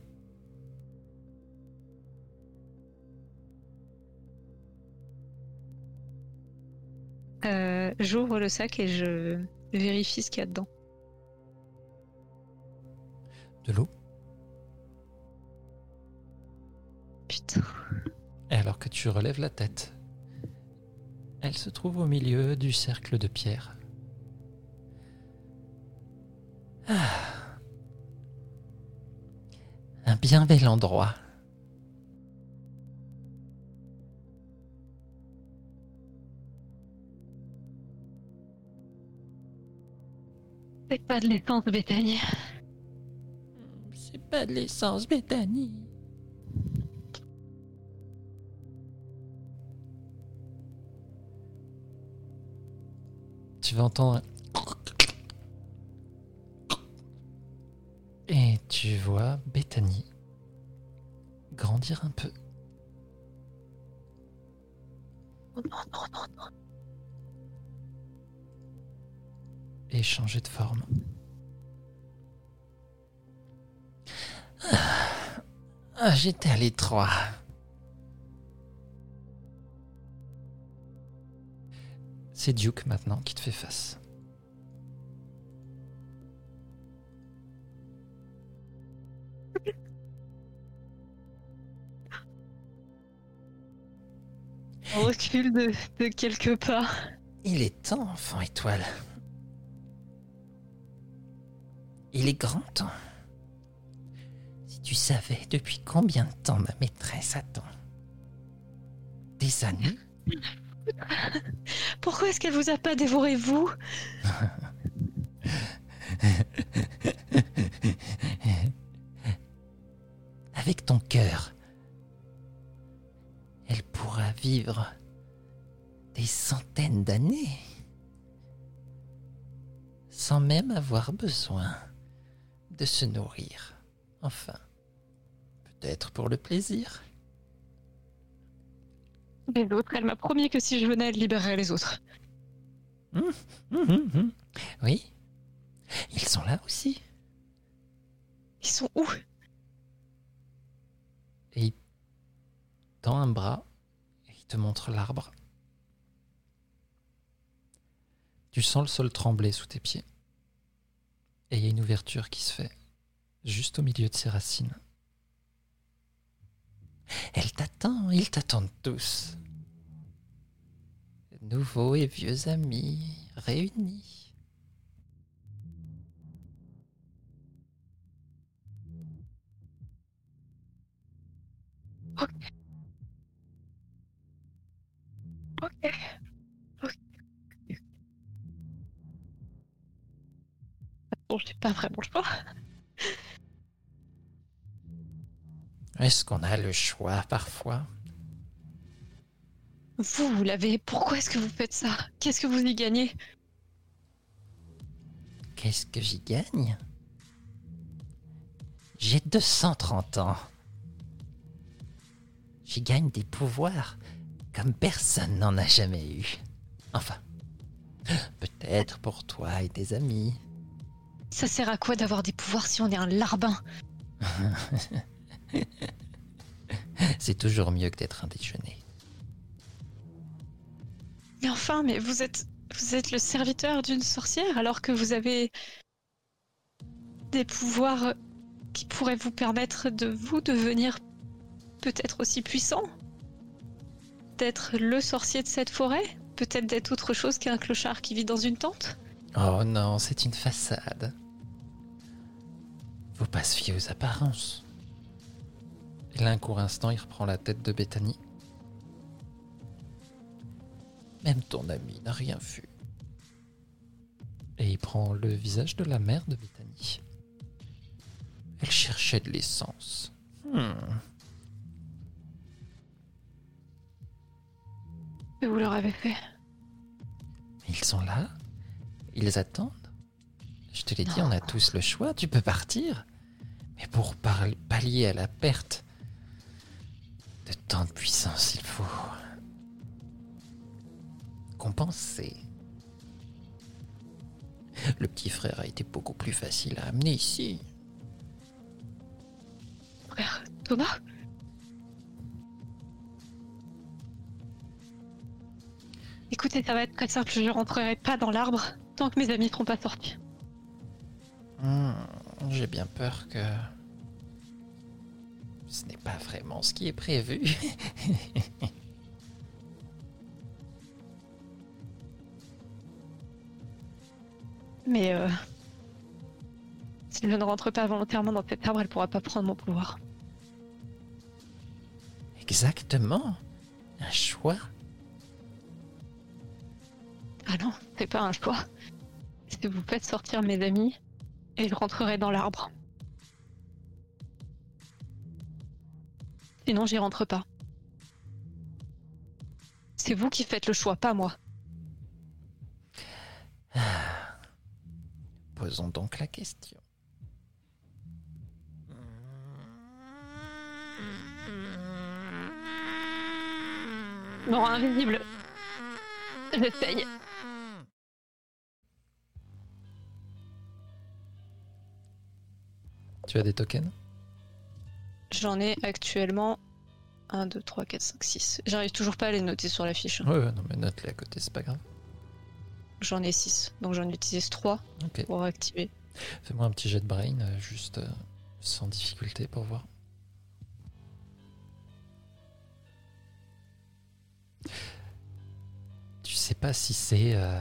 Euh, J'ouvre le sac et je vérifie ce qu'il y a dedans. De l'eau. Putain. Et alors que tu relèves la tête, elle se trouve au milieu du cercle de pierre. Ah. Un bien bel endroit. C'est pas de l'essence, Bethany. C'est pas de l'essence, Bethany. Tu vas entendre. Et tu vois Bethany grandir un peu. Et changer de forme. Ah, Ah, j'étais à l'étroit. C'est Duke maintenant qui te fait face. On recule de, de quelques pas. Il est temps, enfant étoile. Il est grand temps. Si tu savais depuis combien de temps ma maîtresse attend. Des années Pourquoi est-ce qu'elle vous a pas dévoré, vous? Avec ton cœur, elle pourra vivre des centaines d'années sans même avoir besoin de se nourrir. Enfin, peut-être pour le plaisir. Les autres, elle m'a promis que si je venais, elle libérerait les autres. Hum, hum, hum. Oui, ils sont là aussi. Ils sont où Et il tend un bras il te montre l'arbre. Tu sens le sol trembler sous tes pieds. Et il y a une ouverture qui se fait juste au milieu de ses racines. Elle t'attend, ils t'attendent tous. Nouveaux et vieux amis réunis. Ok. Ok. Bon, j'ai pas vraiment le choix. Est-ce qu'on a le choix parfois? Vous, vous l'avez. Pourquoi est-ce que vous faites ça? Qu'est-ce que vous y gagnez? Qu'est-ce que j'y gagne? J'ai 230 ans. J'y gagne des pouvoirs comme personne n'en a jamais eu. Enfin, peut-être pour toi et tes amis. Ça sert à quoi d'avoir des pouvoirs si on est un larbin? C'est toujours mieux que d'être un déjeuner. Mais enfin, mais vous êtes. Vous êtes le serviteur d'une sorcière alors que vous avez des pouvoirs qui pourraient vous permettre de vous devenir peut-être aussi puissant? D'être le sorcier de cette forêt? Peut-être d'être autre chose qu'un clochard qui vit dans une tente? Oh non, c'est une façade. Faut pas se fier aux apparences. Et là, un court instant, il reprend la tête de Bethany. Même ton ami n'a rien vu. Et il prend le visage de la mère de Bethany. Elle cherchait de l'essence. Hmm. Que vous leur avez fait Ils sont là. Ils attendent. Je te l'ai dit, on a tous le choix. Tu peux partir. Mais pour pallier à la perte de tant de puissance, il faut compenser. Le petit frère a été beaucoup plus facile à amener ici. Frère Thomas? Écoutez, ça va être très simple, je rentrerai pas dans l'arbre tant que mes amis seront pas sortis. Hmm, J'ai bien peur que ce n'est pas vraiment ce qui est prévu. Mais euh, si je ne rentre pas volontairement dans cet arbre, elle pourra pas prendre mon pouvoir. Exactement. Un choix. Ah non, c'est pas un choix. Si vous faites sortir mes amis, et je rentrerai dans l'arbre. Sinon, j'y rentre pas. C'est vous qui faites le choix, pas moi. Posons donc la question. Non, invisible. J'essaye. Tu as des tokens J'en ai actuellement 1, 2, 3, 4, 5, 6. J'arrive toujours pas à les noter sur la fiche. Ouais, ouais, non, mais note-les à côté, c'est pas grave. J'en ai 6. Donc j'en utilise 3 Ok. pour activer. Fais-moi un petit jet de brain, euh, juste euh, sans difficulté pour voir. Tu sais pas si c'est euh,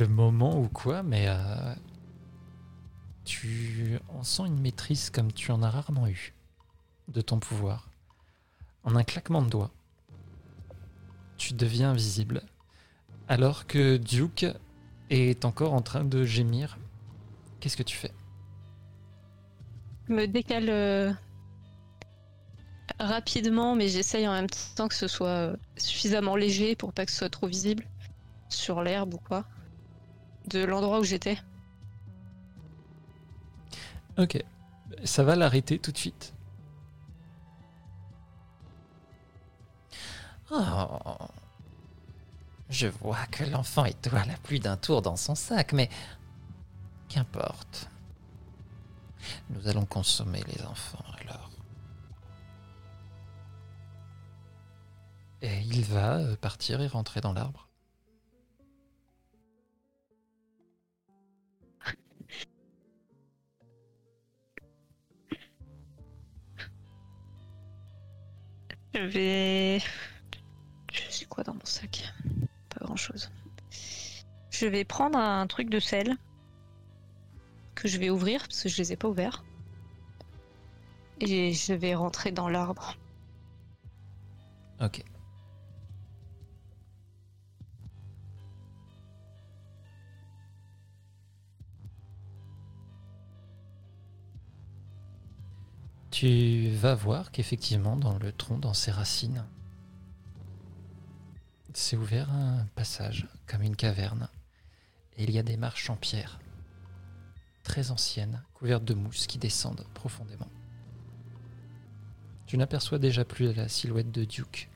le moment ou quoi, mais euh, tu en sens une maîtrise comme tu en as rarement eu de ton pouvoir. En un claquement de doigts, tu deviens invisible, alors que Duke est encore en train de gémir Qu'est-ce que tu fais? Je me décale euh, rapidement, mais j'essaye en même temps que ce soit euh, suffisamment léger pour pas que ce soit trop visible sur l'herbe ou quoi. De l'endroit où j'étais. Ok. Ça va l'arrêter tout de suite. Oh. Je vois que l'enfant étoile a plus d'un tour dans son sac, mais qu'importe. Nous allons consommer les enfants alors. Et il va euh, partir et rentrer dans l'arbre. Je vais. Je sais quoi dans mon sac Pas grand chose. Je vais prendre un truc de sel que je vais ouvrir parce que je les ai pas ouverts. Et je vais rentrer dans l'arbre. Ok. Tu vas voir qu'effectivement, dans le tronc, dans ses racines, c'est ouvert un passage, comme une caverne. Et il y a des marches en pierre, très anciennes, couvertes de mousse qui descendent profondément. Tu n'aperçois déjà plus la silhouette de Duke.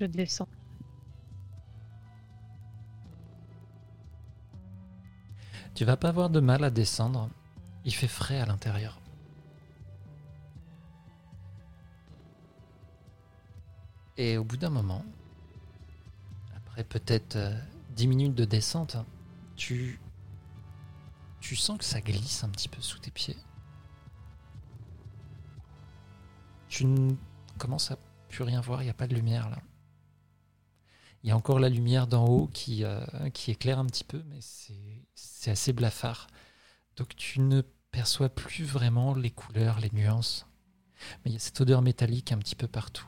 Je descends. Tu vas pas avoir de mal à descendre. Il fait frais à l'intérieur. Et au bout d'un moment, après peut-être euh, 10 minutes de descente, tu, tu sens que ça glisse un petit peu sous tes pieds. Tu ne commences à plus rien voir, il n'y a pas de lumière là. Il y a encore la lumière d'en haut qui, euh, qui éclaire un petit peu, mais c'est assez blafard. Donc tu ne perçois plus vraiment les couleurs, les nuances. Mais il y a cette odeur métallique un petit peu partout.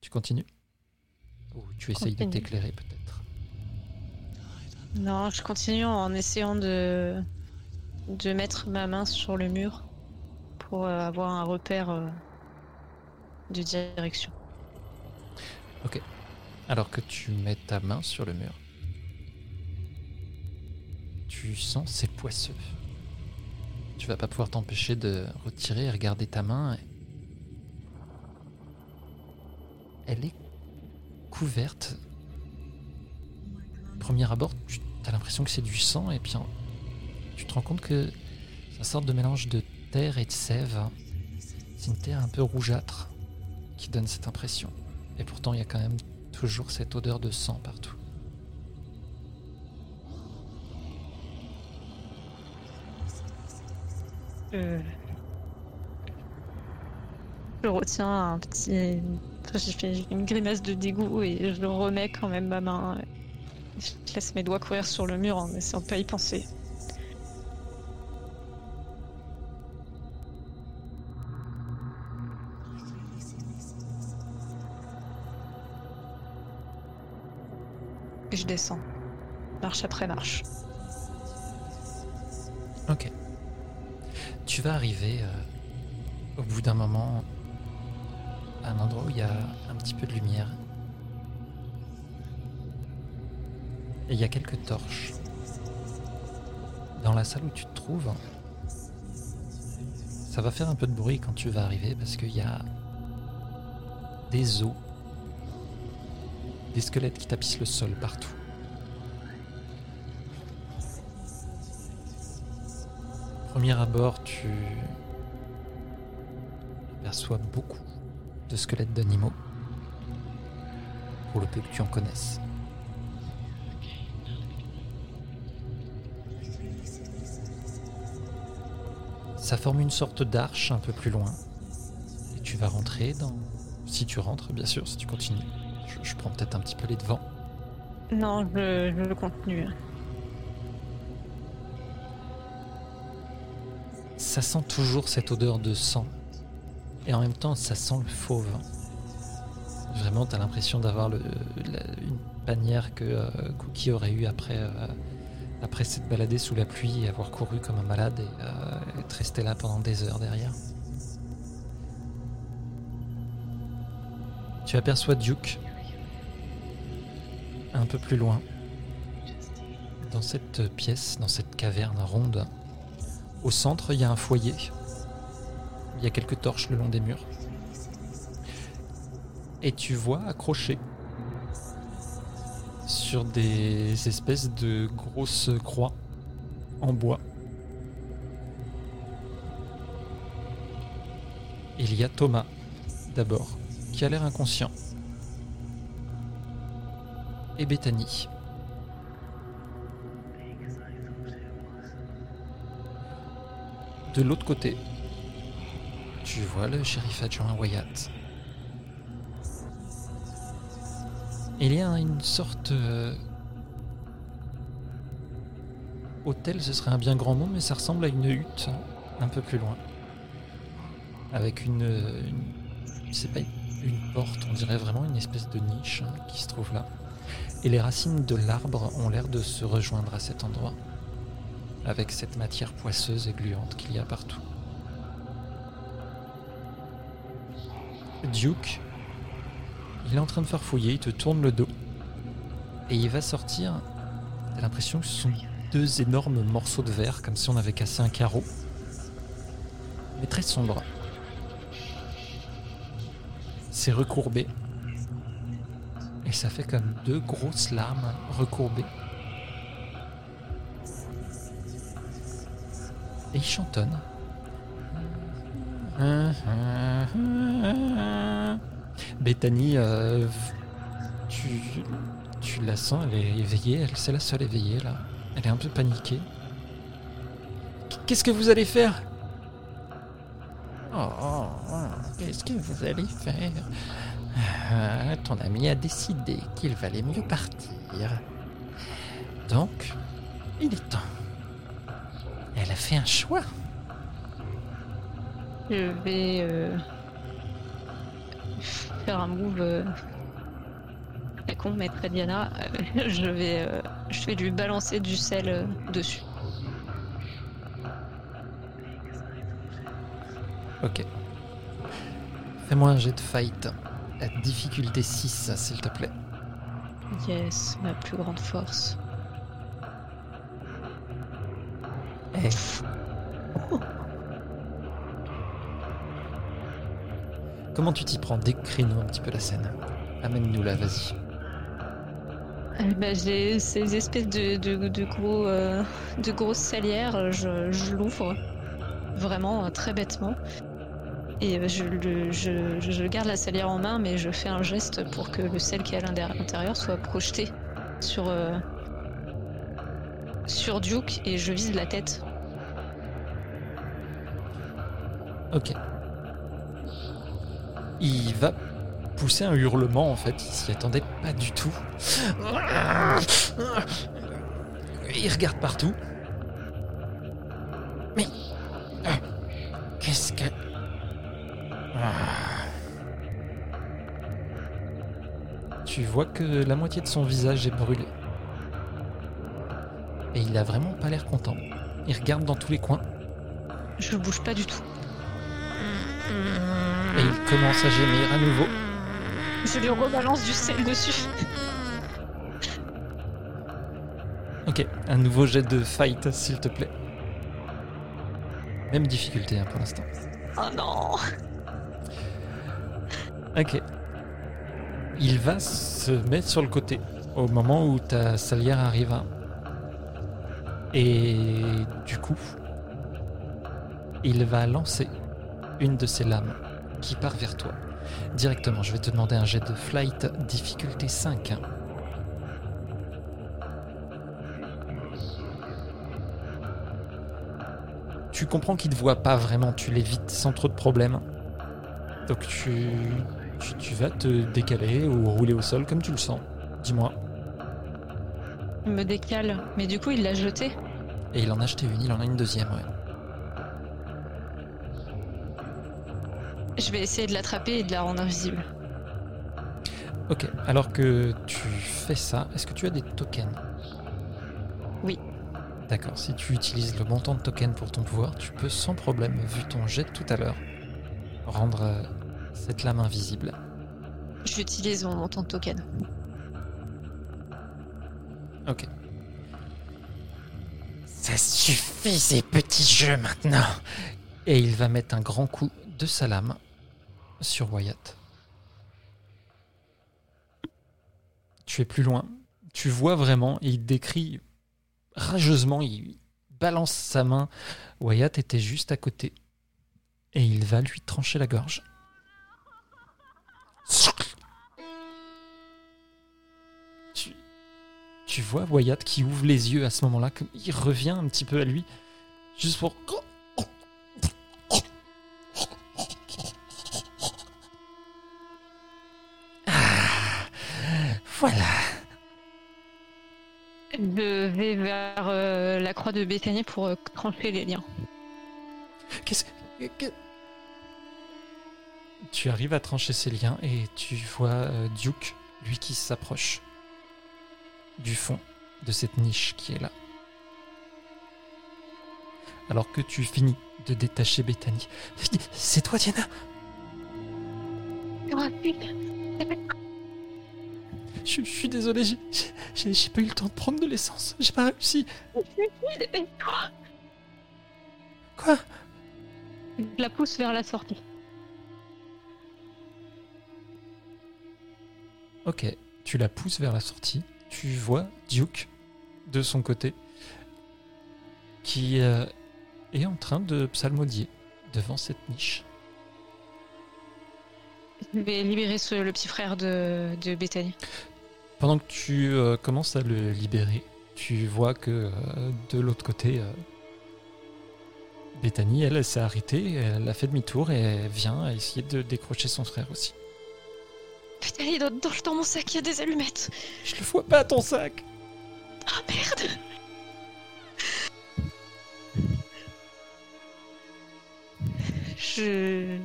Tu continues? Ou tu essayes de t'éclairer peut-être? Non, je continue en essayant de de mettre ma main sur le mur pour euh, avoir un repère euh, de direction. Alors que tu mets ta main sur le mur, tu sens c'est poisseux. Tu vas pas pouvoir t'empêcher de retirer et regarder ta main. Elle est couverte. Premier abord, tu as l'impression que c'est du sang et puis tu te rends compte que c'est une sorte de mélange de terre et de sève. C'est une terre un peu rougeâtre qui donne cette impression. Et pourtant, il y a quand même toujours cette odeur de sang partout. Euh, Je retiens un petit. enfin, J'ai fait une grimace de dégoût et je remets quand même ma main. Je laisse mes doigts courir sur le mur en essayant de pas y penser. Et je descends. Marche après marche. Ok. Tu vas arriver euh, au bout d'un moment à un endroit où il y a un petit peu de lumière. Et il y a quelques torches. Dans la salle où tu te trouves, ça va faire un peu de bruit quand tu vas arriver parce qu'il y a des os, des squelettes qui tapissent le sol partout. Premier abord, tu aperçois beaucoup de squelettes d'animaux, pour le peu que tu en connaisses. Ça forme une sorte d'arche un peu plus loin. Et tu vas rentrer dans... Si tu rentres, bien sûr, si tu continues. Je, je prends peut-être un petit peu les devants. Non, je, je continue. Ça sent toujours cette odeur de sang. Et en même temps, ça sent le fauve. Vraiment, t'as l'impression d'avoir une panière que euh, Cookie aurait eu après, euh, après s'être baladé sous la pluie et avoir couru comme un malade et euh, être resté là pendant des heures derrière. Tu aperçois Duke un peu plus loin, dans cette pièce, dans cette caverne ronde. Au centre, il y a un foyer. Il y a quelques torches le long des murs. Et tu vois accroché sur des espèces de grosses croix en bois. Il y a Thomas d'abord, qui a l'air inconscient. Et Bethany. De l'autre côté, tu vois le shérif adjoint Wyatt. Il y a une sorte... euh, Hôtel, ce serait un bien grand mot, mais ça ressemble à une hutte un peu plus loin. Avec une... c'est pas une porte, on dirait vraiment une espèce de niche hein, qui se trouve là. Et les racines de l'arbre ont l'air de se rejoindre à cet endroit. Avec cette matière poisseuse et gluante qu'il y a partout. Duke, il est en train de farfouiller, il te tourne le dos. Et il va sortir. L'impression que ce sont deux énormes morceaux de verre, comme si on avait cassé un carreau. Mais très sombre. C'est recourbé. Et ça fait comme deux grosses larmes recourbées. Et il chantonne. Bethany, euh, tu, tu la sens, elle est éveillée, elle c'est la seule éveillée là. Elle est un peu paniquée. Qu'est-ce que vous allez faire? Oh, oh, oh, qu'est-ce que vous allez faire? Ah, Ton ami a décidé qu'il valait mieux partir. Donc, il est temps. Elle a fait un choix. Je vais euh, faire un move euh, à con, maître Diana. Euh, je vais, euh, je vais lui balancer du sel euh, dessus. Ok. Fais-moi un jet de fight. À difficulté 6, s'il te plaît. Yes, ma plus grande force. Comment tu t'y prends Décris-nous un petit peu la scène. Amène-nous là, vas-y. Euh, bah, j'ai ces espèces de, de, de gros, euh, de grosses salières. Je, je l'ouvre vraiment très bêtement. Et euh, je, le- je, je garde la salière en main, mais je fais un geste pour que le sel qui est à l'intérieur soit projeté sur, euh, sur Duke et je vise la tête. Ok. Il va pousser un hurlement en fait, il s'y attendait pas du tout. Il regarde partout. Mais euh, qu'est-ce que Ah. Tu vois que la moitié de son visage est brûlé. Et il a vraiment pas l'air content. Il regarde dans tous les coins. Je bouge pas du tout. Et il commence à gémir à nouveau. Je lui rebalance du sel dessus. Ok, un nouveau jet de fight, s'il te plaît. Même difficulté hein, pour l'instant. Oh non Ok. Il va se mettre sur le côté au moment où ta salière arrive. Et du coup, il va lancer une de ses lames qui part vers toi. Directement, je vais te demander un jet de flight difficulté 5. hein. Tu comprends qu'il ne te voit pas vraiment, tu l'évites sans trop de problèmes. Donc tu, tu, tu vas te décaler ou rouler au sol comme tu le sens. Dis-moi. Il me décale. Mais du coup, il l'a jeté. Et il en a acheté une, il en a une deuxième, ouais. Je vais essayer de l'attraper et de la rendre invisible. Ok, alors que tu fais ça, est-ce que tu as des tokens? Oui. D'accord, si tu utilises le montant de tokens pour ton pouvoir, tu peux sans problème, vu ton jet de tout à l'heure, rendre euh, cette lame invisible. J'utilise mon montant de token. Ok. Ça suffit ces petits jeux maintenant. Et il va mettre un grand coup de sa lame sur Wyatt. Tu es plus loin. Tu vois vraiment, il décrit rageusement, il balance sa main. Wyatt était juste à côté. Et il va lui trancher la gorge. Tu, tu vois Wyatt qui ouvre les yeux à ce moment-là, il revient un petit peu à lui, juste pour. Voilà. Je vais vers euh, la croix de Bethany pour euh, trancher les liens. Qu'est-ce que. Tu arrives à trancher ces liens et tu vois euh, Duke, lui qui s'approche du fond de cette niche qui est là. Alors que tu finis de détacher Bethany. C'est toi, Diana? Oh putain je, je suis désolé, j'ai- pas eu le temps de prendre de l'essence. J'ai pas réussi. Quoi? Je la pousse vers la sortie. Ok, tu la pousses vers la sortie. Tu vois Duke de son côté qui euh, est en train de psalmodier devant cette niche. Je vais libérer ce- le petit frère de, de Bethany. Pendant que tu euh, commences à le libérer, tu vois que euh, de l'autre côté, euh, Bethany, elle, elle s'est arrêtée, elle a fait demi-tour et elle vient essayer de décrocher son frère aussi. Bethany, dans, dans, dans mon sac, il y a des allumettes. Je le vois pas ton sac Ah merde Je...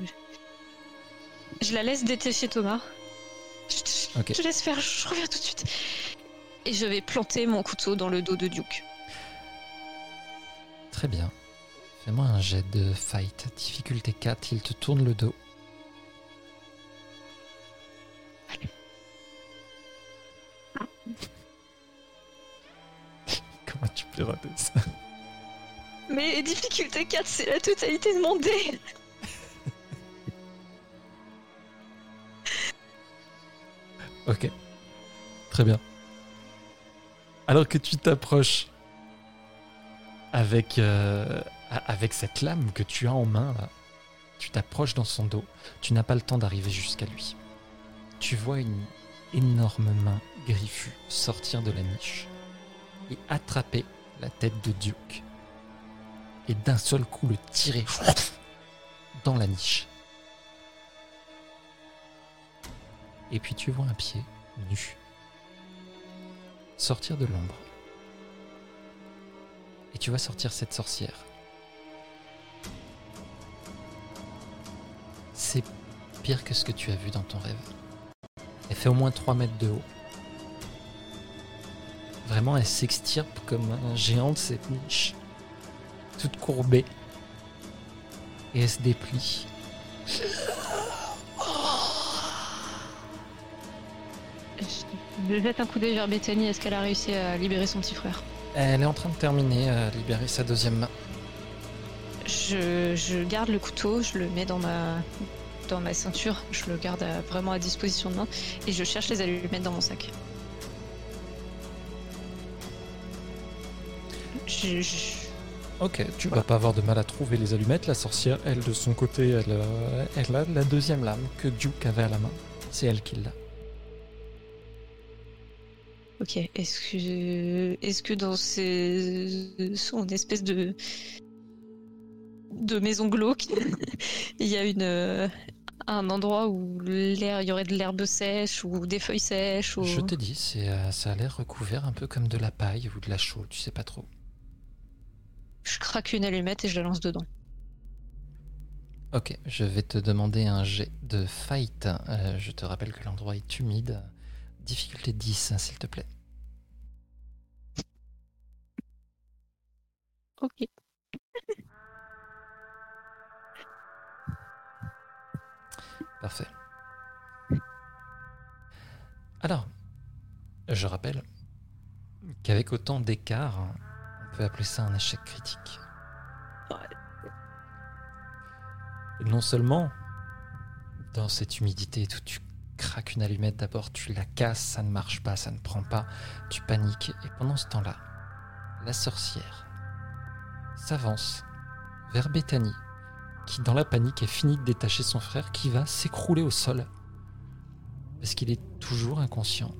Je la laisse détacher Thomas. Je, je laisse faire, je reviens tout de suite. Et je vais planter mon couteau dans le dos de Duke. Très bien. Fais-moi un jet de fight. Difficulté 4, il te tourne le dos. Comment tu peux rater ça? Mais difficulté 4, c'est la totalité de mon dé Ok. Très bien. Alors que tu t'approches avec, euh, cette lame que tu as en main, tu t'approches dans son dos. Tu n'as pas le temps d'arriver jusqu'à lui. Tu vois une énorme main griffue sortir de la niche et attraper la tête de Duke. Et d'un seul coup le tirer dans la niche. Et puis tu vois un pied nu sortir de l'ombre. Et tu vois sortir cette sorcière. C'est pire que ce que tu as vu dans ton rêve. Elle fait au moins 3 mètres de haut. Vraiment, elle s'extirpe comme un géant de cette niche. Toute courbée. Et elle se déplie. Je jette un coup d'œil vers Bethany. Est-ce qu'elle a réussi à libérer son petit frère? Elle est en train de terminer à libérer sa deuxième main. je, je garde le couteau, je le mets dans ma, dans ma ceinture, je le garde à- vraiment à disposition de main et je cherche les allumettes dans mon sac. Je, je- Ok, tu vas pas avoir de mal à trouver les allumettes. La sorcière, elle, de son côté, elle, euh, elle a la deuxième lame que Duke avait à la main. C'est elle qui l'a. Ok, est-ce que, est-ce que dans ces, son espèce de, de maison glauque, il y a une, euh, un endroit où l'air, il y aurait de l'herbe sèche ou des feuilles sèches ou... Je t'ai dit, c'est, euh, ça a l'air recouvert un peu comme de la paille ou de la chaux, tu sais pas trop. Je craque une allumette et je la lance dedans. Ok, je vais te demander un jet de fight. Euh, je te rappelle que l'endroit est humide. Difficulté 10, s'il te plaît. Ok. Parfait. Alors, je rappelle qu'avec autant d'écart, on peut appeler ça un échec critique. Non seulement dans cette humidité tout, tu craques une allumette d'abord, tu la casses, ça ne marche pas, ça ne prend pas, tu paniques. Et pendant ce temps-là, la sorcière s'avance vers Bethany, qui dans la panique est fini de détacher son frère, qui va s'écrouler au sol Parce qu'il est toujours inconscient.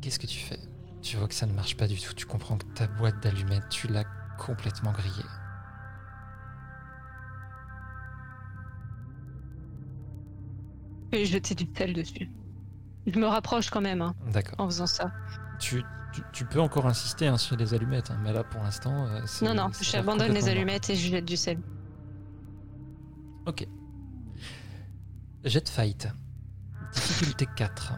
Qu'est-ce que tu fais? Tu vois que ça ne marche pas du tout. Tu comprends que ta boîte d'allumettes, tu l'as complètement grillée. Je vais jeter du sel dessus. Je me rapproche quand même hein, D'accord. en faisant ça. Tu, tu, tu peux encore insister hein, sur les allumettes, hein, mais là pour l'instant. euh, Non, non, j'abandonne les allumettes et je jette du sel. Ok. Jet fight. Difficulté 4.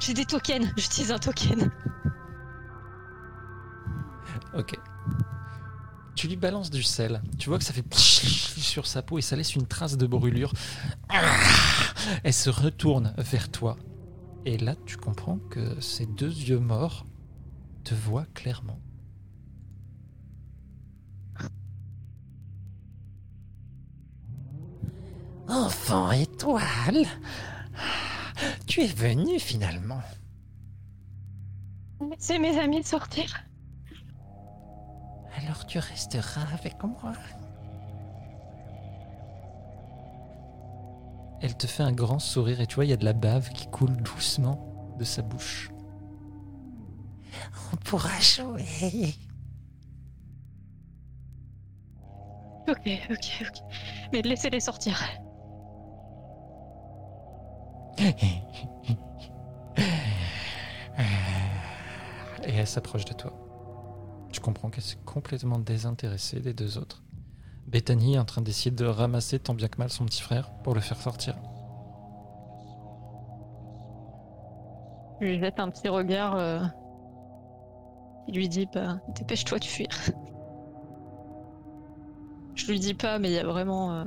J'ai des tokens, j'utilise un token. Ok. Tu lui balances du sel. Tu vois que ça fait sur sa peau et ça laisse une trace de brûlure. Elle se retourne vers toi. Et là, tu comprends que ces deux yeux morts te voient clairement. Enfant étoile, tu es venu finalement. Laissez mes amis sortir. Alors tu resteras avec moi. Elle te fait un grand sourire et tu vois, il y a de la bave qui coule doucement de sa bouche. On pourra jouer. Ok, ok, ok. Mais laissez-les sortir. Et elle s'approche de toi. Comprends qu'elle s'est complètement désintéressée des deux autres. Bethany est en train d'essayer de ramasser tant bien que mal son petit frère pour le faire sortir. Je lui jette un petit regard. euh, Il lui dit bah, dépêche-toi de fuir. Je lui dis pas, mais il y a vraiment. euh,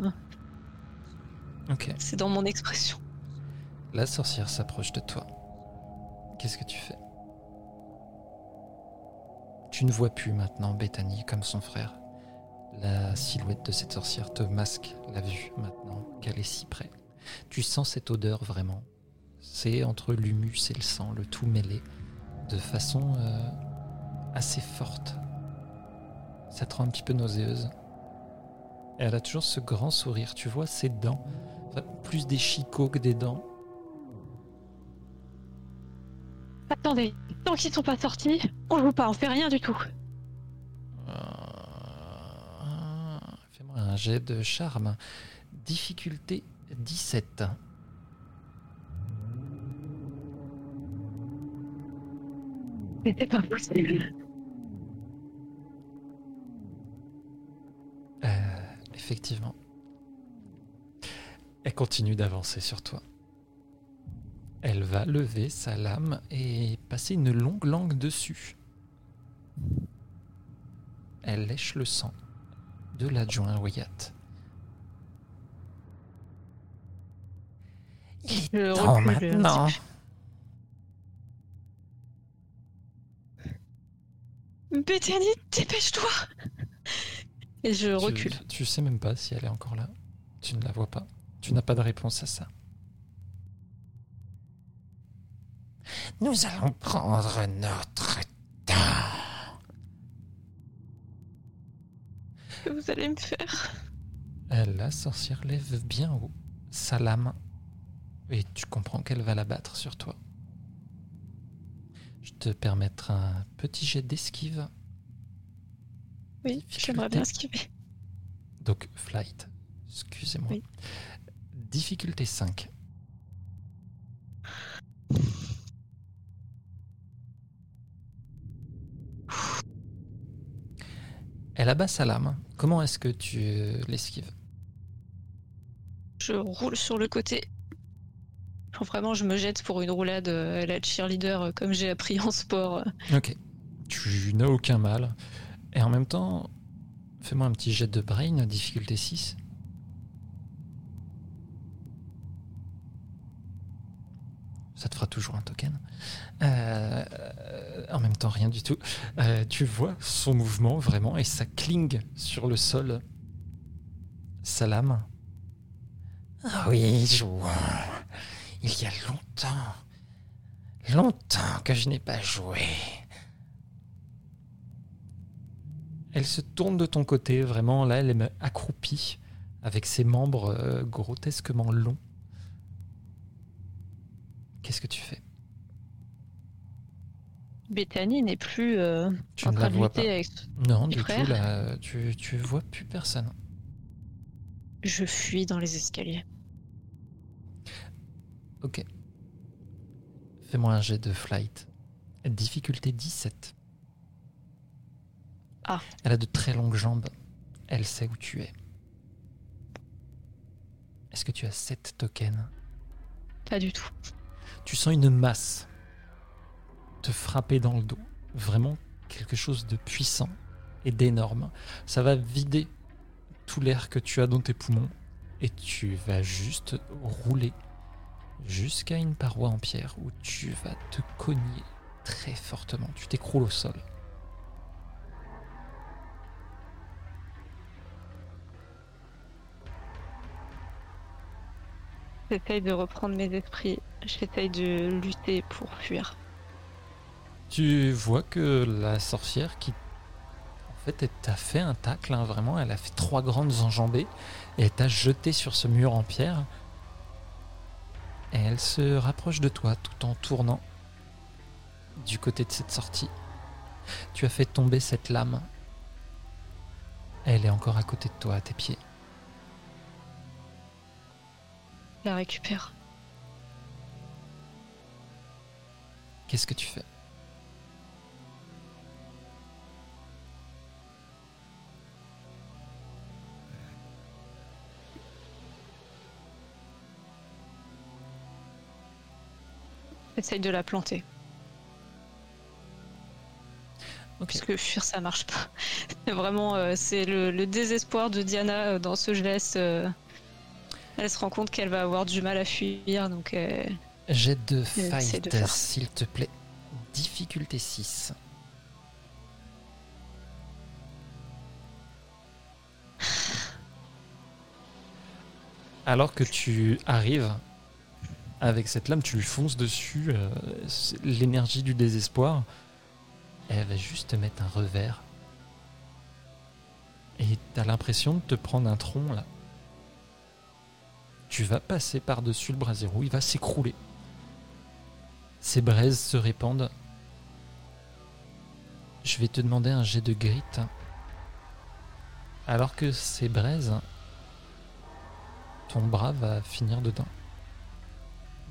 Ok. C'est dans mon expression. La sorcière s'approche de toi. Qu'est-ce que tu fais? Tu ne vois plus maintenant Bethany comme son frère. La silhouette de cette sorcière te masque la vue maintenant qu'elle est si près. Tu sens cette odeur vraiment. C'est entre l'humus et le sang, le tout mêlé, de façon euh, assez forte. Ça te rend un petit peu nauséeuse. Et elle a toujours ce grand sourire, tu vois ses dents, plus des chicots que des dents. Attendez, tant qu'ils sont pas sortis, on joue pas, on fait rien du tout. Euh, Fais-moi un jet de charme. Difficulté 17. Mais c'est pas possible. Euh, effectivement. Elle continue d'avancer sur toi. Elle va lever sa lame et passer une longue langue dessus. Elle lèche le sang de l'adjoint Wyatt. Il est temps maintenant. Bethany, dépêche-toi Et je Tu- recule. Tu, sais même pas si elle est encore là. Tu ne la vois pas. Tu n'as pas de réponse à ça. Nous allons prendre notre temps. Que vous allez me faire? Euh, La sorcière lève bien haut sa lame et tu comprends qu'elle va la battre sur toi. Je te permettre un petit jet d'esquive. Oui, j'aimerais bien esquiver. Donc flight, excusez-moi. Oui. Difficulté 5. Elle abat sa lame. Comment est-ce que tu euh, l'esquives? Je roule sur le côté. Genre vraiment, je me jette pour une roulade euh, à la cheerleader euh, comme j'ai appris en sport. euh. Ok. Tu n'as aucun mal. Et en même temps, fais-moi un petit jet de brain, difficulté 6. Ça te fera toujours un token. Euh, en même temps, rien du tout. Euh, tu vois son mouvement vraiment et ça clingue sur le sol. Sa lame. Ah oui, jouons. Il y a longtemps, longtemps que je n'ai pas joué. Elle se tourne de ton côté, vraiment, là, elle est accroupie, avec ses membres euh, grotesquement longs. Qu'est-ce que tu fais? Bethany n'est plus euh, Tu en ne train la de lutter pas. avec. Non, du frères tout, là, tu, tu vois plus personne. Je fuis dans les escaliers. Ok. Fais-moi un jet de flight. Difficulté 17. Ah. Elle a de très longues jambes. Elle sait où tu es. Est-ce que tu as 7 tokens? Pas du tout. Tu sens une masse te frapper dans le dos. Vraiment quelque chose de puissant et d'énorme. Ça va vider tout l'air que tu as dans tes poumons et tu vas juste rouler jusqu'à une paroi en pierre où tu vas te cogner très fortement. Tu t'écroules au sol. J'essaye de reprendre mes esprits. J'essaye de lutter pour fuir. Tu vois que la sorcière qui en fait elle t'a fait un tacle hein, vraiment, elle a fait trois grandes enjambées et elle t'a jeté sur ce mur en pierre. Et elle se rapproche de toi tout en tournant du côté de cette sortie. Tu as fait tomber cette lame. Elle est encore à côté de toi, à tes pieds. La récupère. Qu'est-ce que tu fais? J'essaye de la planter. Ok. Parce que fuir, ça marche pas. Vraiment, euh, c'est le, le désespoir de Diana euh, dans ce geste. euh, elle se rend compte qu'elle va avoir du mal à fuir, donc euh, Jet de fight, s'il te plaît. Difficulté 6. Alors que tu arrives avec cette lame, tu lui fonces dessus, euh, l'énergie du désespoir. Elle va juste te mettre un revers. Et t'as l'impression de te prendre un tronc là. Tu vas passer par-dessus le brasero, il va s'écrouler. Ces braises se répandent. Je vais te demander un jet de grit. Alors que ces braises, ton bras va finir dedans.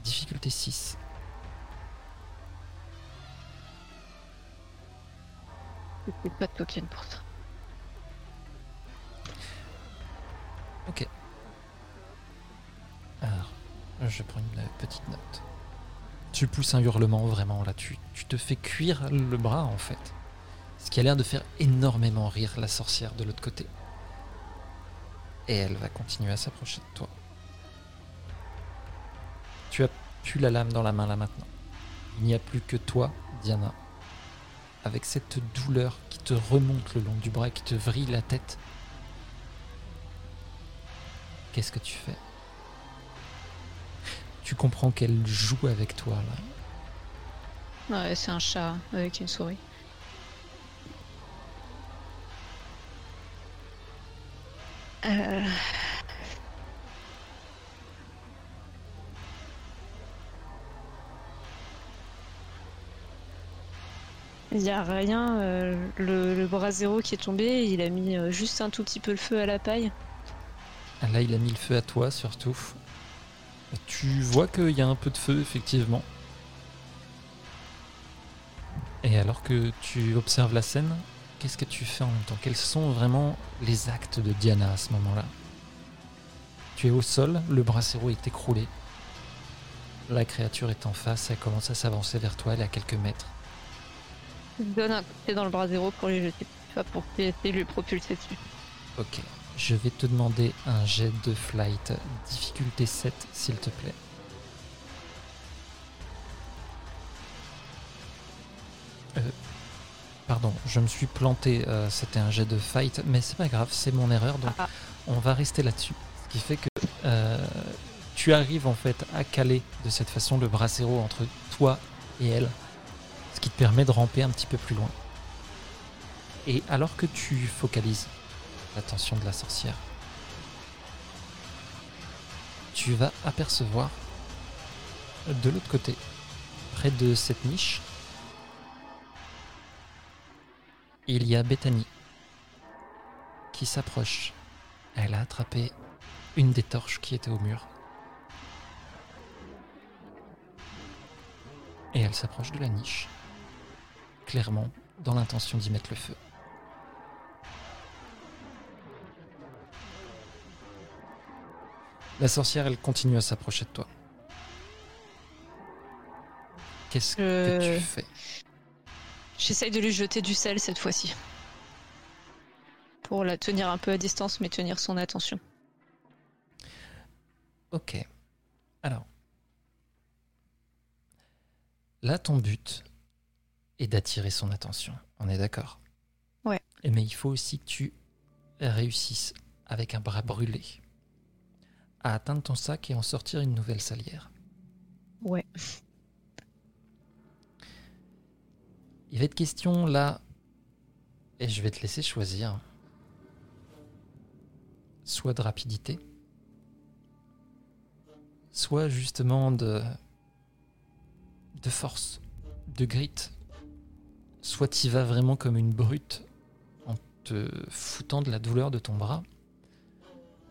Difficulté 6. c'est pas de token pour ça. Alors, je prends une petite note. Tu pousses un hurlement vraiment là, tu, te fais cuire le bras en fait. Ce qui a l'air de faire énormément rire la sorcière de l'autre côté. Et elle va continuer à s'approcher de toi. Tu as plus la lame dans la main là maintenant. Il n'y a plus que toi, Diana, avec cette douleur qui te remonte le long du bras, qui te vrille la tête. Qu'est-ce que tu fais? Tu comprends qu'elle joue avec toi là. Ouais, c'est un chat avec une souris. Euh, Il n'y a rien. euh, le, le brasero qui est tombé, il a mis euh, juste un tout petit peu le feu à la paille. Là, il a mis le feu à toi surtout. Tu vois qu'il y a un peu de feu effectivement. Et alors que tu observes la scène, qu'est-ce que tu fais en même temps? Quels sont vraiment les actes de Diana à ce moment-là? Tu es au sol, le brasero est écroulé. La créature est en face, elle commence à s'avancer vers toi, elle est à quelques mètres. Je donne un coup dans le brasero pour lui jeter, pas pour essayer de lui propulser dessus. Ok. Je vais te demander un jet de flight, difficulté 7, s'il te plaît. Euh, pardon, je me suis planté, euh, c'était un jet de fight, mais c'est pas grave, c'est mon erreur, donc Ah. on va rester là-dessus. Ce qui fait que euh, tu arrives en fait à caler de cette façon le brasero entre toi et elle, ce qui te permet de ramper un petit peu plus loin. Et alors que tu focalises l'attention de la sorcière, tu vas apercevoir de l'autre côté, près de cette niche, il y a Bethany qui s'approche. Elle a attrapé une des torches qui était au mur. Et elle s'approche de la niche, clairement dans l'intention d'y mettre le feu. La sorcière, elle continue à s'approcher de toi. Qu'est-ce que Euh, tu fais? J'essaye de lui jeter du sel cette fois-ci. Pour la tenir un peu à distance, mais tenir son attention. Ok. Alors. Là, ton but est d'attirer son attention. On est d'accord? Ouais. Mais il faut aussi que tu réussisses, avec un bras brûlé, à atteindre ton sac et en sortir une nouvelle salière. Ouais. Il va être question là, et je vais te laisser choisir, soit de rapidité, soit justement de, de force, de grit. Soit tu vas vraiment comme une brute en te foutant de la douleur de ton bras,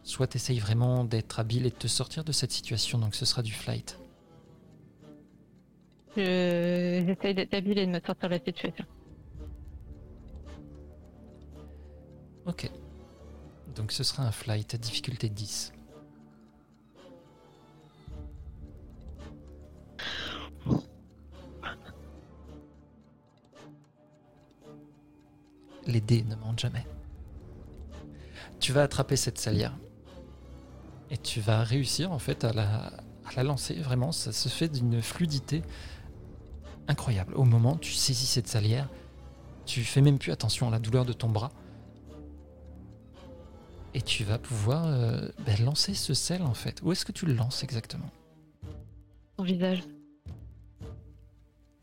soit tu essayes vraiment d'être habile et de te sortir de cette situation, donc ce sera du flight. Je- J'essaye d'être habile et de me sortir de la situation. Ok. Donc ce sera un flight à difficulté 10. Les dés ne mentent jamais. Tu vas attraper cette salière. Et tu vas réussir en fait à la, à la lancer. Vraiment, ça se fait d'une fluidité incroyable. Au moment où tu saisis cette salière, tu fais même plus attention à la douleur de ton bras. Et tu vas pouvoir euh, ben, lancer ce sel en fait. Où est-ce que tu le lances exactement? Son visage.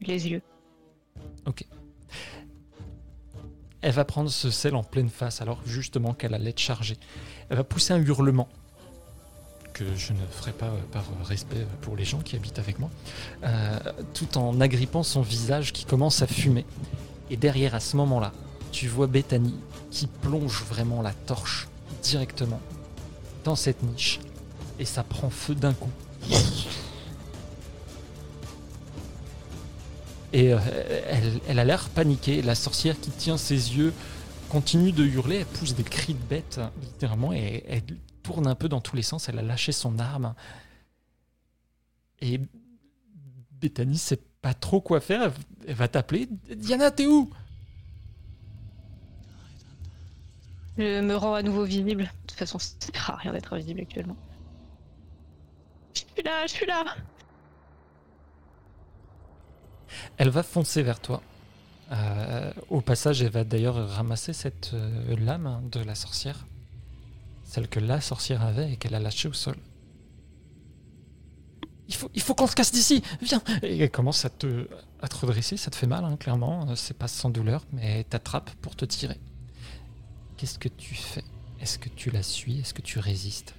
Les yeux. Elle va prendre ce sel en pleine face alors justement qu'elle allait être chargée. Elle va pousser un hurlement que je ne ferai pas euh, par respect pour les gens qui habitent avec moi, euh, tout en agrippant son visage qui commence à fumer. Et derrière, à ce moment-là, tu vois Bethany qui plonge vraiment la torche directement dans cette niche et ça prend feu d'un coup. Et euh, elle, elle a l'air paniquée. La sorcière qui tient ses yeux continue de hurler. Elle pousse des cris de bête, littéralement, et elle tourne un peu dans tous les sens. Elle a lâché son arme. Et Bethany sait pas trop quoi faire. Elle, va t'appeler. Diana, t'es où? Je me rends à nouveau visible. De toute façon, ça sert à rien d'être invisible actuellement. Je suis là, je suis là. Elle va foncer vers toi. Euh, au passage, elle va d'ailleurs ramasser cette euh, lame de la sorcière. Celle que la sorcière avait et qu'elle a lâchée au sol. Il faut, il faut qu'on se casse d'ici Viens Et elle commence à te, à te redresser, ça te fait mal, hein, clairement. C'est pas sans douleur, mais elle t'attrape pour te tirer. Qu'est-ce que tu fais? Est-ce que tu la suis? Est-ce que tu résistes?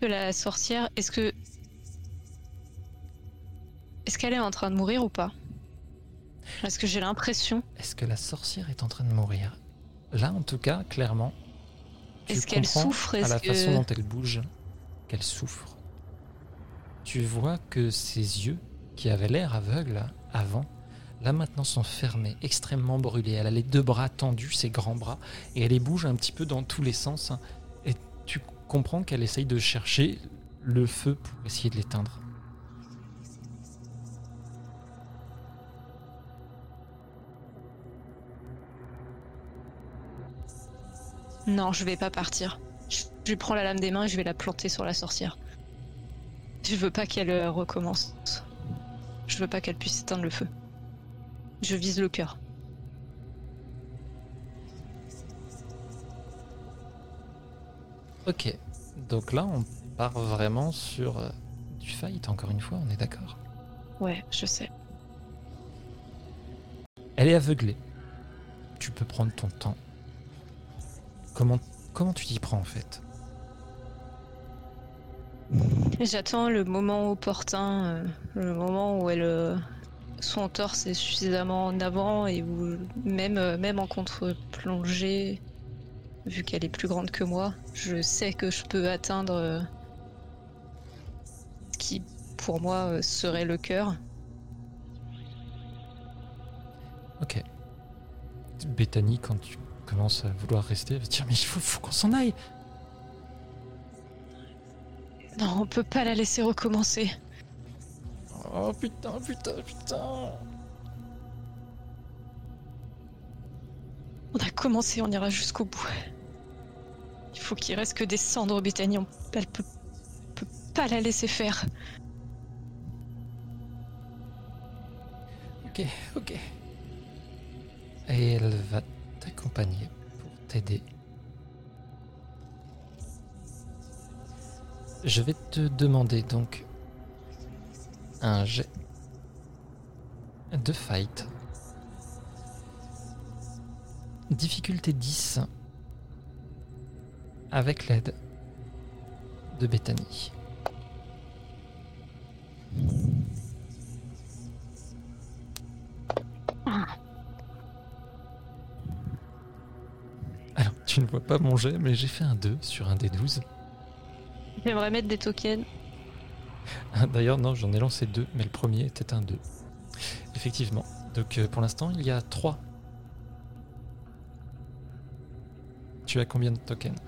Que la sorcière, est-ce que. Est-ce qu'elle est en train de mourir ou pas? Parce que j'ai l'impression. Est-ce que la sorcière est en train de mourir? Là, en tout cas, clairement. Tu Est-ce qu'elle souffre? À la que- façon dont elle bouge, qu'elle souffre. Tu vois que ses yeux, qui avaient l'air aveugles avant, là maintenant sont fermés, extrêmement brûlés. Elle a les deux bras tendus, ses grands bras, et elle les bouge un petit peu dans tous les sens. Et tu comprends qu'elle essaye de chercher le feu pour essayer de l'éteindre. Non, je vais pas partir. Je lui prends la lame des mains et je vais la planter sur la sorcière. Je veux pas qu'elle euh, recommence. Je veux pas qu'elle puisse éteindre le feu. Je vise le cœur. Ok, donc là on part vraiment sur euh, du fight, encore une fois, on est d'accord? Ouais, je sais. Elle est aveuglée. tu peux prendre ton temps. Comment, comment tu t'y prends en fait? J'attends le moment opportun, euh, le moment où elle, euh, son torse est suffisamment en avant et où même, euh, même en contre-plongée, vu qu'elle est plus grande que moi, je sais que je peux atteindre ce qui pour moi serait le cœur. Ok. Bethany, quand tu commences à vouloir rester, elle va dire Mais il faut, faut qu'on s'en aille Non, on peut pas la laisser recommencer. Oh putain, putain, putain On a commencé, on ira jusqu'au bout. Il faut qu'il reste que des cendres, Bethany. On elle peut, peut pas la laisser faire. Ok, ok. Et elle va t'accompagner pour t'aider. Je vais te demander donc un jet de fight. Difficulté 10 avec l'aide de Bethany. Alors, tu ne vois pas mon jet, mais j'ai fait un 2 sur un des 12. J'aimerais mettre des tokens. Ah, D'ailleurs, non, j'en ai lancé deux, mais le premier était un 2. Effectivement. Donc, euh, pour l'instant, il y a 3. Tu as combien de tokens?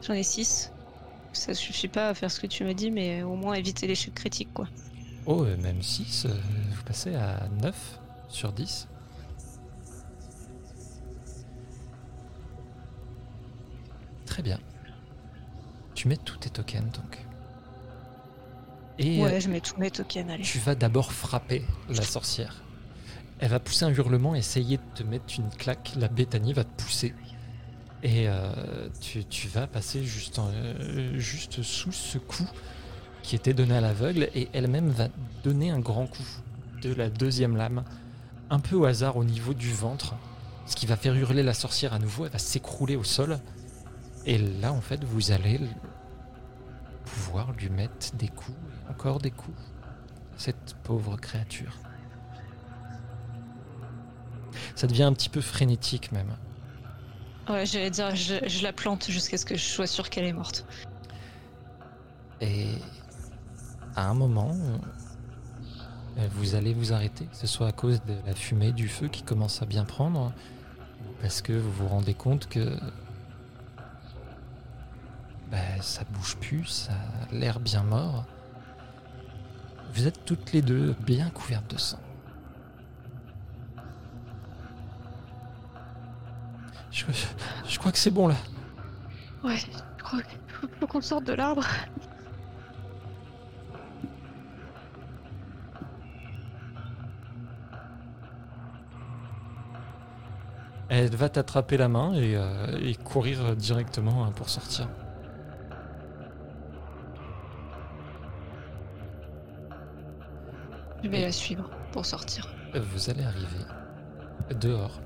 J'en ai 6. Ça suffit pas à faire ce que tu m'as dit, mais au moins éviter l'échec critique, quoi. Oh, euh, même 6, vous passez à 9 sur 10. Très bien. Tu mets tous tes tokens donc. Et euh, Ouais, je mets tous mes tokens, allez. tu vas d'abord frapper la sorcière. Elle va pousser un hurlement, essayer de te mettre une claque. La Bethany va te pousser. Et euh, tu, tu vas passer juste, en- euh, juste sous ce coup qui était donné à l'aveugle. Et elle-même va donner un grand coup de la deuxième lame, un peu au hasard au niveau du ventre. Ce qui va faire hurler la sorcière à nouveau. Elle va s'écrouler au sol. Et là, en fait, vous allez pouvoir lui mettre des coups, encore des coups. Cette pauvre créature. Ça devient un petit peu frénétique même. Ouais, j'allais dire, je, je la plante jusqu'à ce que je sois sûr qu'elle est morte. Et à un moment, euh, vous allez vous arrêter, que ce soit à cause de la fumée du feu qui commence à bien prendre, ou parce que vous vous rendez compte que bah, ça bouge plus, ça a l'air bien mort. Vous êtes toutes les deux bien couvertes de sang. Je, je crois que c'est bon là. Ouais, je crois qu'il faut, qu'on sorte de l'arbre. Elle va t'attraper la main et, euh, et courir directement hein, pour sortir. Je vais la suivre pour sortir. Vous allez arriver dehors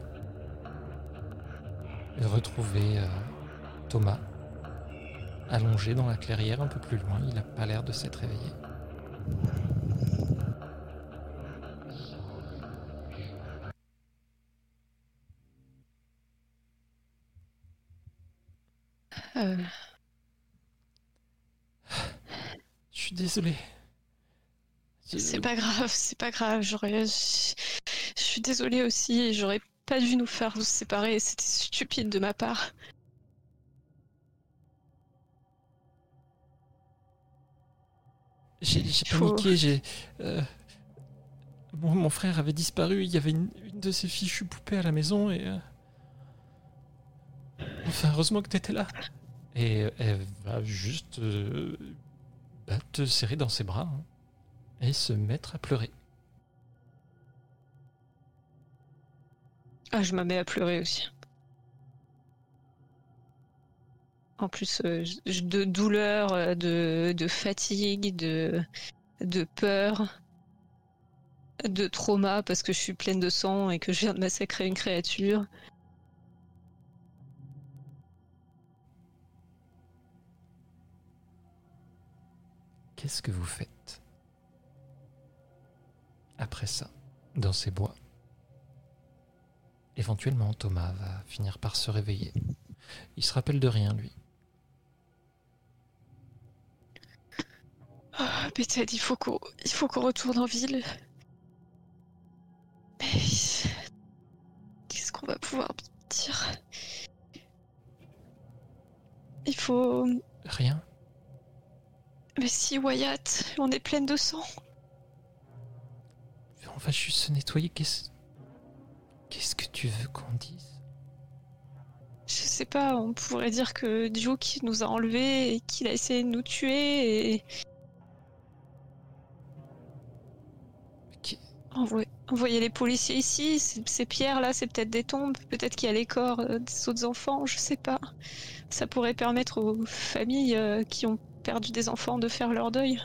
et retrouver euh, Thomas allongé dans la clairière un peu plus loin. Il n'a pas l'air de s'être réveillé. Euh, Je suis désolé. C'est pas grave, c'est pas grave. J'aurais, je, suis désolée aussi. J'aurais pas dû nous faire nous séparer. C'était stupide de ma part. J'ai paniqué, j'ai. euh, mon, mon frère avait disparu, il y avait une, une de ses fichues poupées à la maison et. euh, Enfin, heureusement que t'étais là. Et elle va juste euh, bah, te serrer dans ses bras hein, et se mettre à pleurer. Ah, je me mets à pleurer aussi. En plus, euh, de douleur, euh, de, de fatigue, de, de peur, de trauma parce que je suis pleine de sang et que je viens de massacrer une créature. Qu'est-ce que vous faites? Après ça, dans ces bois Éventuellement, Thomas va finir par se réveiller. Il se rappelle de rien, lui. Ah, Bethel, il faut qu'on il faut qu'on retourne en ville. Mais qu'est-ce qu'on va pouvoir dire? Il faut. Rien Mais si Wyatt, on est pleine de sang. On va juste se nettoyer. Qu'est-ce. Qu'est-ce que tu veux qu'on dise? Je sais pas, on pourrait dire que Duke nous a enlevés et qu'il a essayé de nous tuer et. Qui- Envoyer, envoyer les policiers ici, ces, ces pierres-là, c'est peut-être des tombes, peut-être qu'il y a les corps euh, des autres enfants, je sais pas. Ça pourrait permettre aux familles euh, qui ont perdu des enfants de faire leur deuil.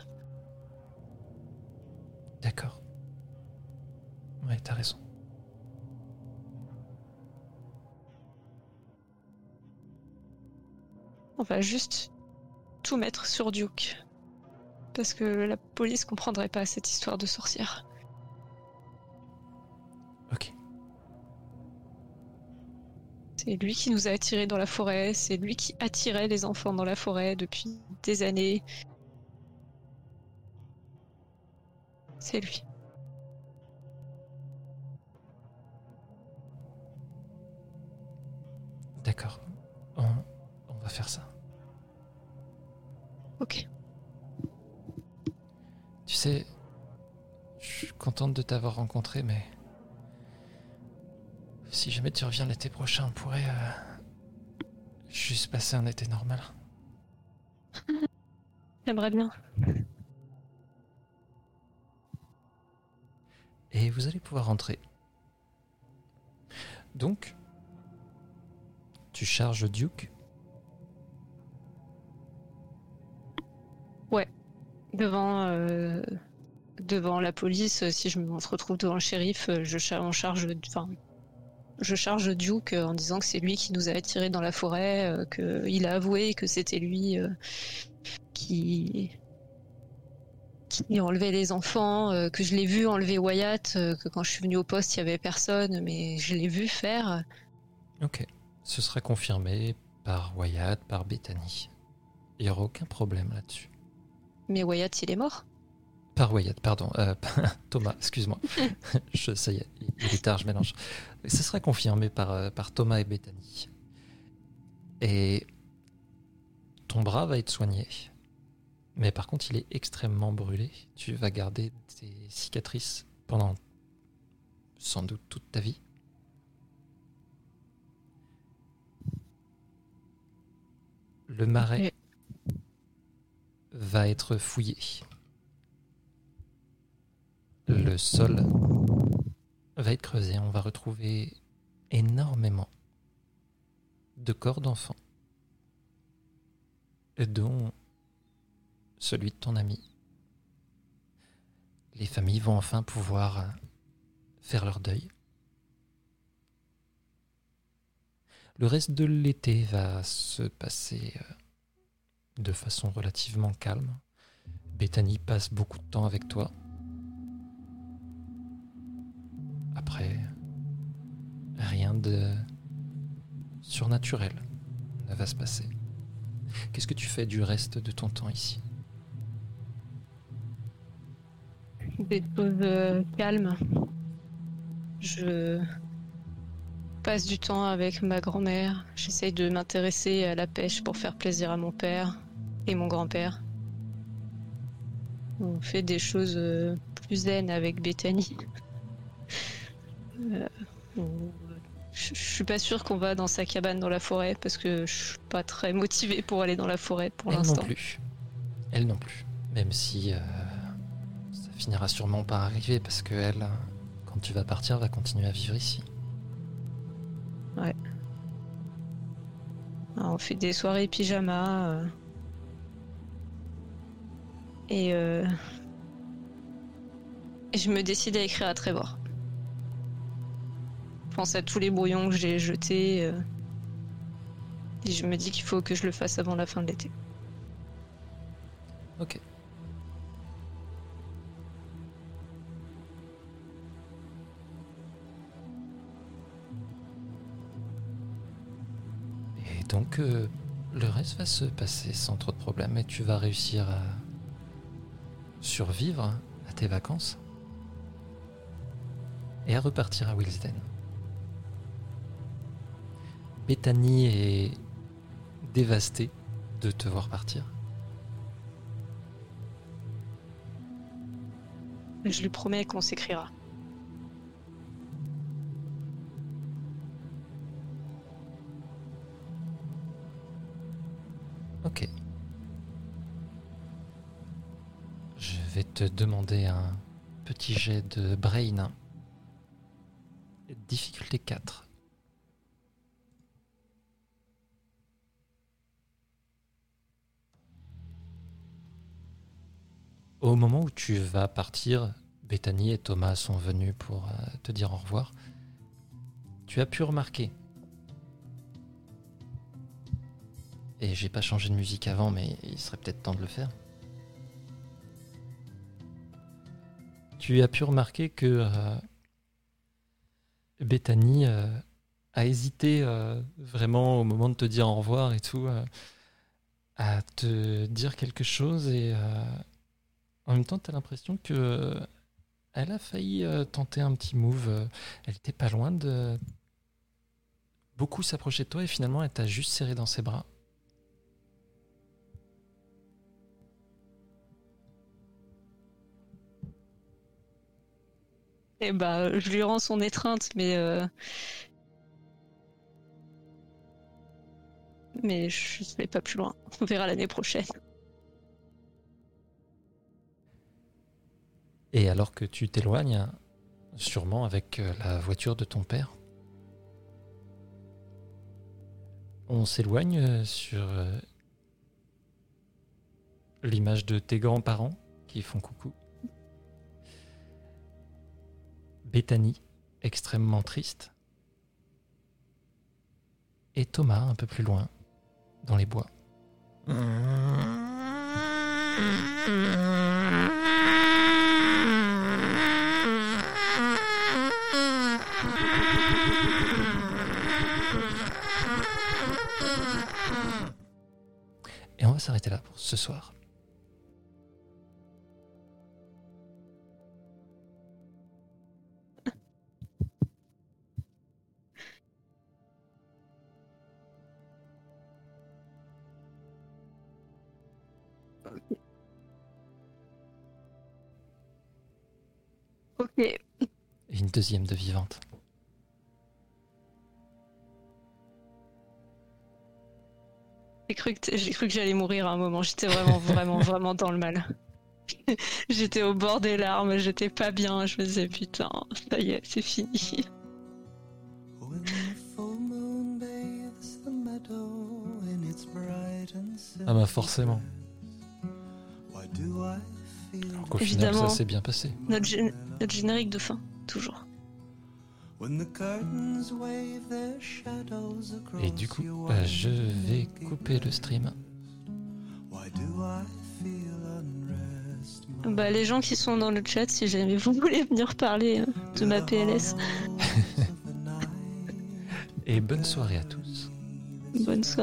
D'accord. Ouais, t'as raison. On va juste tout mettre sur Duke. Parce que la police comprendrait pas cette histoire de sorcière. Ok. C'est lui qui nous a attirés dans la forêt, c'est lui qui attirait les enfants dans la forêt depuis des années. C'est lui. D'accord. On, on va faire ça. Ok. Tu sais, je suis contente de t'avoir rencontré, mais si jamais tu reviens l'été prochain, on pourrait euh, juste passer un été normal. J'aimerais bien. Et vous allez pouvoir rentrer. Donc, tu charges Duke. Devant, euh, devant la police, si je me retrouve devant le shérif, euh, je, cha- on charge, enfin, je charge Duke en disant que c'est lui qui nous a attirés dans la forêt, euh, qu'il a avoué que c'était lui qui qui enlevait les enfants, euh, que je l'ai vu enlever Wyatt, euh, que quand je suis venue au poste, il y avait personne, mais je l'ai vu faire. Ok. Ce sera confirmé par Wyatt, par Bethany. Il n'y aura aucun problème là-dessus. Mais Wyatt, il est mort? Par Wyatt, pardon. euh, Thomas, excuse-moi. je, ça y est, il il est tard, je mélange. Ce sera confirmé par, euh, par Thomas et Bethany. Et ton bras va être soigné. Mais par contre, il est extrêmement brûlé. Tu vas garder tes cicatrices pendant sans doute toute ta vie. Le marais va être fouillé. Le sol va être creusé. On va retrouver énormément de corps d'enfants, dont celui de ton ami. Les familles vont enfin pouvoir faire leur deuil. Le reste de l'été va se passer euh, de façon relativement calme. Bethany passe beaucoup de temps avec toi. Après, rien de surnaturel ne va se passer. Qu'est-ce que tu fais du reste de ton temps ici? Des choses euh, calmes. Je passe du temps avec ma grand-mère. J'essaye de m'intéresser à la pêche pour faire plaisir à mon père et mon grand-père. On fait des choses euh, plus zen avec Bethany. Euh, je suis pas sûre qu'on va dans sa cabane dans la forêt parce que je suis pas très motivée pour aller dans la forêt pour Elle non l'instant. plus. Elle non plus. Même si euh, ça finira sûrement par arriver parce que elle, quand tu vas partir, va continuer à vivre ici. Alors, on fait des soirées pyjama. euh. Et euh, Et je me décide à écrire à Trevor. Je pense à tous les brouillons que j'ai jetés. euh, et je me dis qu'il faut que je le fasse avant la fin de l'été. Ok. Donc, le reste va se passer sans trop de problèmes et tu vas réussir à survivre à tes vacances et à repartir à Wilsden. Bethany est dévastée de te voir partir. Je lui promets qu'on s'écrira. Ok. Je vais te demander un petit jet de brain. Difficulté 4. Au moment où tu vas partir, Bethany et Thomas sont venus pour euh, te dire au revoir. Tu as pu remarquer Et j'ai pas changé de musique avant, mais il serait peut-être temps de le faire. Tu as pu remarquer que euh, Bethany euh, a hésité euh, vraiment au moment de te dire au revoir et tout, euh, à te dire quelque chose et en même temps, tu as l'impression que elle a failli tenter un petit move. elle était pas loin de beaucoup s'approcher de toi et finalement, elle t'a juste serré dans ses bras. Et bah, je lui rends son étreinte, mais. euh, Mais je ne vais pas plus loin. On verra l'année prochaine. Et alors que tu t'éloignes, sûrement avec euh, la voiture de ton père, on s'éloigne euh, sur euh, l'image de tes grands-parents qui font coucou? Bethany, extrêmement triste. Et Thomas, un peu plus loin, dans les bois. Et on va s'arrêter là pour ce soir. Ok. Et une deuxième de vivante. J'ai cru que j'ai cru que j'allais mourir à un moment. J'étais vraiment, vraiment, vraiment dans le mal. j'étais au bord des larmes. J'étais pas bien. Je me disais putain, ça y est, c'est fini. Ah bah forcément. Why do I feel Donc au final, Évidemment. ça s'est bien passé. Notre, gé- notre générique de fin, toujours. Et du coup, bah, je vais couper le stream. Why do I feel unrest? my Bah, les gens qui sont dans le chat, si jamais vous voulez venir parler euh, de ma PLS, Et bonne soirée à tous. bonne soirée.